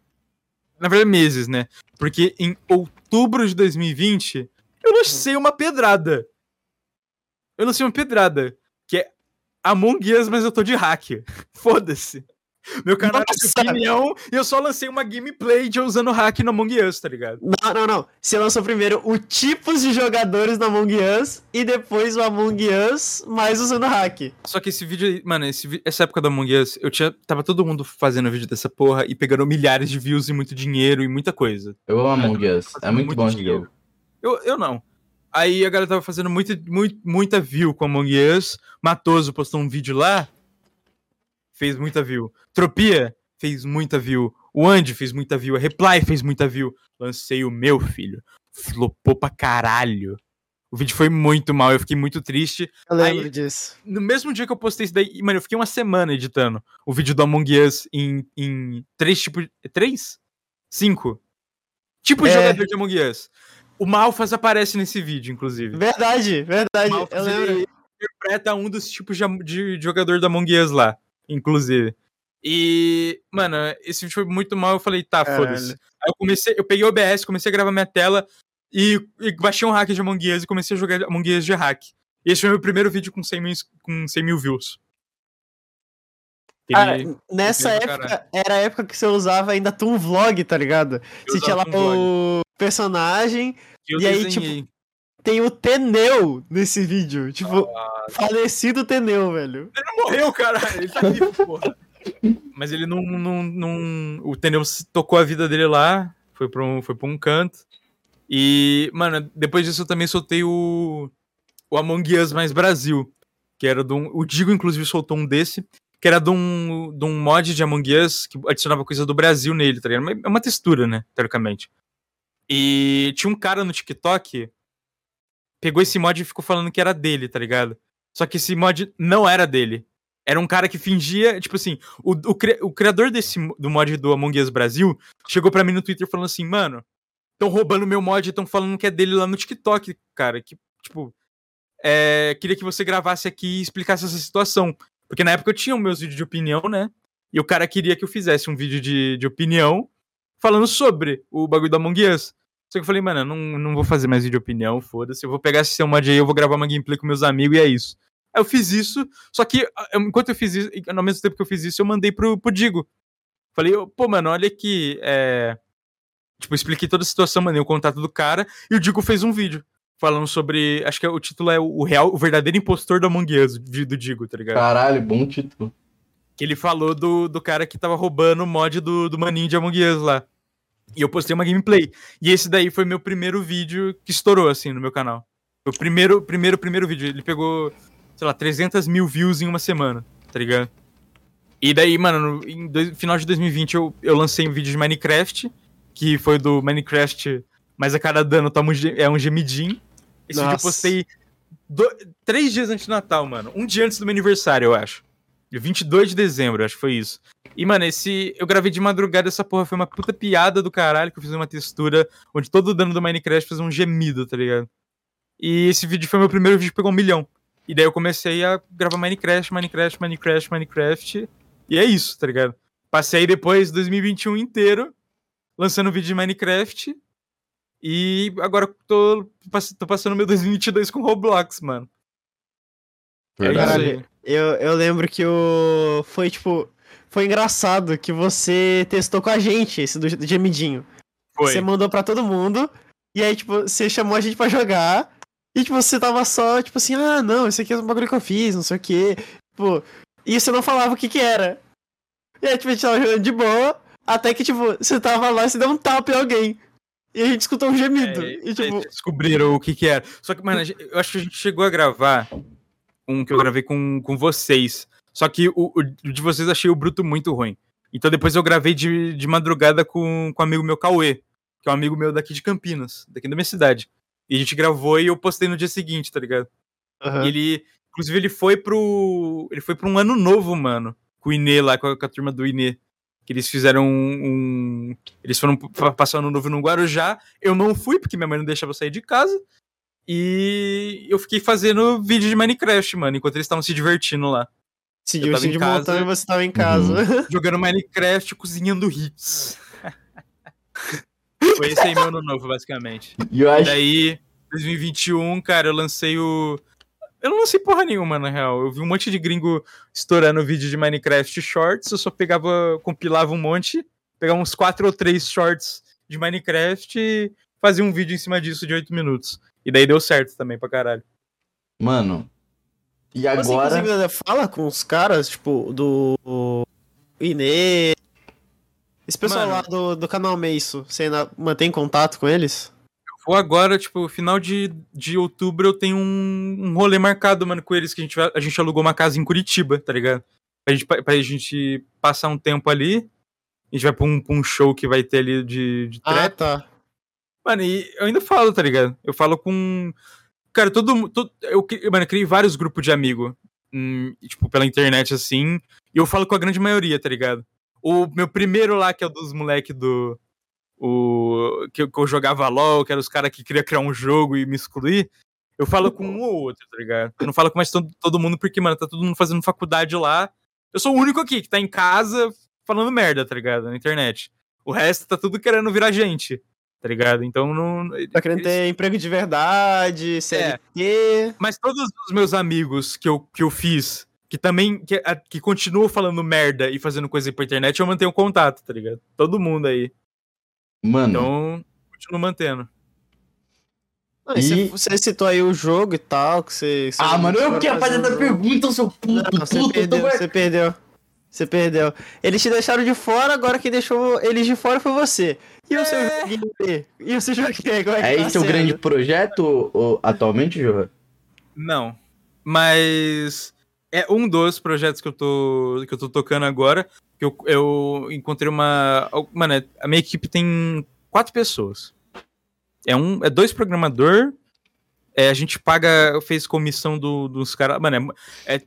S3: Na verdade, meses, né? Porque em outubro de 2020, eu lancei uma pedrada. Eu lancei uma pedrada. Que é Among Us, mas eu tô de hack. Foda-se. Meu canal é de
S1: Nossa!
S3: opinião e eu só lancei uma gameplay de eu usando hack no Among Us, tá ligado?
S1: Não, não, não. Você lançou primeiro o tipos de jogadores no Among Us e depois o Among Us, mais usando hack.
S3: Só que esse vídeo, aí- mano, esse essa época do Among Us, eu tinha. Tava todo mundo fazendo vídeo dessa porra e pegando milhares de views e muito dinheiro e muita coisa.
S2: Eu amo Among Us. É muito
S3: muito
S2: bom esse jogo.
S3: Eu, eu não. Aí a galera tava fazendo muita, muito, muita view com Among Us. Matoso postou um vídeo lá. Fez muita view. Tropia fez muita view. O Andy fez muita view. A Reply fez muita view. Lancei o meu, filho. Flopou pra caralho. O vídeo foi muito mal, eu fiquei muito triste.
S1: Eu lembro
S3: Aí-
S1: disso.
S3: No mesmo dia que eu postei isso daí, mano, eu fiquei uma semana editando o vídeo do Among Us em, em três tipos. Três? Cinco. Tipo de
S1: É.
S3: jogador de Among Us. O Malfas aparece nesse vídeo, inclusive.
S1: Verdade, verdade.
S3: O Malfas,
S1: Eu lembro.
S3: ele interpreta um dos tipos de, am- de jogador da Among Us lá, inclusive. E, mano, esse vídeo foi muito mal. Eu falei, tá,
S1: Caralho.
S3: foda-se. Aí eu comecei, eu peguei o OBS, comecei a gravar minha tela e, e baixei um hack de Among Us e comecei a jogar Among Us de hack. E esse foi meu primeiro vídeo com 100 mil, com 100 mil views.
S1: Cara, nessa época, era a época que você usava ainda Toon Vlog, tá ligado?
S3: eu
S1: Você tinha lá
S3: um
S1: o personagem, e aí,
S3: desenhei.
S1: Tem o Teneu nesse vídeo. Tipo,
S3: Ah.
S1: falecido Teneu, velho.
S3: Ele não morreu, caralho. Ele tá vivo, porra. Mas ele não, não, não. O Teneu tocou a vida dele lá. Foi pra, um, foi pra um canto. E, mano, depois disso eu também soltei o. O Among Us mais Brasil. Que era de um. O Digo, inclusive, soltou um desse. Que era de um, de um mod de Among Us que adicionava coisa do Brasil nele, tá ligado? É uma textura, né? Teoricamente. E tinha um cara no TikTok. Pegou esse mod e ficou falando que era dele, tá ligado? Só que esse mod não era dele. Era um cara que fingia, tipo assim, o, o, o criador desse do mod do Among Us Brasil chegou pra mim no Twitter falando assim, mano, estão roubando meu mod e estão falando que é dele lá no TikTok, cara. Que, tipo, é, queria que você gravasse aqui e explicasse essa situação. Porque na época eu tinha meus vídeos de opinião, né? E o cara queria que eu fizesse um vídeo de, de opinião falando sobre o bagulho do Among Us. Só que eu falei, mano, eu não, não vou fazer mais vídeo de opinião, foda-se. Eu vou pegar esse seu mod aí, eu vou gravar uma gameplay com meus amigos e é isso. Aí eu fiz isso, só que ah, enquanto eu fiz isso, ao mesmo tempo que eu fiz isso, eu mandei pro, pro Digo. Falei, pô, mano, olha aqui. É... Tipo, expliquei toda a situação, mandei o contato do cara, e o Digo fez um vídeo falando sobre. Acho que o título é o real, o verdadeiro impostor do Among Us, do Digo, tá ligado?
S2: Caralho, bom título.
S3: Que ele falou do, do cara que tava roubando o mod do, do maninho de Among Us lá. E eu postei uma gameplay. E esse daí foi meu primeiro vídeo que estourou, assim, no meu canal. Foi o primeiro, primeiro, primeiro vídeo. Ele pegou, sei lá, 300 mil views em uma semana, tá ligado? E daí, mano, no em dois- final de 2020 eu, eu lancei um vídeo de Minecraft, que foi do Minecraft, mas a cada dano toma um, é um gemidinho. Esse vídeo eu
S1: Nossa.
S3: postei do- três dias antes do Natal, mano. Um dia antes do meu aniversário, eu acho. Dia 22 de dezembro, acho que foi isso. E, mano, esse. Eu gravei de madrugada, essa porra foi uma puta piada do caralho, que eu fiz uma textura onde todo o dano do Minecraft fez um gemido, tá ligado? E esse vídeo foi meu primeiro vídeo que pegou um milhão. E daí eu comecei a gravar Minecraft, Minecraft, Minecraft, Minecraft. E é isso, tá ligado? Passei depois 2021 inteiro lançando vídeo de Minecraft. E agora tô, tô passando meu 2022 com Roblox, mano. É isso
S2: Verdade.
S3: aí.
S1: Eu, eu lembro que o. Foi tipo. Foi engraçado que você testou com a gente esse do gemidinho.
S3: Foi.
S1: Você mandou pra todo mundo. E aí, tipo, você chamou a gente pra jogar. E, tipo, você tava só, tipo assim, ah, não, esse aqui é um bagulho que eu fiz, não sei o quê. Tipo, e você não falava o que que era. E aí, tipo, a gente tava jogando de boa. Até que, tipo, você tava lá e você deu um tapa em alguém. E a gente escutou um gemido.
S3: É,
S1: e, tipo,
S3: descobriram o que que era. Só que, mano, eu acho que a gente chegou a gravar um que eu gravei com, com vocês. Só que o, o de vocês achei o bruto muito ruim. Então depois eu gravei de, de madrugada com, com um amigo meu, Cauê, que é um amigo meu daqui de Campinas, daqui da minha cidade. E a gente gravou e eu postei no dia seguinte, tá ligado? E ele, inclusive, ele foi pro. Ele foi pra um ano novo, mano. Com o Inê lá, com a, com a turma do Inê. Que eles fizeram um. um- eles foram pa- passar o ano novo no Guarujá. Eu não fui, porque minha mãe não deixava eu sair de casa. E eu fiquei fazendo vídeo de Minecraft, mano, enquanto eles estavam se divertindo lá.
S1: se
S3: em
S1: de
S3: casa.
S1: montão e você tava em casa.
S3: Jogando Minecraft, cozinhando hits. Foi esse aí meu ano novo, basicamente.
S2: E acho
S3: daí, 2021, cara, eu lancei o. Eu não lancei porra nenhuma, na real. Eu vi um monte de gringo estourando vídeo de Minecraft Shorts. Eu só pegava, compilava um monte, pegava uns quatro ou três shorts de Minecraft e fazia um vídeo em cima disso de 8 minutos. E daí deu certo também pra caralho.
S2: Mano. E
S1: Você,
S2: agora.
S1: inclusive, né, fala com os caras, tipo, do o Inê. Esse pessoal
S3: Mano.
S1: lá do, do canal Meisso, você ainda mantém contato com eles?
S3: Vou agora, tipo, final de, de outubro eu tenho um, um rolê marcado, mano, com eles, que a gente, a gente alugou uma casa em Curitiba, tá ligado? Pra gente, pra gente passar um tempo ali. A gente vai pra um, pra um show que vai ter ali de, de
S1: Ah,
S3: trap.
S1: tá.
S3: Mano, e eu ainda falo, tá ligado? Eu falo com. Cara, todo mundo. Eu, mano, eu criei vários grupos de amigo. Hum, tipo, pela internet, assim. E eu falo com a grande maioria, tá ligado? O meu primeiro lá, que é o dos moleques do. O, que, que eu jogava LOL, que eram os caras que queriam criar um jogo e me excluir. Eu falo com um ou outro, tá ligado? Eu não falo com mais todo, todo mundo, porque, mano, tá todo mundo fazendo faculdade lá. Eu sou o único aqui que tá em casa falando merda, tá ligado? Na internet. O resto tá tudo querendo virar gente, tá ligado? Então não.
S1: Tá querendo ter emprego de verdade, CLT. É.
S3: Mas todos os meus amigos que eu, que eu fiz, que também. Que, que continuam falando merda e fazendo coisa pra internet, eu mantenho contato, tá ligado? Todo mundo aí.
S2: Mano.
S3: Então, continuo mantendo.
S1: Ah, e... Você citou aí o jogo e tal, que você. você
S2: ah, mano, eu quero fazer essa pergunta, seu puto, não,
S1: você puto, perdeu, tô... Você perdeu. Você perdeu. Eles te deixaram de fora, agora quem deixou eles de fora foi você. E o seu é... joguinho E o seu joguinho como é que
S2: É tá esse o grande projeto o, atualmente, Johan?
S3: Não. Mas é um dos projetos que eu tô, que eu tô tocando agora. Que eu, eu encontrei uma. Mano, a minha equipe tem quatro pessoas. É, um, é dois programador. É, a gente paga, fez comissão do, dos caras. Mano, é, é,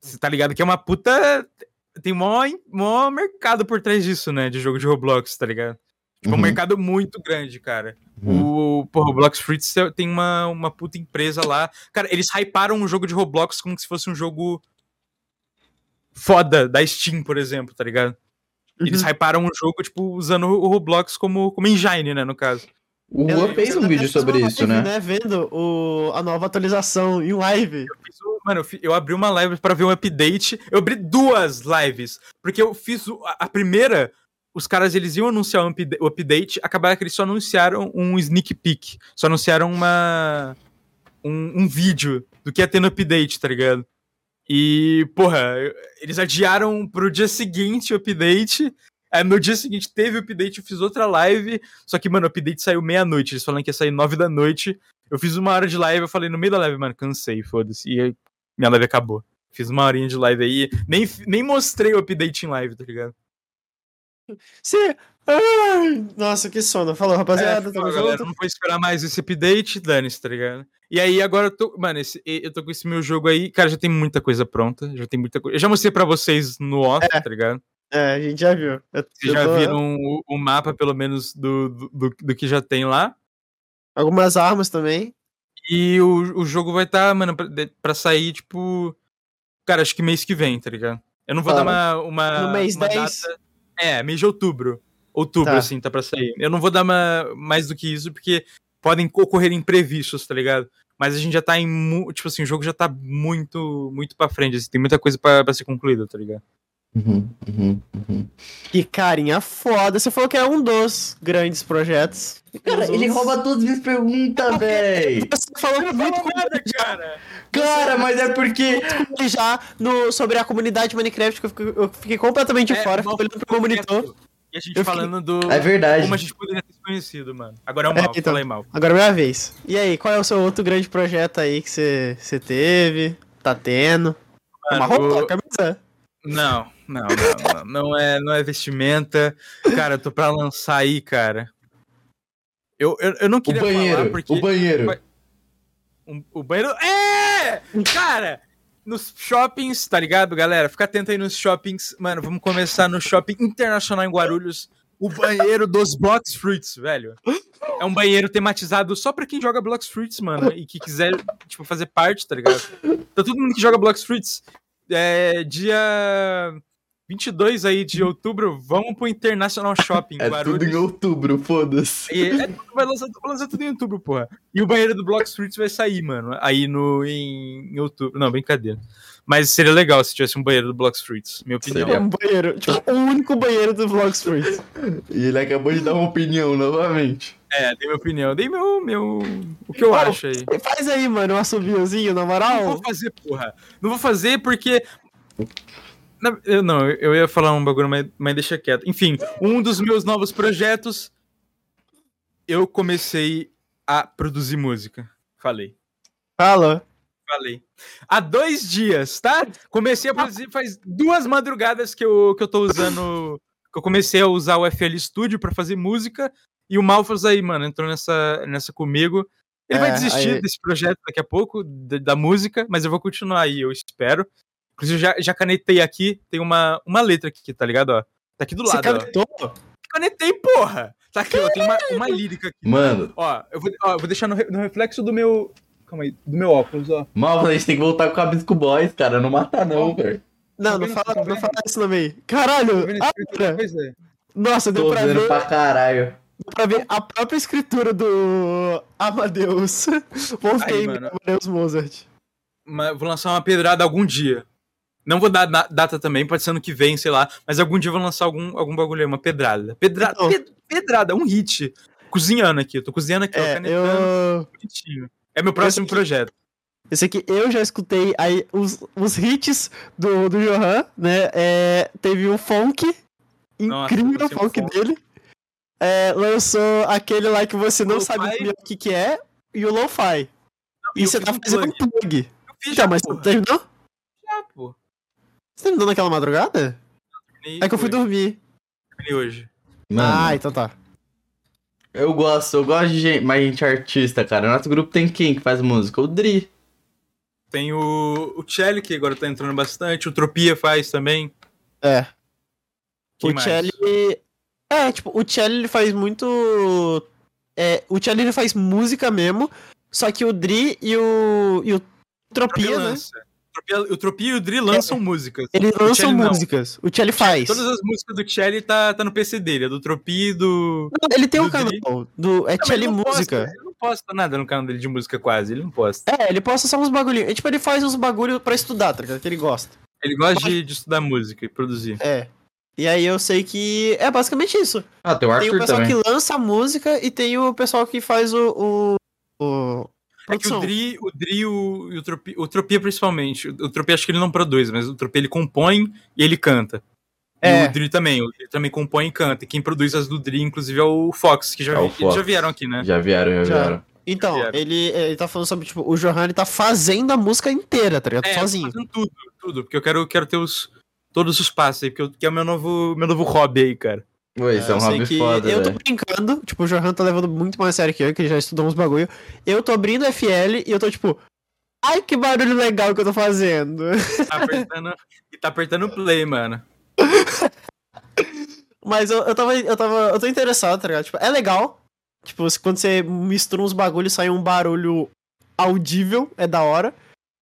S3: Você tá ligado que é uma puta tem mó, mó mercado por trás disso, né? De jogo de Roblox, tá ligado? Tipo, uhum. um mercado muito grande, cara. Uhum. O pô, Roblox Fruits tem uma, uma puta empresa lá. Cara, eles hyparam um jogo de Roblox como se fosse um jogo foda da Steam, por exemplo, tá ligado? Eles uhum. hyparam um jogo, tipo, usando o Roblox como, como engine, né, no caso.
S2: O Juan fez um vídeo sobre isso, live,
S1: né? né? Vendo o, a nova atualização em live.
S3: Eu fiz, mano, eu, fiz, eu, abri uma live para ver um update. Eu abri duas lives. Porque eu fiz a, a primeira. Os caras eles iam anunciar um o update. Acabaram que eles só anunciaram um sneak peek. Só anunciaram uma. Um, um vídeo do que ia ter no update, tá ligado? E, porra, eles adiaram pro dia seguinte o update. Aí no dia seguinte teve o update, eu fiz outra live. Só que, mano, o update saiu meia-noite. Eles falaram que ia sair nove da noite. Eu fiz uma hora de live, eu falei no meio da live, mano, cansei, foda-se. E aí, minha live acabou. Fiz uma horinha de live aí. Nem, nem mostrei o update em live, tá ligado?
S1: Sim. Ai, nossa, que sono. Falou, rapaziada. É,
S3: falou, galera, não vou esperar mais esse update, dane-se, tá ligado? E aí, agora eu tô. Mano, esse, eu tô com esse meu jogo aí. Cara, já tem muita coisa pronta. Já tem muita coisa. Eu já mostrei pra vocês no off, é. tá ligado?
S1: É, a gente já viu.
S3: Eu, Vocês já tô... viram o, o, mapa, pelo menos, do, do, do, que já tem lá.
S1: Algumas armas também.
S3: E o, o jogo vai estar, tá, mano, pra, pra, sair, tipo. Cara, acho que mês que vem, tá ligado? Eu não vou dar uma. uma
S1: no mês
S3: uma
S1: 10?
S3: Data... É, mês de outubro. Outubro, tá. assim, tá pra sair. Eu não vou dar uma, mais do que isso, porque podem ocorrer imprevistos, tá ligado? Mas a gente já tá em. Tipo assim, o jogo já tá muito, muito pra frente. Assim, tem muita coisa pra, pra ser concluída, tá ligado?
S2: Uhum, uhum, uhum.
S1: Que carinha foda. Você falou que é um dos grandes projetos.
S2: Cara, ele rouba todas as minhas perguntas, véi.
S1: Você falou muito nada, cara.
S2: Cara, mas é porque.
S1: Já no, sobre a comunidade Minecraft, que eu fiquei, eu fiquei completamente é, fora, fiquei olhando pro meu monitor.
S3: E a gente eu falando fiquei...
S2: do. É verdade.
S3: Como a gente poderia ter se conhecido, mano. Agora é o mal, é, então, falei mal.
S1: Agora é minha vez. E aí, qual é o seu outro grande projeto aí que você, você teve? Tá tendo?
S3: Mano, Uma roupa, o... camisa. Não, não, não, não, é, não é vestimenta. Cara, eu tô pra lançar aí, cara. Eu, eu, eu não queria
S2: o banheiro,
S3: falar porque...
S2: O banheiro.
S3: O, o banheiro... É! Cara, nos shoppings, tá ligado, galera? Fica atento aí nos shoppings. Mano, vamos começar no Shopping Internacional em Guarulhos. O banheiro dos Blocks Fruits, velho. É um banheiro tematizado só pra quem joga Blocks Fruits, mano. E que quiser, tipo, fazer parte, tá ligado? Então todo mundo que joga Blocks Fruits é, dia 22 aí de outubro, vamos pro International Shopping.
S2: É Guarulhos. tudo em outubro, foda-se.
S3: É, vai, lançar, vai lançar tudo em outubro, porra. E o banheiro do Block Street vai sair, mano. Aí no, em, em outubro. Não, brincadeira. Mas seria legal se tivesse um banheiro do Block Streets, minha opinião.
S1: Seria um banheiro, tipo, o único banheiro do Block Street.
S2: e ele acabou de dar uma opinião novamente.
S3: É, dei minha opinião. Dei meu. meu o que eu acho aí.
S1: Faz aí, mano, um assobiozinho, na moral.
S3: Não vou fazer, porra. Não vou fazer porque. Eu, não, eu ia falar um bagulho, mas, mas deixa quieto. Enfim, um dos meus novos projetos. Eu comecei a produzir música. Falei.
S1: Fala.
S3: Falei. Há dois dias, tá? Comecei a produzir faz duas madrugadas que eu, que eu tô usando. Que eu comecei a usar o FL Studio para fazer música. E o Malfas aí, mano, entrou nessa, nessa comigo. Ele
S1: É,
S3: vai desistir
S1: aí-
S3: desse projeto daqui a pouco, da, da música, mas eu vou continuar aí, eu espero. Inclusive, já, já canetei aqui, tem uma, uma letra aqui, tá ligado? Ó, tá aqui do
S1: Você
S3: lado, ó.
S1: canetou?
S3: Canetei, porra! Tá aqui, ó, tem uma, uma lírica aqui.
S2: Mano,
S3: Ó, eu vou, ó, eu vou deixar no, no reflexo do meu. Calma aí, do meu óculos, ó.
S2: mal, a gente tem que voltar com o Cabisco Boys, cara. Não mata não, velho.
S1: Não, não fala, não fala esse nome aí. Caralho!
S3: Tá é.
S1: nossa, deu
S2: Tô
S1: pra ver,
S2: pra caralho.
S1: Pra ver a própria escritura do Amadeus. Wolfgang. Amadeus Mozart.
S3: Mas vou lançar uma pedrada algum dia. Não vou dar data também, pode ser ano que vem, sei lá. Mas algum dia eu vou lançar algum, algum bagulho aí, uma pedrada. Pedrada,
S1: Então.
S3: pe- pedrada, um hit. Cozinhando aqui, eu tô cozinhando aqui, ó,
S1: É,
S3: canetando,
S1: eu...
S3: bonitinho. É meu próximo
S1: aqui-
S3: projeto.
S1: Esse aqui eu já escutei aí os, os hits do, do Johan, né? É, teve o funk,
S3: Nossa,
S1: incrível
S3: sei o
S1: funk
S3: funk.
S1: dele. É, lançou aquele lá que você não sabe o que, que é, e o Lo-Fi. E você tá fazendo um
S3: plug.
S1: plug.
S3: Eu fiz
S1: Já,
S3: já,
S1: mas
S3: porra.
S1: você terminou?
S3: Já, pô.
S1: Você terminou naquela madrugada?
S3: Terminei
S1: É que eu fui
S3: hoje,
S1: dormir.
S3: terminei hoje.
S2: Mano,
S1: Ah, então tá.
S2: eu gosto, eu gosto de gente, mais gente artista, cara. Nosso grupo tem quem que faz música? O Dri.
S3: Tem o, o Chelly, que agora tá entrando bastante. O Tropia faz também.
S1: É.
S3: Quem
S1: o
S3: mais?
S1: Chelly. É, tipo, o Chelly ele faz muito. É, o Chelly ele faz música mesmo. Só que o Dri e o. E o Tropia, né?
S3: O Tropia- O Tropia e o Dri lançam músicas.
S1: Eles
S3: O
S1: lançam
S3: Chelly não.
S1: músicas. O Chelly faz.
S3: Todas as músicas do Chelly tá, tá no PC dele, é do Tropia e do.
S1: Não, Ele tem um
S3: do
S1: canal
S3: Dri.
S1: do. É
S3: Não, mas
S1: Chelly
S3: não posta,
S1: Música.
S3: ele não posta nada no canal dele de música quase, ele não posta.
S1: É, ele posta só uns bagulhinhos. É, tipo, ele faz uns bagulho pra estudar, tá ligado? Que ele gosta.
S3: Ele gosta de, de estudar música e produzir.
S1: É. E aí eu sei que. É basicamente isso.
S2: Ah, tem o
S1: Tem o
S2: Arthur
S1: pessoal
S2: também.
S1: que lança a música e tem o pessoal que faz o. o, o...
S3: É que o. Dri, o Dri o, e o Tropia, o Tropia principalmente, o Tropia acho que ele não produz, mas o Tropia ele compõe e ele canta.
S1: É.
S3: E o Dri também, o Dri também compõe e canta. E quem produz as do Dri, inclusive, é o Fox, que já,
S2: É o
S3: vi- já vieram aqui, né?
S2: Já vieram, já,
S1: Já.
S2: vieram.
S1: Então,
S3: Vieram.
S1: ele, ele tá falando sobre, tipo, o Johan ele tá fazendo a música inteira, tá ligado?
S3: É,
S1: Sozinho.
S3: fazendo tudo, tudo, porque eu quero, quero ter os, todos os passos aí, porque eu, que é o meu novo, meu novo hobby aí, cara.
S2: Ué, isso é,
S1: eu
S2: um
S1: sei
S2: hobby
S1: que
S2: foda,
S1: Eu tô brincando, tipo, o Johan tá levando muito mais sério que eu, que ele já estudou uns bagulho. Eu tô abrindo FL e eu tô tipo, ai que barulho legal que eu tô fazendo.
S3: Tá apertando, e tá apertando play, mano.
S1: Mas eu, eu tava, eu tava, eu tô interessado, tá ligado? Tipo, é legal. Tipo, se- quando você mistura uns bagulhos sai um barulho audível, é da hora.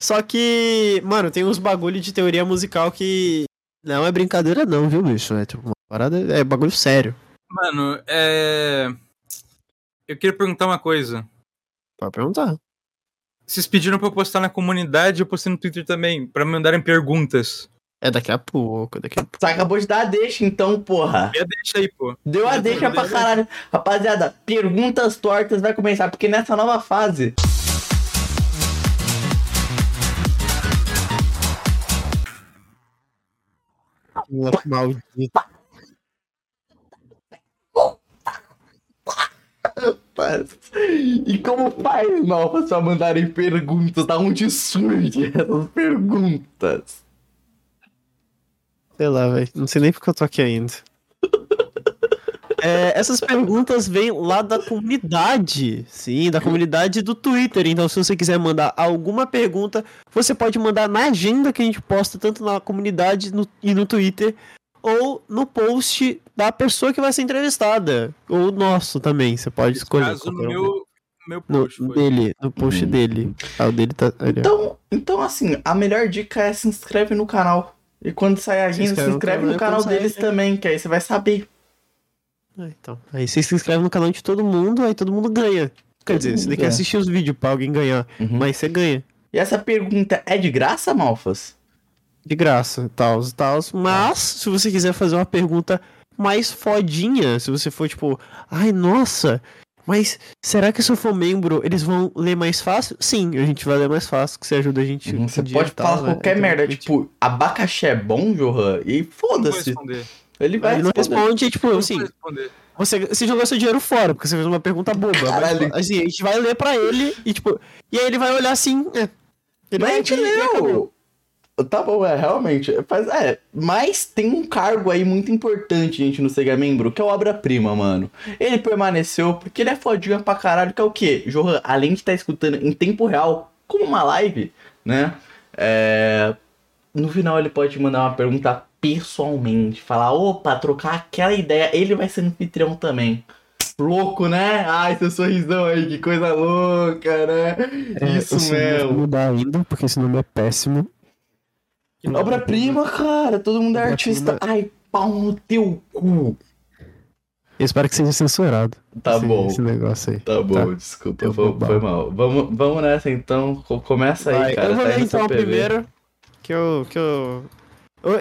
S1: Só que, mano, tem uns bagulho de teoria musical que não é brincadeira não, viu, bicho? É tipo uma parada, é bagulho sério.
S3: Mano, é. Eu queria perguntar uma coisa.
S1: Pode perguntar.
S3: Vocês pediram pra eu postar na comunidade, eu postei no Twitter também, pra me mandarem perguntas.
S1: É daqui a pouco, daqui a pouco.
S2: Você acabou de dar a deixa, então, porra.
S3: Já deixa aí, pô.
S2: Deu a deixa
S3: deu,
S2: pra
S3: deu.
S2: caralho. Rapaziada, perguntas tortas vai começar, porque nessa nova fase.
S1: Maldito.
S2: Rapaz, E como faz mal pra só mandarem perguntas? Da onde surge essas perguntas?
S1: Sei lá, velho. Não sei nem porque eu tô aqui ainda. É, essas perguntas vêm lá da comunidade. Sim, da comunidade do Twitter. Então, se você quiser mandar alguma pergunta, você pode mandar na agenda que a gente posta tanto na comunidade no- e no Twitter, ou no post da pessoa que vai ser entrevistada. Ou nosso também. Você pode
S3: Nesse
S1: escolher.
S3: caso, no meu, meu
S1: No,
S3: post. foi.
S1: dele, no post
S2: Hum.
S1: dele. Ah, o dele tá. ali, ó.
S2: Então, então, assim, a melhor dica é se inscreve no canal. E quando sair a agenda, se
S1: inscreve no
S2: inscreve
S1: canal
S2: no
S1: e
S2: canal deles
S1: agenda.
S2: também, que aí você vai saber.
S1: É, então. Aí você se inscreve no canal de todo mundo, aí todo mundo ganha. Quer
S2: Todo
S1: dizer, você tem que assistir os vídeos pra alguém ganhar.
S2: Uhum.
S1: Mas você ganha.
S2: E essa pergunta é de graça, Malfas?
S1: De graça, tal, tal. Mas, se você quiser fazer uma pergunta mais fodinha, se você for tipo, ai, nossa, mas será que se eu for membro, eles vão ler mais fácil? Sim, a gente vai ler mais fácil, que você ajuda a gente.
S2: Uhum, Você
S1: dia
S2: pode
S1: e tal,
S2: falar
S1: né?
S2: qualquer
S1: Então,
S2: merda,
S1: a gente-
S2: tipo, abacaxi é bom, Johan? E foda-se. Ele vai
S1: Ele não responde, tipo, assim, você, você jogou seu dinheiro fora, porque você fez uma pergunta boba. Mas,
S2: Caralho.
S1: tipo, assim, a gente vai ler pra ele e, tipo, e aí ele vai olhar assim, é. Ele
S2: Mas a gente leu! Tá bom, é, realmente. Faz, é, mas tem um cargo aí muito importante, gente, no Sega Membro, que é o Obra-Prima, mano. Ele permaneceu porque ele é fodinha pra caralho, que é o quê? Johan, além de estar escutando em tempo real, como uma live, né? É, no final ele pode te mandar uma pergunta pessoalmente, falar, opa, trocar aquela ideia, ele vai ser anfitrião também. Louco, né? Ai, seu sorrisão aí, que coisa louca, né?
S1: É,
S2: Isso mesmo.
S1: mudar ainda, porque esse nome é péssimo.
S2: Obra-prima, cara, todo mundo é artista. Ai, pau no teu cu.
S1: Eu espero que seja censurado.
S2: Tá
S1: esse,
S2: bom.
S1: Esse negócio aí.
S2: Tá bom,
S1: Tá.
S2: desculpa,
S1: Eu
S2: foi,
S1: vou
S2: foi mal. Vamos, vamos nessa então. Co- Começa aí,
S1: Vai,
S2: cara.
S1: eu vou
S2: tá
S1: ler então primeiro. Que eu. Que eu...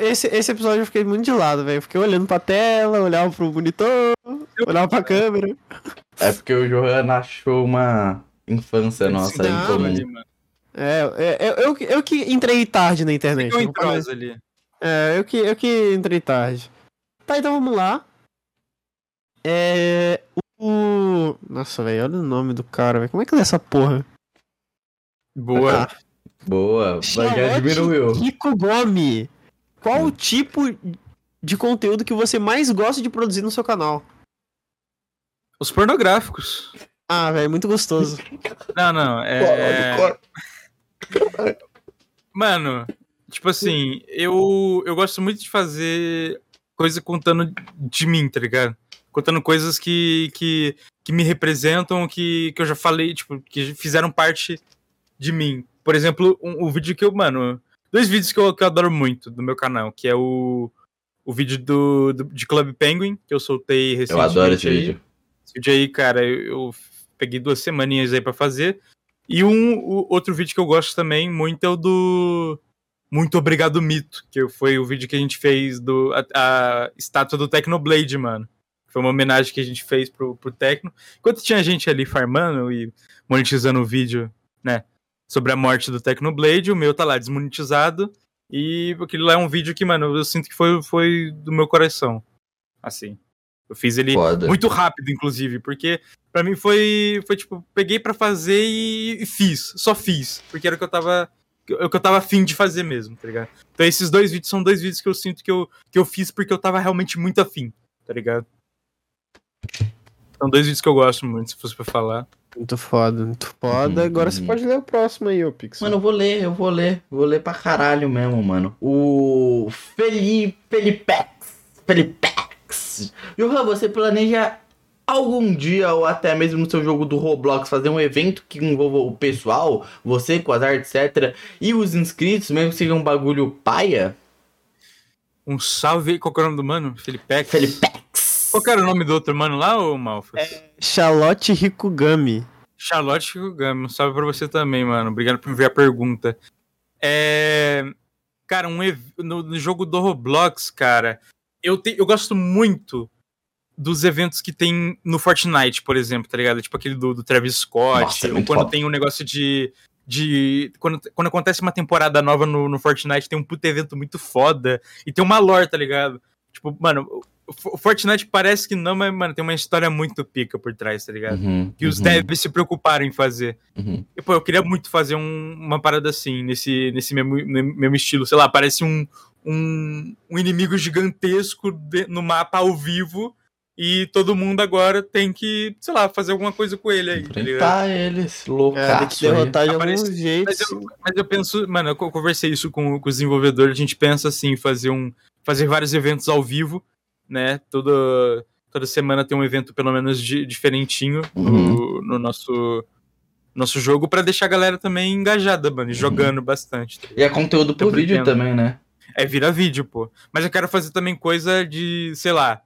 S1: Esse, esse episódio eu fiquei muito de lado, velho. Eu Fiquei olhando pra tela, olhava pro monitor, olhava pra câmera.
S2: É porque o Johan achou uma infância nossa aí em
S1: Não,
S2: comum.
S3: ali, mano.
S1: É, é, eu, eu, que- eu que entrei tarde na internet. Eu
S3: entrosa ali.
S1: É, eu que, eu que entrei tarde. Tá, então vamos lá. É. O. Nossa, velho, olha o nome do cara, velho. Como é que é essa porra?
S3: Boa.
S1: Ah,
S2: Boa, diminuiu.
S1: Rico Gomi. Qual o tipo de conteúdo que você mais gosta de produzir no seu canal?
S3: Os pornográficos.
S1: Ah, velho, muito gostoso.
S3: Não, não. É... Mano, tipo assim, eu, eu gosto muito de fazer coisa contando de mim, tá ligado? Contando coisas que, que, que me representam, que, que eu já falei, tipo, que fizeram parte de mim. Por exemplo, um, o vídeo que eu, mano. Dois vídeos que eu, que eu adoro muito do meu canal, que é o, o vídeo do, do- de Club Penguin, que eu soltei
S2: Eu
S3: recentemente.
S2: adoro esse
S3: aí.
S2: vídeo.
S3: Esse vídeo aí, cara, eu, eu peguei duas semaninhas aí pra fazer. E um o outro vídeo que eu gosto também muito é o do Muito Obrigado Mito, que foi o vídeo que a gente fez do a, a estátua do Technoblade, mano. Foi uma homenagem que a gente fez pro, pro Tecno. Enquanto tinha gente ali farmando e monetizando o vídeo, né, sobre a morte do Technoblade, o meu tá lá desmonetizado. E aquele lá é um vídeo que, mano, eu sinto que foi, foi do meu coração. Assim. Eu fiz ele
S2: Foda.
S3: muito rápido, inclusive, porque pra mim foi, foi tipo, peguei pra fazer e, e fiz, só fiz, porque era o que eu tava o que eu tava afim de fazer mesmo, tá ligado? Então esses dois vídeos são dois vídeos que eu sinto que eu, que eu fiz porque eu tava realmente muito afim, tá ligado? São dois vídeos que eu gosto muito, se fosse pra falar.
S1: Muito foda, muito foda.
S2: Uhum,
S1: Agora você
S2: uhum.
S1: pode ler o próximo aí, ô Pix.
S2: Mano, eu vou ler, eu vou ler. Vou ler pra caralho mesmo, mano. O Felipe Felipex. Felipex. Johan, você planeja algum dia ou até mesmo no seu jogo do Roblox fazer um evento que envolva o pessoal, você com as artes, etc. E os inscritos, mesmo que seja um bagulho paia?
S3: Um salve aí, qual que é o nome do mano? Felipe
S2: Felipex.
S3: Qual que era o nome do outro mano lá, ô Malfa?
S1: Charlotte Rikugami.
S3: Charlotte Kugami, um salve pra você também, mano. Obrigado por enviar a pergunta. É. Cara, um ev- no, no jogo do Roblox, cara, eu, te- eu gosto muito dos eventos que tem no Fortnite, por exemplo, tá ligado? Tipo aquele do, do Travis Scott,
S2: Nossa, é
S3: ou quando
S2: foda.
S3: tem um negócio de. de quando, quando acontece uma temporada nova no, no Fortnite, tem um puto evento muito foda e tem uma lore, tá ligado? Tipo, mano, Fortnite parece que não, mas, mano, tem uma história muito pica por trás, tá ligado?
S2: Uhum,
S3: que os
S2: uhum,
S3: devs se preocuparam em fazer.
S2: uhum.
S3: E, pô, eu queria muito fazer um- uma parada assim, nesse, nesse mesmo, mesmo estilo. Sei lá, parece um, um, um inimigo gigantesco de- no mapa ao vivo e todo mundo agora tem que, sei lá, fazer alguma coisa com ele aí, tá ligado?
S2: Enfrentar eles,
S1: É, tem que
S2: loucaço aí.
S1: derrotar de algum
S3: Aparece-
S1: jeito.
S3: Mas eu, mas eu penso, mano, eu co- conversei isso com, com os desenvolvedores, a gente pensa assim, fazer um. Fazer vários eventos ao vivo, né? Toda, toda semana tem um evento, pelo menos, di- diferentinho no, no nosso, nosso jogo, pra deixar a galera também engajada, mano, e jogando bastante. tá?
S2: E é conteúdo pro vídeo também, né?
S3: É vira vídeo, pô. Mas eu quero fazer também coisa de, sei lá.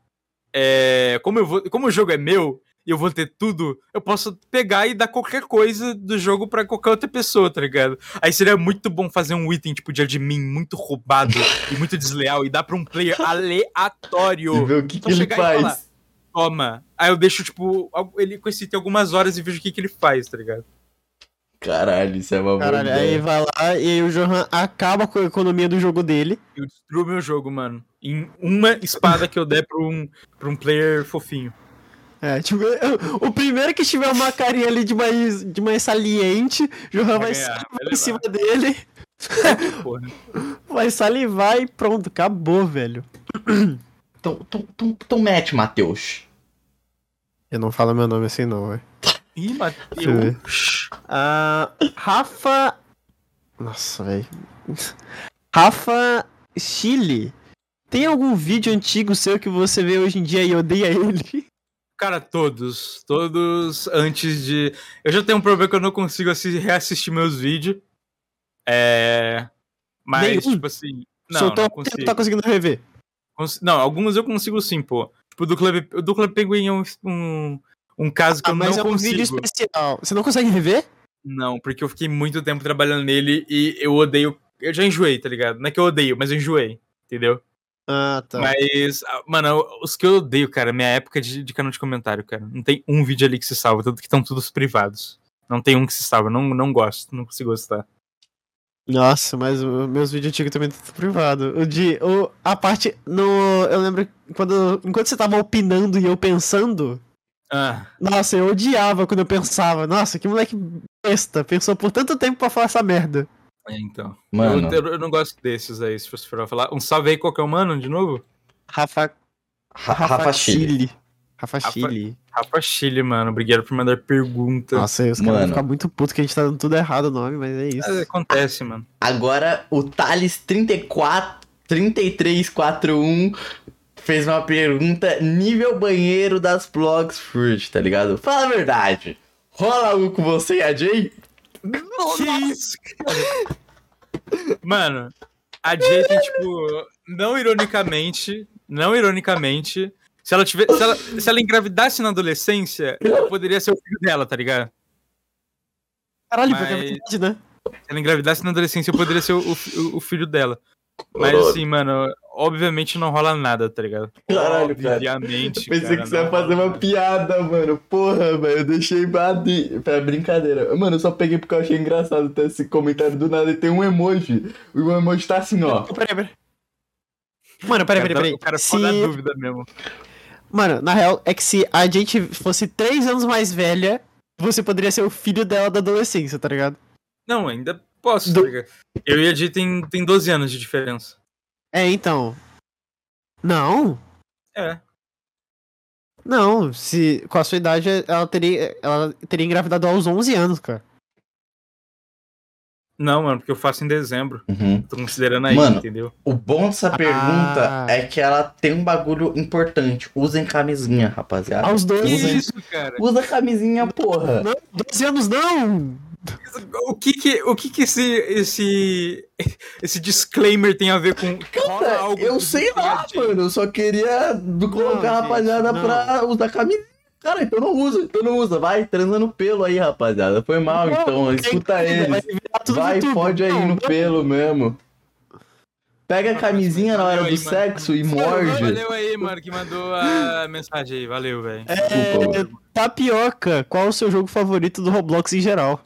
S3: É, como, eu vou, como o jogo é meu eu vou ter tudo, eu posso pegar e dar qualquer coisa do jogo pra qualquer outra pessoa, tá ligado? Aí seria muito bom fazer um item tipo de admin muito roubado e muito desleal e dar pra um player
S2: E
S3: aleatório.
S2: ver o que, que ele
S3: chegar e falar.
S2: faz.
S3: Toma. Aí eu deixo, tipo, ele com esse item algumas horas e vejo o que, que ele faz, tá ligado?
S2: Caralho, isso é uma boa
S1: Caralho, aí
S2: ideia.
S1: vai lá e aí o Johan acaba com a economia do jogo dele.
S3: Eu destruo meu jogo, mano. Em uma espada que eu der pra um, pra um player fofinho.
S1: É, tipo, o primeiro que tiver uma carinha ali de mais, de mais saliente, Johan vai,
S3: ganhar, vai
S1: vai em cima dele. Vai salivar e pronto, acabou, velho.
S2: Então, então, então, então mete, Matheus.
S1: Eu não falo meu nome assim, não, velho.
S3: Ih,
S1: Deixa eu ver.
S3: Matheus.
S1: Ah, Rafa. Nossa, velho. Rafa Chile. Tem algum vídeo antigo seu que você vê hoje em dia e odeia ele?
S3: Cara, todos. Todos antes de. Eu já tenho um problema que eu não consigo assi- reassistir meus vídeos. É. Mas,
S1: Nenhum?
S3: tipo assim. Não,
S1: Soltou
S3: não
S1: ontem,
S3: consigo.
S1: não tá conseguindo rever.
S3: Cons- Não, alguns eu consigo sim, pô. Tipo, o do Clube, do Clube Penguin é um, um, um caso que
S1: Ah,
S3: eu
S1: mas
S3: não
S1: é um
S3: consigo.
S1: vídeo especial. Você não consegue rever?
S3: Não, porque eu fiquei muito tempo trabalhando nele e eu odeio. Eu já enjoei, tá ligado? Não é que eu odeio, mas eu enjoei, entendeu?
S1: Ah, tá.
S3: Mas, ah, mano, os que eu odeio, cara, minha época de, de canal de comentário, cara. Não tem um vídeo ali que se salva, tanto que estão todos privados. Não tem um que se salva, não, não gosto, não consigo gostar.
S1: Nossa, mas meus vídeos antigos também estão privado. O de. O, a parte. No, eu lembro quando. Enquanto você tava opinando e eu pensando.
S3: Ah,
S1: Nossa, eu odiava quando eu pensava. Nossa, que moleque besta. Pensou por tanto tempo pra falar essa merda.
S3: É, então.
S2: Mano.
S3: Eu, eu- eu não gosto desses aí, se você for falar. Um salve aí, qual que é o mano, de novo?
S1: Rafa.
S2: Ra- Rafa Chile.
S1: Rafa
S3: Rafa-
S1: Chile.
S3: Rafa Chile, mano. Obrigado por mandar pergunta.
S1: Nossa, os caras vão
S2: Mano.
S1: ficar muito putos que a gente tá dando tudo errado o nome, mas é isso.
S3: É, acontece, mano.
S2: Agora o Thales 34, 3341 fez uma pergunta nível banheiro das blogs Fruit, tá ligado? Fala a verdade. Rola algo com você e a Jay?
S3: Que isso, cara? Mano, a Jay tem, tipo, não ironicamente, não ironicamente, se ela tiver, se ela, se ela engravidasse na adolescência, eu poderia ser o filho dela, tá ligado?
S1: Caralho, porque é
S3: Mas-
S1: verdade, né?
S3: Se ela engravidasse na adolescência, eu poderia ser o, o- o filho dela. Mas assim, mano, obviamente não rola nada, tá ligado?
S2: Caralho, cara.
S3: Obviamente.
S2: Pensei
S3: cara,
S2: que você ia fazer uma piada, mano. Porra, velho. Eu deixei bade... pra brincadeira. Mano, eu só peguei porque eu achei engraçado ter esse comentário do nada e tem um emoji. O emoji tá assim, ó.
S1: Peraí, peraí. Mano, peraí, peraí, peraí.
S3: O cara
S1: Se...
S3: ficou na dúvida mesmo.
S1: Mano, na real, é que se a gente fosse três anos mais velha, você poderia ser o filho dela da adolescência, tá ligado?
S3: Não, ainda posso,
S1: Do-
S3: tá ligado? Eu e a Jay tem, tem 12 anos de diferença.
S1: É, então. Não.
S3: É.
S1: Não, se com a sua idade ela teria, ela teria engravidado aos 11 anos, cara.
S3: Não, mano, porque eu faço em dezembro.
S2: Uhum.
S3: Tô considerando aí,
S2: Mano.
S3: entendeu?
S2: O bom dessa pergunta
S1: Ah.
S2: é que ela tem um bagulho importante. Usem camisinha, rapaziada.
S1: Aos 12
S3: Que
S2: Usem-
S3: isso, cara?
S2: Usa camisinha, porra.
S1: Não, 12 anos não!
S3: O que que, o que, que esse, esse, esse disclaimer tem a ver com. rola algo
S2: eu sei lá,
S3: Jay?
S2: mano. Eu só queria colocar a
S1: gente,
S2: rapaziada
S1: não.
S2: pra usar camisinha. Cara, então não usa, então não usa. Vai, transando pelo aí, rapaziada. Foi mal,
S1: Não,
S2: então. Escuta
S1: Vai
S2: eles.
S1: tudo
S2: Vai,
S1: YouTube.
S2: fode aí
S1: Não,
S2: no
S1: não.
S2: pelo mesmo. Pega a camisinha na hora
S3: Valeu
S2: do
S3: aí, mano.
S2: sexo e morde.
S3: Valeu aí, mano, que mandou a mensagem aí. Valeu, velho.
S1: É, tapioca, qual o seu jogo favorito do Roblox em geral?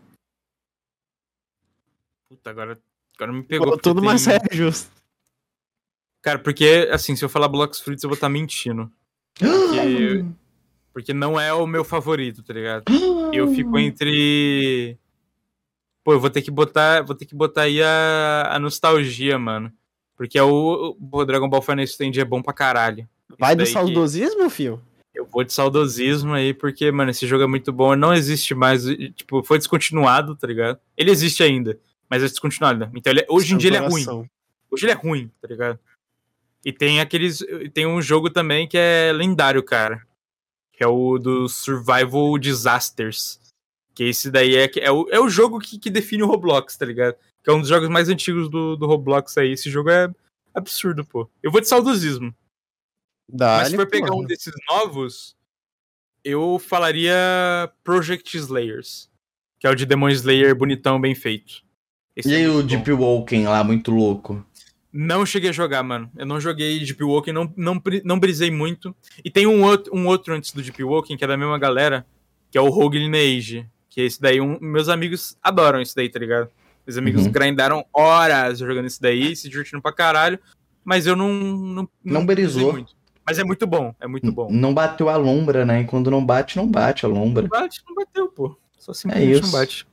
S3: Puta, agora, agora me pegou.
S1: Pô, tudo
S3: tem-
S1: mais sério, justo.
S3: Cara, porque, assim, se eu falar Blocks Fruits, eu vou estar mentindo. Porque, porque não é o meu favorito, tá ligado? Eu fico entre. Pô, eu vou ter que botar. Vou ter que botar aí a, a nostalgia, mano. Porque é o, o Dragon Ball Final Stand é bom pra caralho.
S1: Vai do
S3: daí que-
S1: saudosismo, fio?
S3: Eu vou de saudosismo aí, porque, mano, esse jogo é muito bom. Não existe mais. Tipo, foi descontinuado, tá ligado? Ele existe ainda, mas é descontinuado. Então, ele é- hoje em dia ele é ruim. Hoje ele é ruim, tá ligado? E tem aqueles. Tem um jogo também que é lendário, cara. Que é o do Survival Disasters. Que esse daí é, é, o, é o jogo que, que define o Roblox, tá ligado? Que é um dos jogos mais antigos do, do Roblox aí. Esse jogo é absurdo, pô. Eu vou de saudosismo. Mas se for pegar um desses novos, eu falaria Project Slayers. Que é o de Demon Slayer bonitão, bem feito. Esse
S2: E
S3: é
S2: aí
S3: muito
S2: o
S3: bom.
S2: Deep Woken lá, muito louco.
S3: Não cheguei a jogar, mano. Eu não joguei Deep Woken, não, não, não brisei muito. E tem um outro, um outro antes do Deep Woken, que é da mesma galera, que é o Rogue Lineage. Que esse daí, um- meus amigos adoram esse daí, tá ligado? Meus amigos
S2: Uhum.
S3: grindaram horas jogando esse daí, se divertindo pra caralho. Mas eu não. Não,
S2: Não brisou.
S3: brisei muito. Mas é muito bom, é muito bom.
S2: Não bateu a lombra, né? E quando não bate, não bate a lombra.
S3: Bate, não bateu, pô. Só simplesmente
S2: isso.
S3: não bate.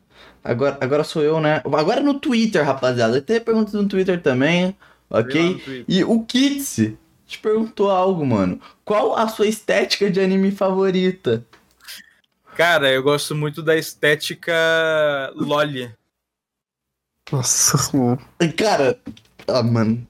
S2: Agora, agora sou eu, né? Agora no Twitter, rapaziada. Tem perguntas no Twitter também, ok?
S3: Twitter.
S2: E o Kits te perguntou algo, mano. Qual a sua estética de anime favorita?
S3: Cara, eu gosto muito da estética loli.
S1: Nossa, mano.
S2: Cara, ah, mano.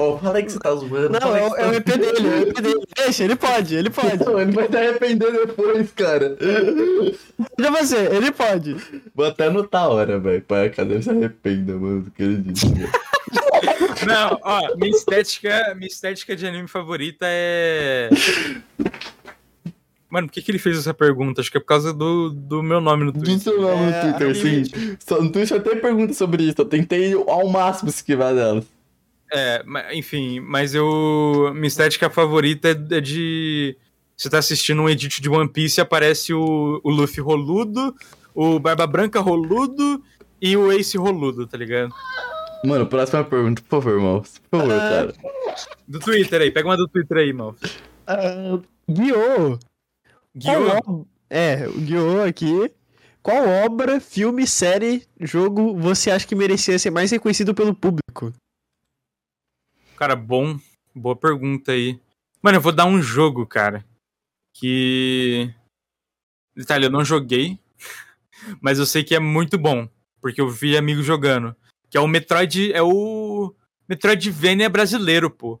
S2: Ô, fala aí que você tá zoando.
S1: Não,
S2: fala
S1: é é o EP dele, é o EP dele. Deixa, ele pode, ele pode.
S2: Não, ele vai se arrepender depois, cara.
S1: Veja você, ele pode.
S2: Vou até anotar a hora, velho. Pra cada vez se arrependa, mano, do que ele disse.
S3: Não, ó, minha estética, minha estética de anime favorita é. Mano, por que, que ele fez essa pergunta? Acho que é por causa do, do meu nome no
S2: Do
S3: Twitter.
S2: seu nome no
S1: É,
S2: Twitter, sim. Só, no Twitter tem pergunta sobre isso. Eu tentei ao máximo esquivar delas.
S3: É, enfim, mas eu. Minha estética favorita é é de. Você tá assistindo um edit de One Piece e aparece o, o Luffy roludo, o Barba Branca roludo e o Ace roludo, tá ligado?
S2: Mano, próxima pergunta, por favor, irmão. Por favor,
S1: Ah.
S2: cara.
S3: Do Twitter aí, pega uma do Twitter aí, mal.
S1: Ah, Guiô.
S3: Guiô,
S1: É, o Guiô aqui. Qual obra, filme, série, jogo você acha que merecia ser mais reconhecido pelo público?
S3: Cara, bom. Boa pergunta aí. Mano, eu vou dar um jogo, cara. Que. Detalhe, eu não joguei. Mas eu sei que é muito bom. Porque eu vi amigos jogando. Que é o Metroid. É o. Metroidvania brasileiro, pô.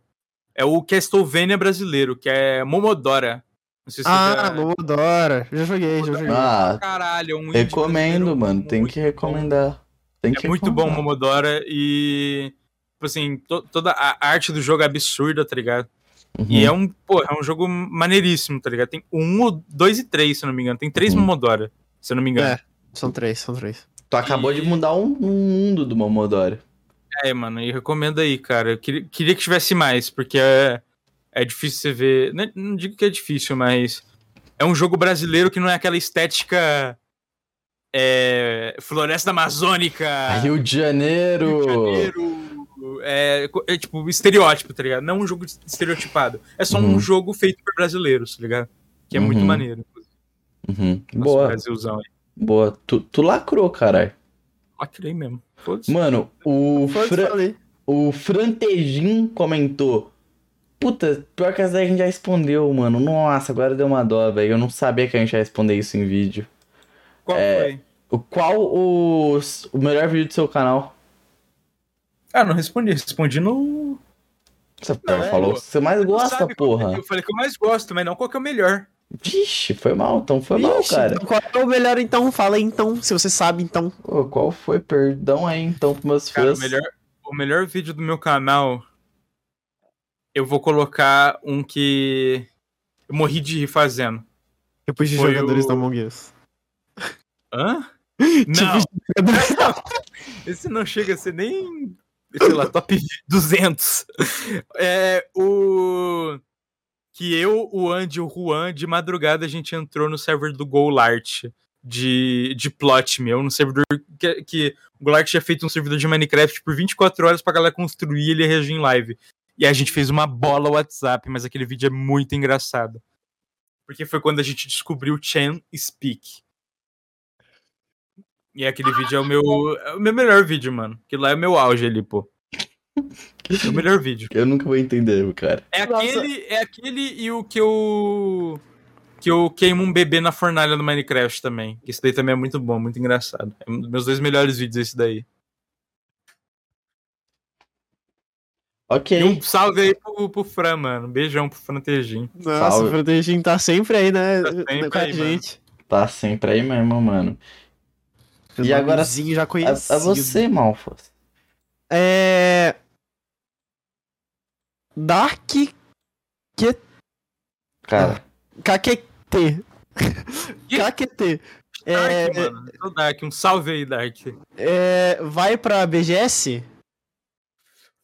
S3: É o Castlevania brasileiro, que é Momodora. Não sei se
S1: Ah,
S3: já...
S1: Momodora. Já joguei, já joguei.
S2: Ah,
S3: Caralho, é um
S2: recomendo,
S3: brasileiro
S2: mano. Tem que recomendar. Tem que
S3: É muito bom o
S2: recomendar.
S3: Momodora e. Tipo assim, to- toda a arte do jogo é absurda, tá ligado?
S2: Uhum.
S3: E é um, pô, é um jogo maneiríssimo, tá ligado? Tem um, dois e três, se eu não me engano. Tem três
S2: Uhum.
S3: Momodora, se eu não me engano.
S1: É. São três, são três.
S2: Tu acabou de mudar um, um mundo do Momodora.
S3: É, mano, e recomendo aí, cara. Eu queria, queria que tivesse mais, porque é, é difícil você ver. Não, não digo que é difícil, mas é um jogo brasileiro que não é aquela estética. É, Floresta Amazônica.
S2: Rio de Janeiro!
S3: Rio de Janeiro. É, é tipo estereótipo, tá ligado? Não um jogo estereotipado. É só
S2: Uhum.
S3: um jogo feito por brasileiros, tá ligado? Que é muito
S2: Uhum.
S3: maneiro.
S2: Uhum.
S3: Nosso
S2: Boa,
S3: Brasilzão aí.
S2: boa. Tu, tu lacrou, caralho.
S3: Lacrei mesmo. Foda-se.
S2: Mano, o, Fra-
S1: falei.
S2: o Frantejin comentou. Puta, pior que essa daí a gente já respondeu, mano. Nossa, agora deu uma dó, velho. Eu não sabia que a gente ia responder isso em vídeo.
S3: Qual
S2: é-
S3: foi?
S2: O, qual o, o melhor vídeo do seu canal?
S3: Ah, não respondi. Respondi no.
S2: Você
S3: Não, é,
S2: falou que você mais gosta,
S3: Sabe qual-
S2: porra.
S3: Eu falei que eu mais gosto, mas não qual que é o melhor.
S2: Vixe, foi mal, então foi mal,
S1: Vixe,
S2: cara.
S1: então qual é o melhor então? Fala aí então, se você sabe então.
S2: Ô, qual foi? Perdão aí, então, pros meus
S3: Cara, o
S2: fãs.
S3: melhor, o melhor vídeo do meu canal. Eu vou colocar um que. Eu morri de rir fazendo.
S1: Depois de
S3: Foi
S1: jogadores
S3: o-
S1: da Among Us.
S3: Hã?
S1: Tipo
S3: Não, esse não chega a ser nem. Sei lá, top 200. É o. Que eu, o Andy e o Juan, de madrugada a gente entrou no server do Golart de, de plot meu, no servidor que, que o Golart tinha feito um servidor de Minecraft por 24 horas pra galera construir e ele reagir em live. E a gente fez uma bola WhatsApp, mas aquele vídeo é muito engraçado. Porque foi quando a gente descobriu Chan Speak. E aquele vídeo é o meu, é o meu melhor vídeo, mano. Que lá é o meu auge ali, pô. É o melhor vídeo.
S2: Eu nunca vou entender, cara.
S3: É
S1: Nossa.
S3: aquele, é aquele e o que eu que eu queimo um bebê na fornalha do Minecraft também. Que Esse daí também é muito bom, muito engraçado. É um dos meus dois melhores vídeos esse daí.
S2: Ok.
S3: E um salve aí pro, pro Fran, mano. Um beijão pro Frantejinho.
S1: Nossa,
S2: Salve.
S1: o Frantejinho tá sempre aí, né?
S3: Tá sempre
S1: com a
S3: aí, mano.
S1: gente.
S2: Tá sempre aí mesmo, mano. E agora-
S1: já
S2: A,
S1: conhecido.
S2: a você, Malfas.
S1: É. Dark
S2: Cara,
S1: KQT. KQT. É,
S3: Dark, mano. Sou Dark. Um salve aí, Dark.
S1: é, vai pra BGS?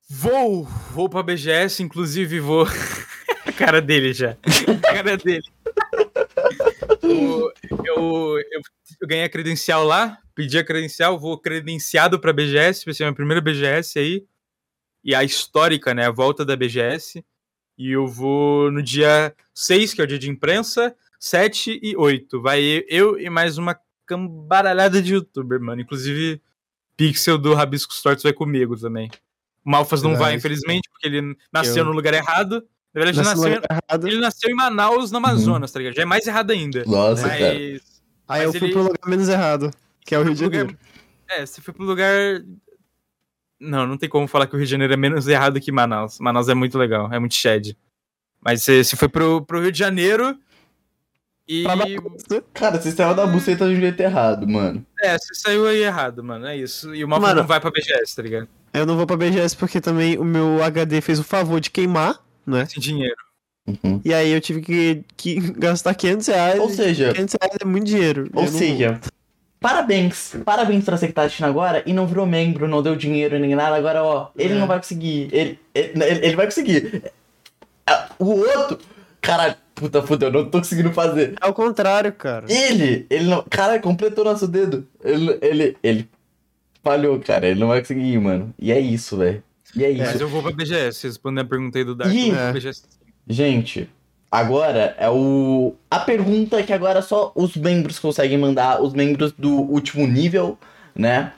S3: Vou, vou pra BGS, inclusive vou. a cara dele já. A cara dele. Eu, eu, eu ganhei a credencial lá, pedi a credencial, vou credenciado pra BGS, vai ser a minha primeira BGS aí. E a histórica, né? A volta da BGS. E eu vou no dia 6, que é o dia de imprensa, 7 e 8. Vai eu e mais uma cambaralhada de youtuber, mano. Inclusive, Pixel do Rabiscos Tortos vai comigo também. O Malfas não vai, infelizmente, porque ele nasceu
S1: Eu-
S3: no lugar errado. Na verdade,
S1: Nesse
S3: nasceu,
S1: lugar
S3: ele nasceu em Manaus, no Amazonas, tá ligado? Já é mais errado ainda.
S2: Nossa, cara.
S3: Mas.
S1: Aí eu
S3: Mas
S1: fui
S3: ele-
S1: pro lugar menos errado, que é o Rio de
S3: lugar-
S1: Janeiro.
S3: É, você foi pro lugar. Não, não tem como falar que o Rio de Janeiro é menos errado que Manaus. Manaus é muito legal, é muito shed. Mas você, você foi pro, pro Rio de Janeiro e.
S2: Cara, você saiu da buceta de um jeito errado, mano.
S3: É, você saiu aí errado, mano. É isso. E o Malfoy
S1: Mano-
S3: não vai pra BGS, tá ligado?
S1: Eu não vou pra BGS porque também o meu HD fez o favor de queimar, né?
S3: Sem dinheiro.
S2: Uhum.
S1: E aí eu tive que, que gastar 500 reais.
S2: Ou seja,
S1: 500 reais é muito dinheiro.
S2: ou
S1: Eu não-
S2: seja, parabéns. Parabéns pra você que tá assistindo agora e não virou membro, não deu dinheiro nem nada. Agora, ó, ele
S1: É.
S2: não vai conseguir. Ele, ele, ele- vai conseguir. Ah, O outro, caralho, puta, puta, eu não tô conseguindo fazer.
S1: É o contrário, cara.
S2: Ele, ele não. Cara, completou nosso dedo. Ele, ele, ele falhou, cara. Ele não vai conseguir ir, mano. E é isso, velho. E é isso.
S3: Mas eu vou pra BGS, respondendo a pergunta aí do Dark.
S1: É.
S3: BGS.
S2: Gente, agora é o. A pergunta que agora só os membros conseguem mandar, os membros do último nível, né?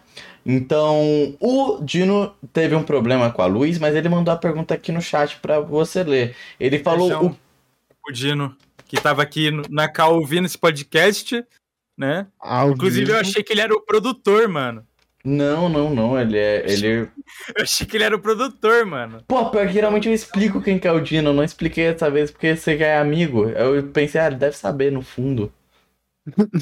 S2: Então, o Dino teve um problema com a luz, mas ele mandou a pergunta aqui no chat pra você ler. Ele falou.
S3: Beijão.
S2: o-
S3: O Dino, que tava aqui na cal ouvindo esse podcast, né?
S1: Ao
S3: Inclusive,
S1: vivo.
S3: eu achei que ele era o produtor, mano.
S2: Não, não, não. Ele é. Ele.
S3: Eu achei que ele era o produtor, mano.
S2: Pô, pior que geralmente eu explico quem que é o Dino. Eu não expliquei dessa vez porque você que é amigo. Eu pensei, ah, ele deve saber no fundo.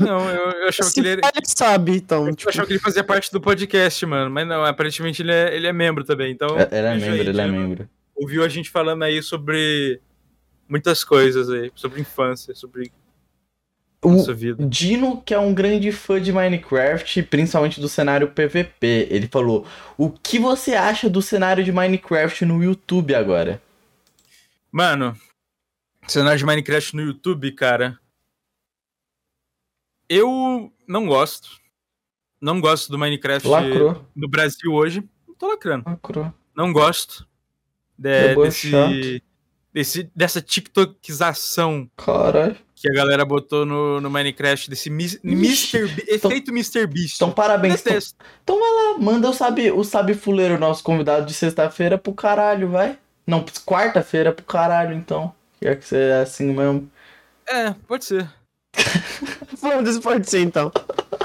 S3: Não, eu, eu achava que ele
S1: ele sabe, então.
S3: Eu
S1: Tipo,
S3: achava que ele fazia parte do podcast, mano. Mas não, aparentemente ele é, ele é membro também. Então,
S2: É- Ele é membro,
S3: aí,
S2: ele é membro.
S3: ouviu a gente falando aí sobre muitas coisas aí. Sobre infância, sobre
S2: O,
S3: vida.
S2: Dino, que é um grande fã de Minecraft, principalmente do cenário PVP, ele falou: O que você acha do cenário de Minecraft no YouTube agora?
S3: Mano, cenário de Minecraft no YouTube, cara. Eu não gosto. Não gosto do Minecraft
S2: Lacrou.
S3: no Brasil hoje. Não tô lacrando.
S2: Lacrou.
S3: Não gosto de-
S2: Debochado.
S3: desse, desse, dessa TikTokização
S2: Caralho.
S3: que a galera botou no, no Minecraft, desse mis, Mr. Be- efeito Mr. Beast.
S2: Então, parabéns. Então, então vai lá, manda o Sabe, o Sabe Fuleiro, nosso convidado de sexta-feira, pro caralho, vai. Não, quarta-feira pro caralho, então. Quer que você é assim mesmo.
S3: É, pode ser.
S1: Foda-se, pode ser então.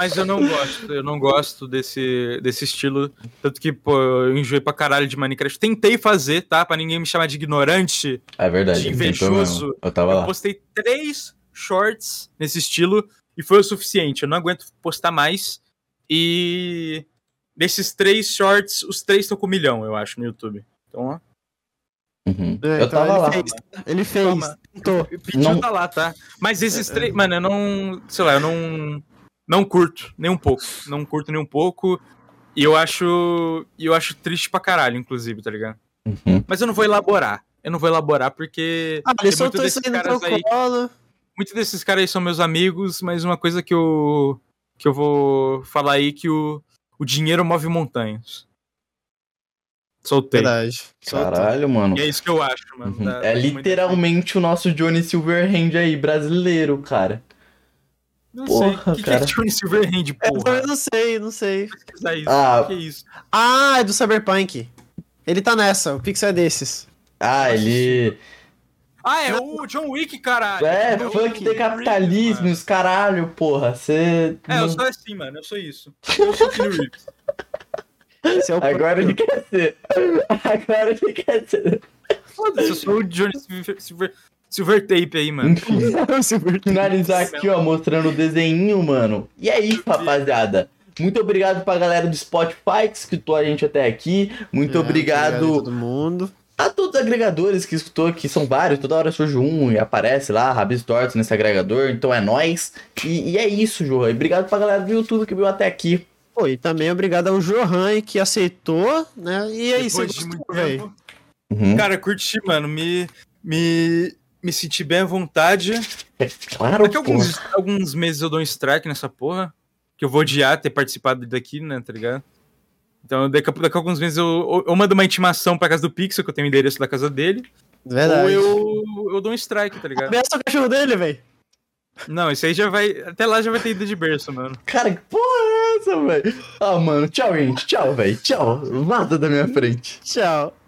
S3: Mas eu não gosto, eu não gosto desse, desse estilo. Tanto que, pô, eu enjoei pra caralho de Minecraft. Tentei fazer, tá? Pra ninguém me chamar de ignorante.
S2: É verdade.
S3: De invejoso.
S2: Eu tava
S3: Eu
S2: lá.
S3: postei três shorts nesse estilo e foi o suficiente. Eu não aguento postar mais. E desses três shorts, os três estão com um milhão, eu acho, no YouTube. Então, ó.
S2: Uhum.
S1: É,
S2: eu
S1: então
S2: tava
S1: ele
S2: lá.
S1: Fez, ele fez.
S3: Toma. O Pitinho
S2: Não-
S3: tá lá, tá? Mas esses
S1: é.
S3: três, mano, eu não. Sei lá, eu não. Não curto, nem um pouco. Não curto nem um pouco. E eu acho. Eu acho triste pra caralho, inclusive, tá ligado?
S2: Uhum.
S3: Mas eu não vou elaborar. Eu não vou elaborar porque.
S1: Ah, ele soltou isso
S3: desses
S1: aí no
S3: caras
S1: teu
S3: aí.
S1: colo.
S3: Muitos desses caras aí são meus amigos, mas uma coisa que eu. que eu vou falar aí que o, o dinheiro move montanhas. Soltei.
S1: Verdade. Soltou.
S2: Caralho, mano.
S3: E é isso que eu acho, mano.
S2: Uhum.
S3: da-
S2: É literalmente o nosso Johnny Silverhand aí, brasileiro, cara.
S3: Não
S2: Porra,
S3: sei. O que, que
S2: cara.
S3: é Johnny Silverhand,
S1: Eu
S3: porra?
S1: não sei, não sei.
S3: Isso.
S2: Ah.
S3: O que é isso?
S1: Ah, é do Cyberpunk. Ele tá nessa, o Pixel é desses.
S2: Ah, ele.
S3: Ah, é o John Wick, caralho.
S2: É,
S3: o
S2: funk
S3: John
S2: de capitalismo, os caralho, porra. Você.
S3: É, eu sou assim, mano. Eu sou isso. Eu sou o Keanu Reeves.
S1: É o
S2: Agora ele quer ser. Agora ele quer ser.
S3: Foda-se, eu sou o Johnny Silver, Silver, Tape aí, mano.
S2: Enfim,
S1: Silver
S2: finalizar aqui, ó, mostrando o desenho, mano. E é isso, rapaziada. Muito obrigado pra galera do Spotify que escutou a gente até aqui. Muito
S1: É,
S2: obrigado
S1: a todo mundo.
S2: a todos os agregadores que escutou, que são vários, toda hora surge um e aparece lá, Rabis Tortos nesse agregador, então é nóis. E, e é isso, João. E obrigado pra galera do YouTube que viu até aqui.
S1: Pô, e também obrigado ao Johan que aceitou, né? E aí, você
S3: Depois de muito
S1: gostou, velho?
S3: tempo.
S2: Uhum.
S3: Cara, curti, mano. Me, me, me senti bem à vontade.
S2: Claro,
S3: Daqui alguns, alguns meses eu dou um strike nessa porra. Que eu vou odiar ter participado daqui, né, tá ligado? Então, daqui a, daqui a alguns meses eu, eu mando uma intimação pra casa do Pixel, que eu tenho o endereço da casa dele.
S1: Verdade.
S3: Ou eu, eu dou um strike, tá ligado?
S1: Ameaça o cachorro dele, velho.
S3: Não, isso aí já vai. Até lá já vai ter ido de berço, mano.
S2: Cara, que porra é essa, velho? Ah, mano, tchau, gente. Tchau, velho. Tchau. Vaza da minha frente.
S1: Tchau.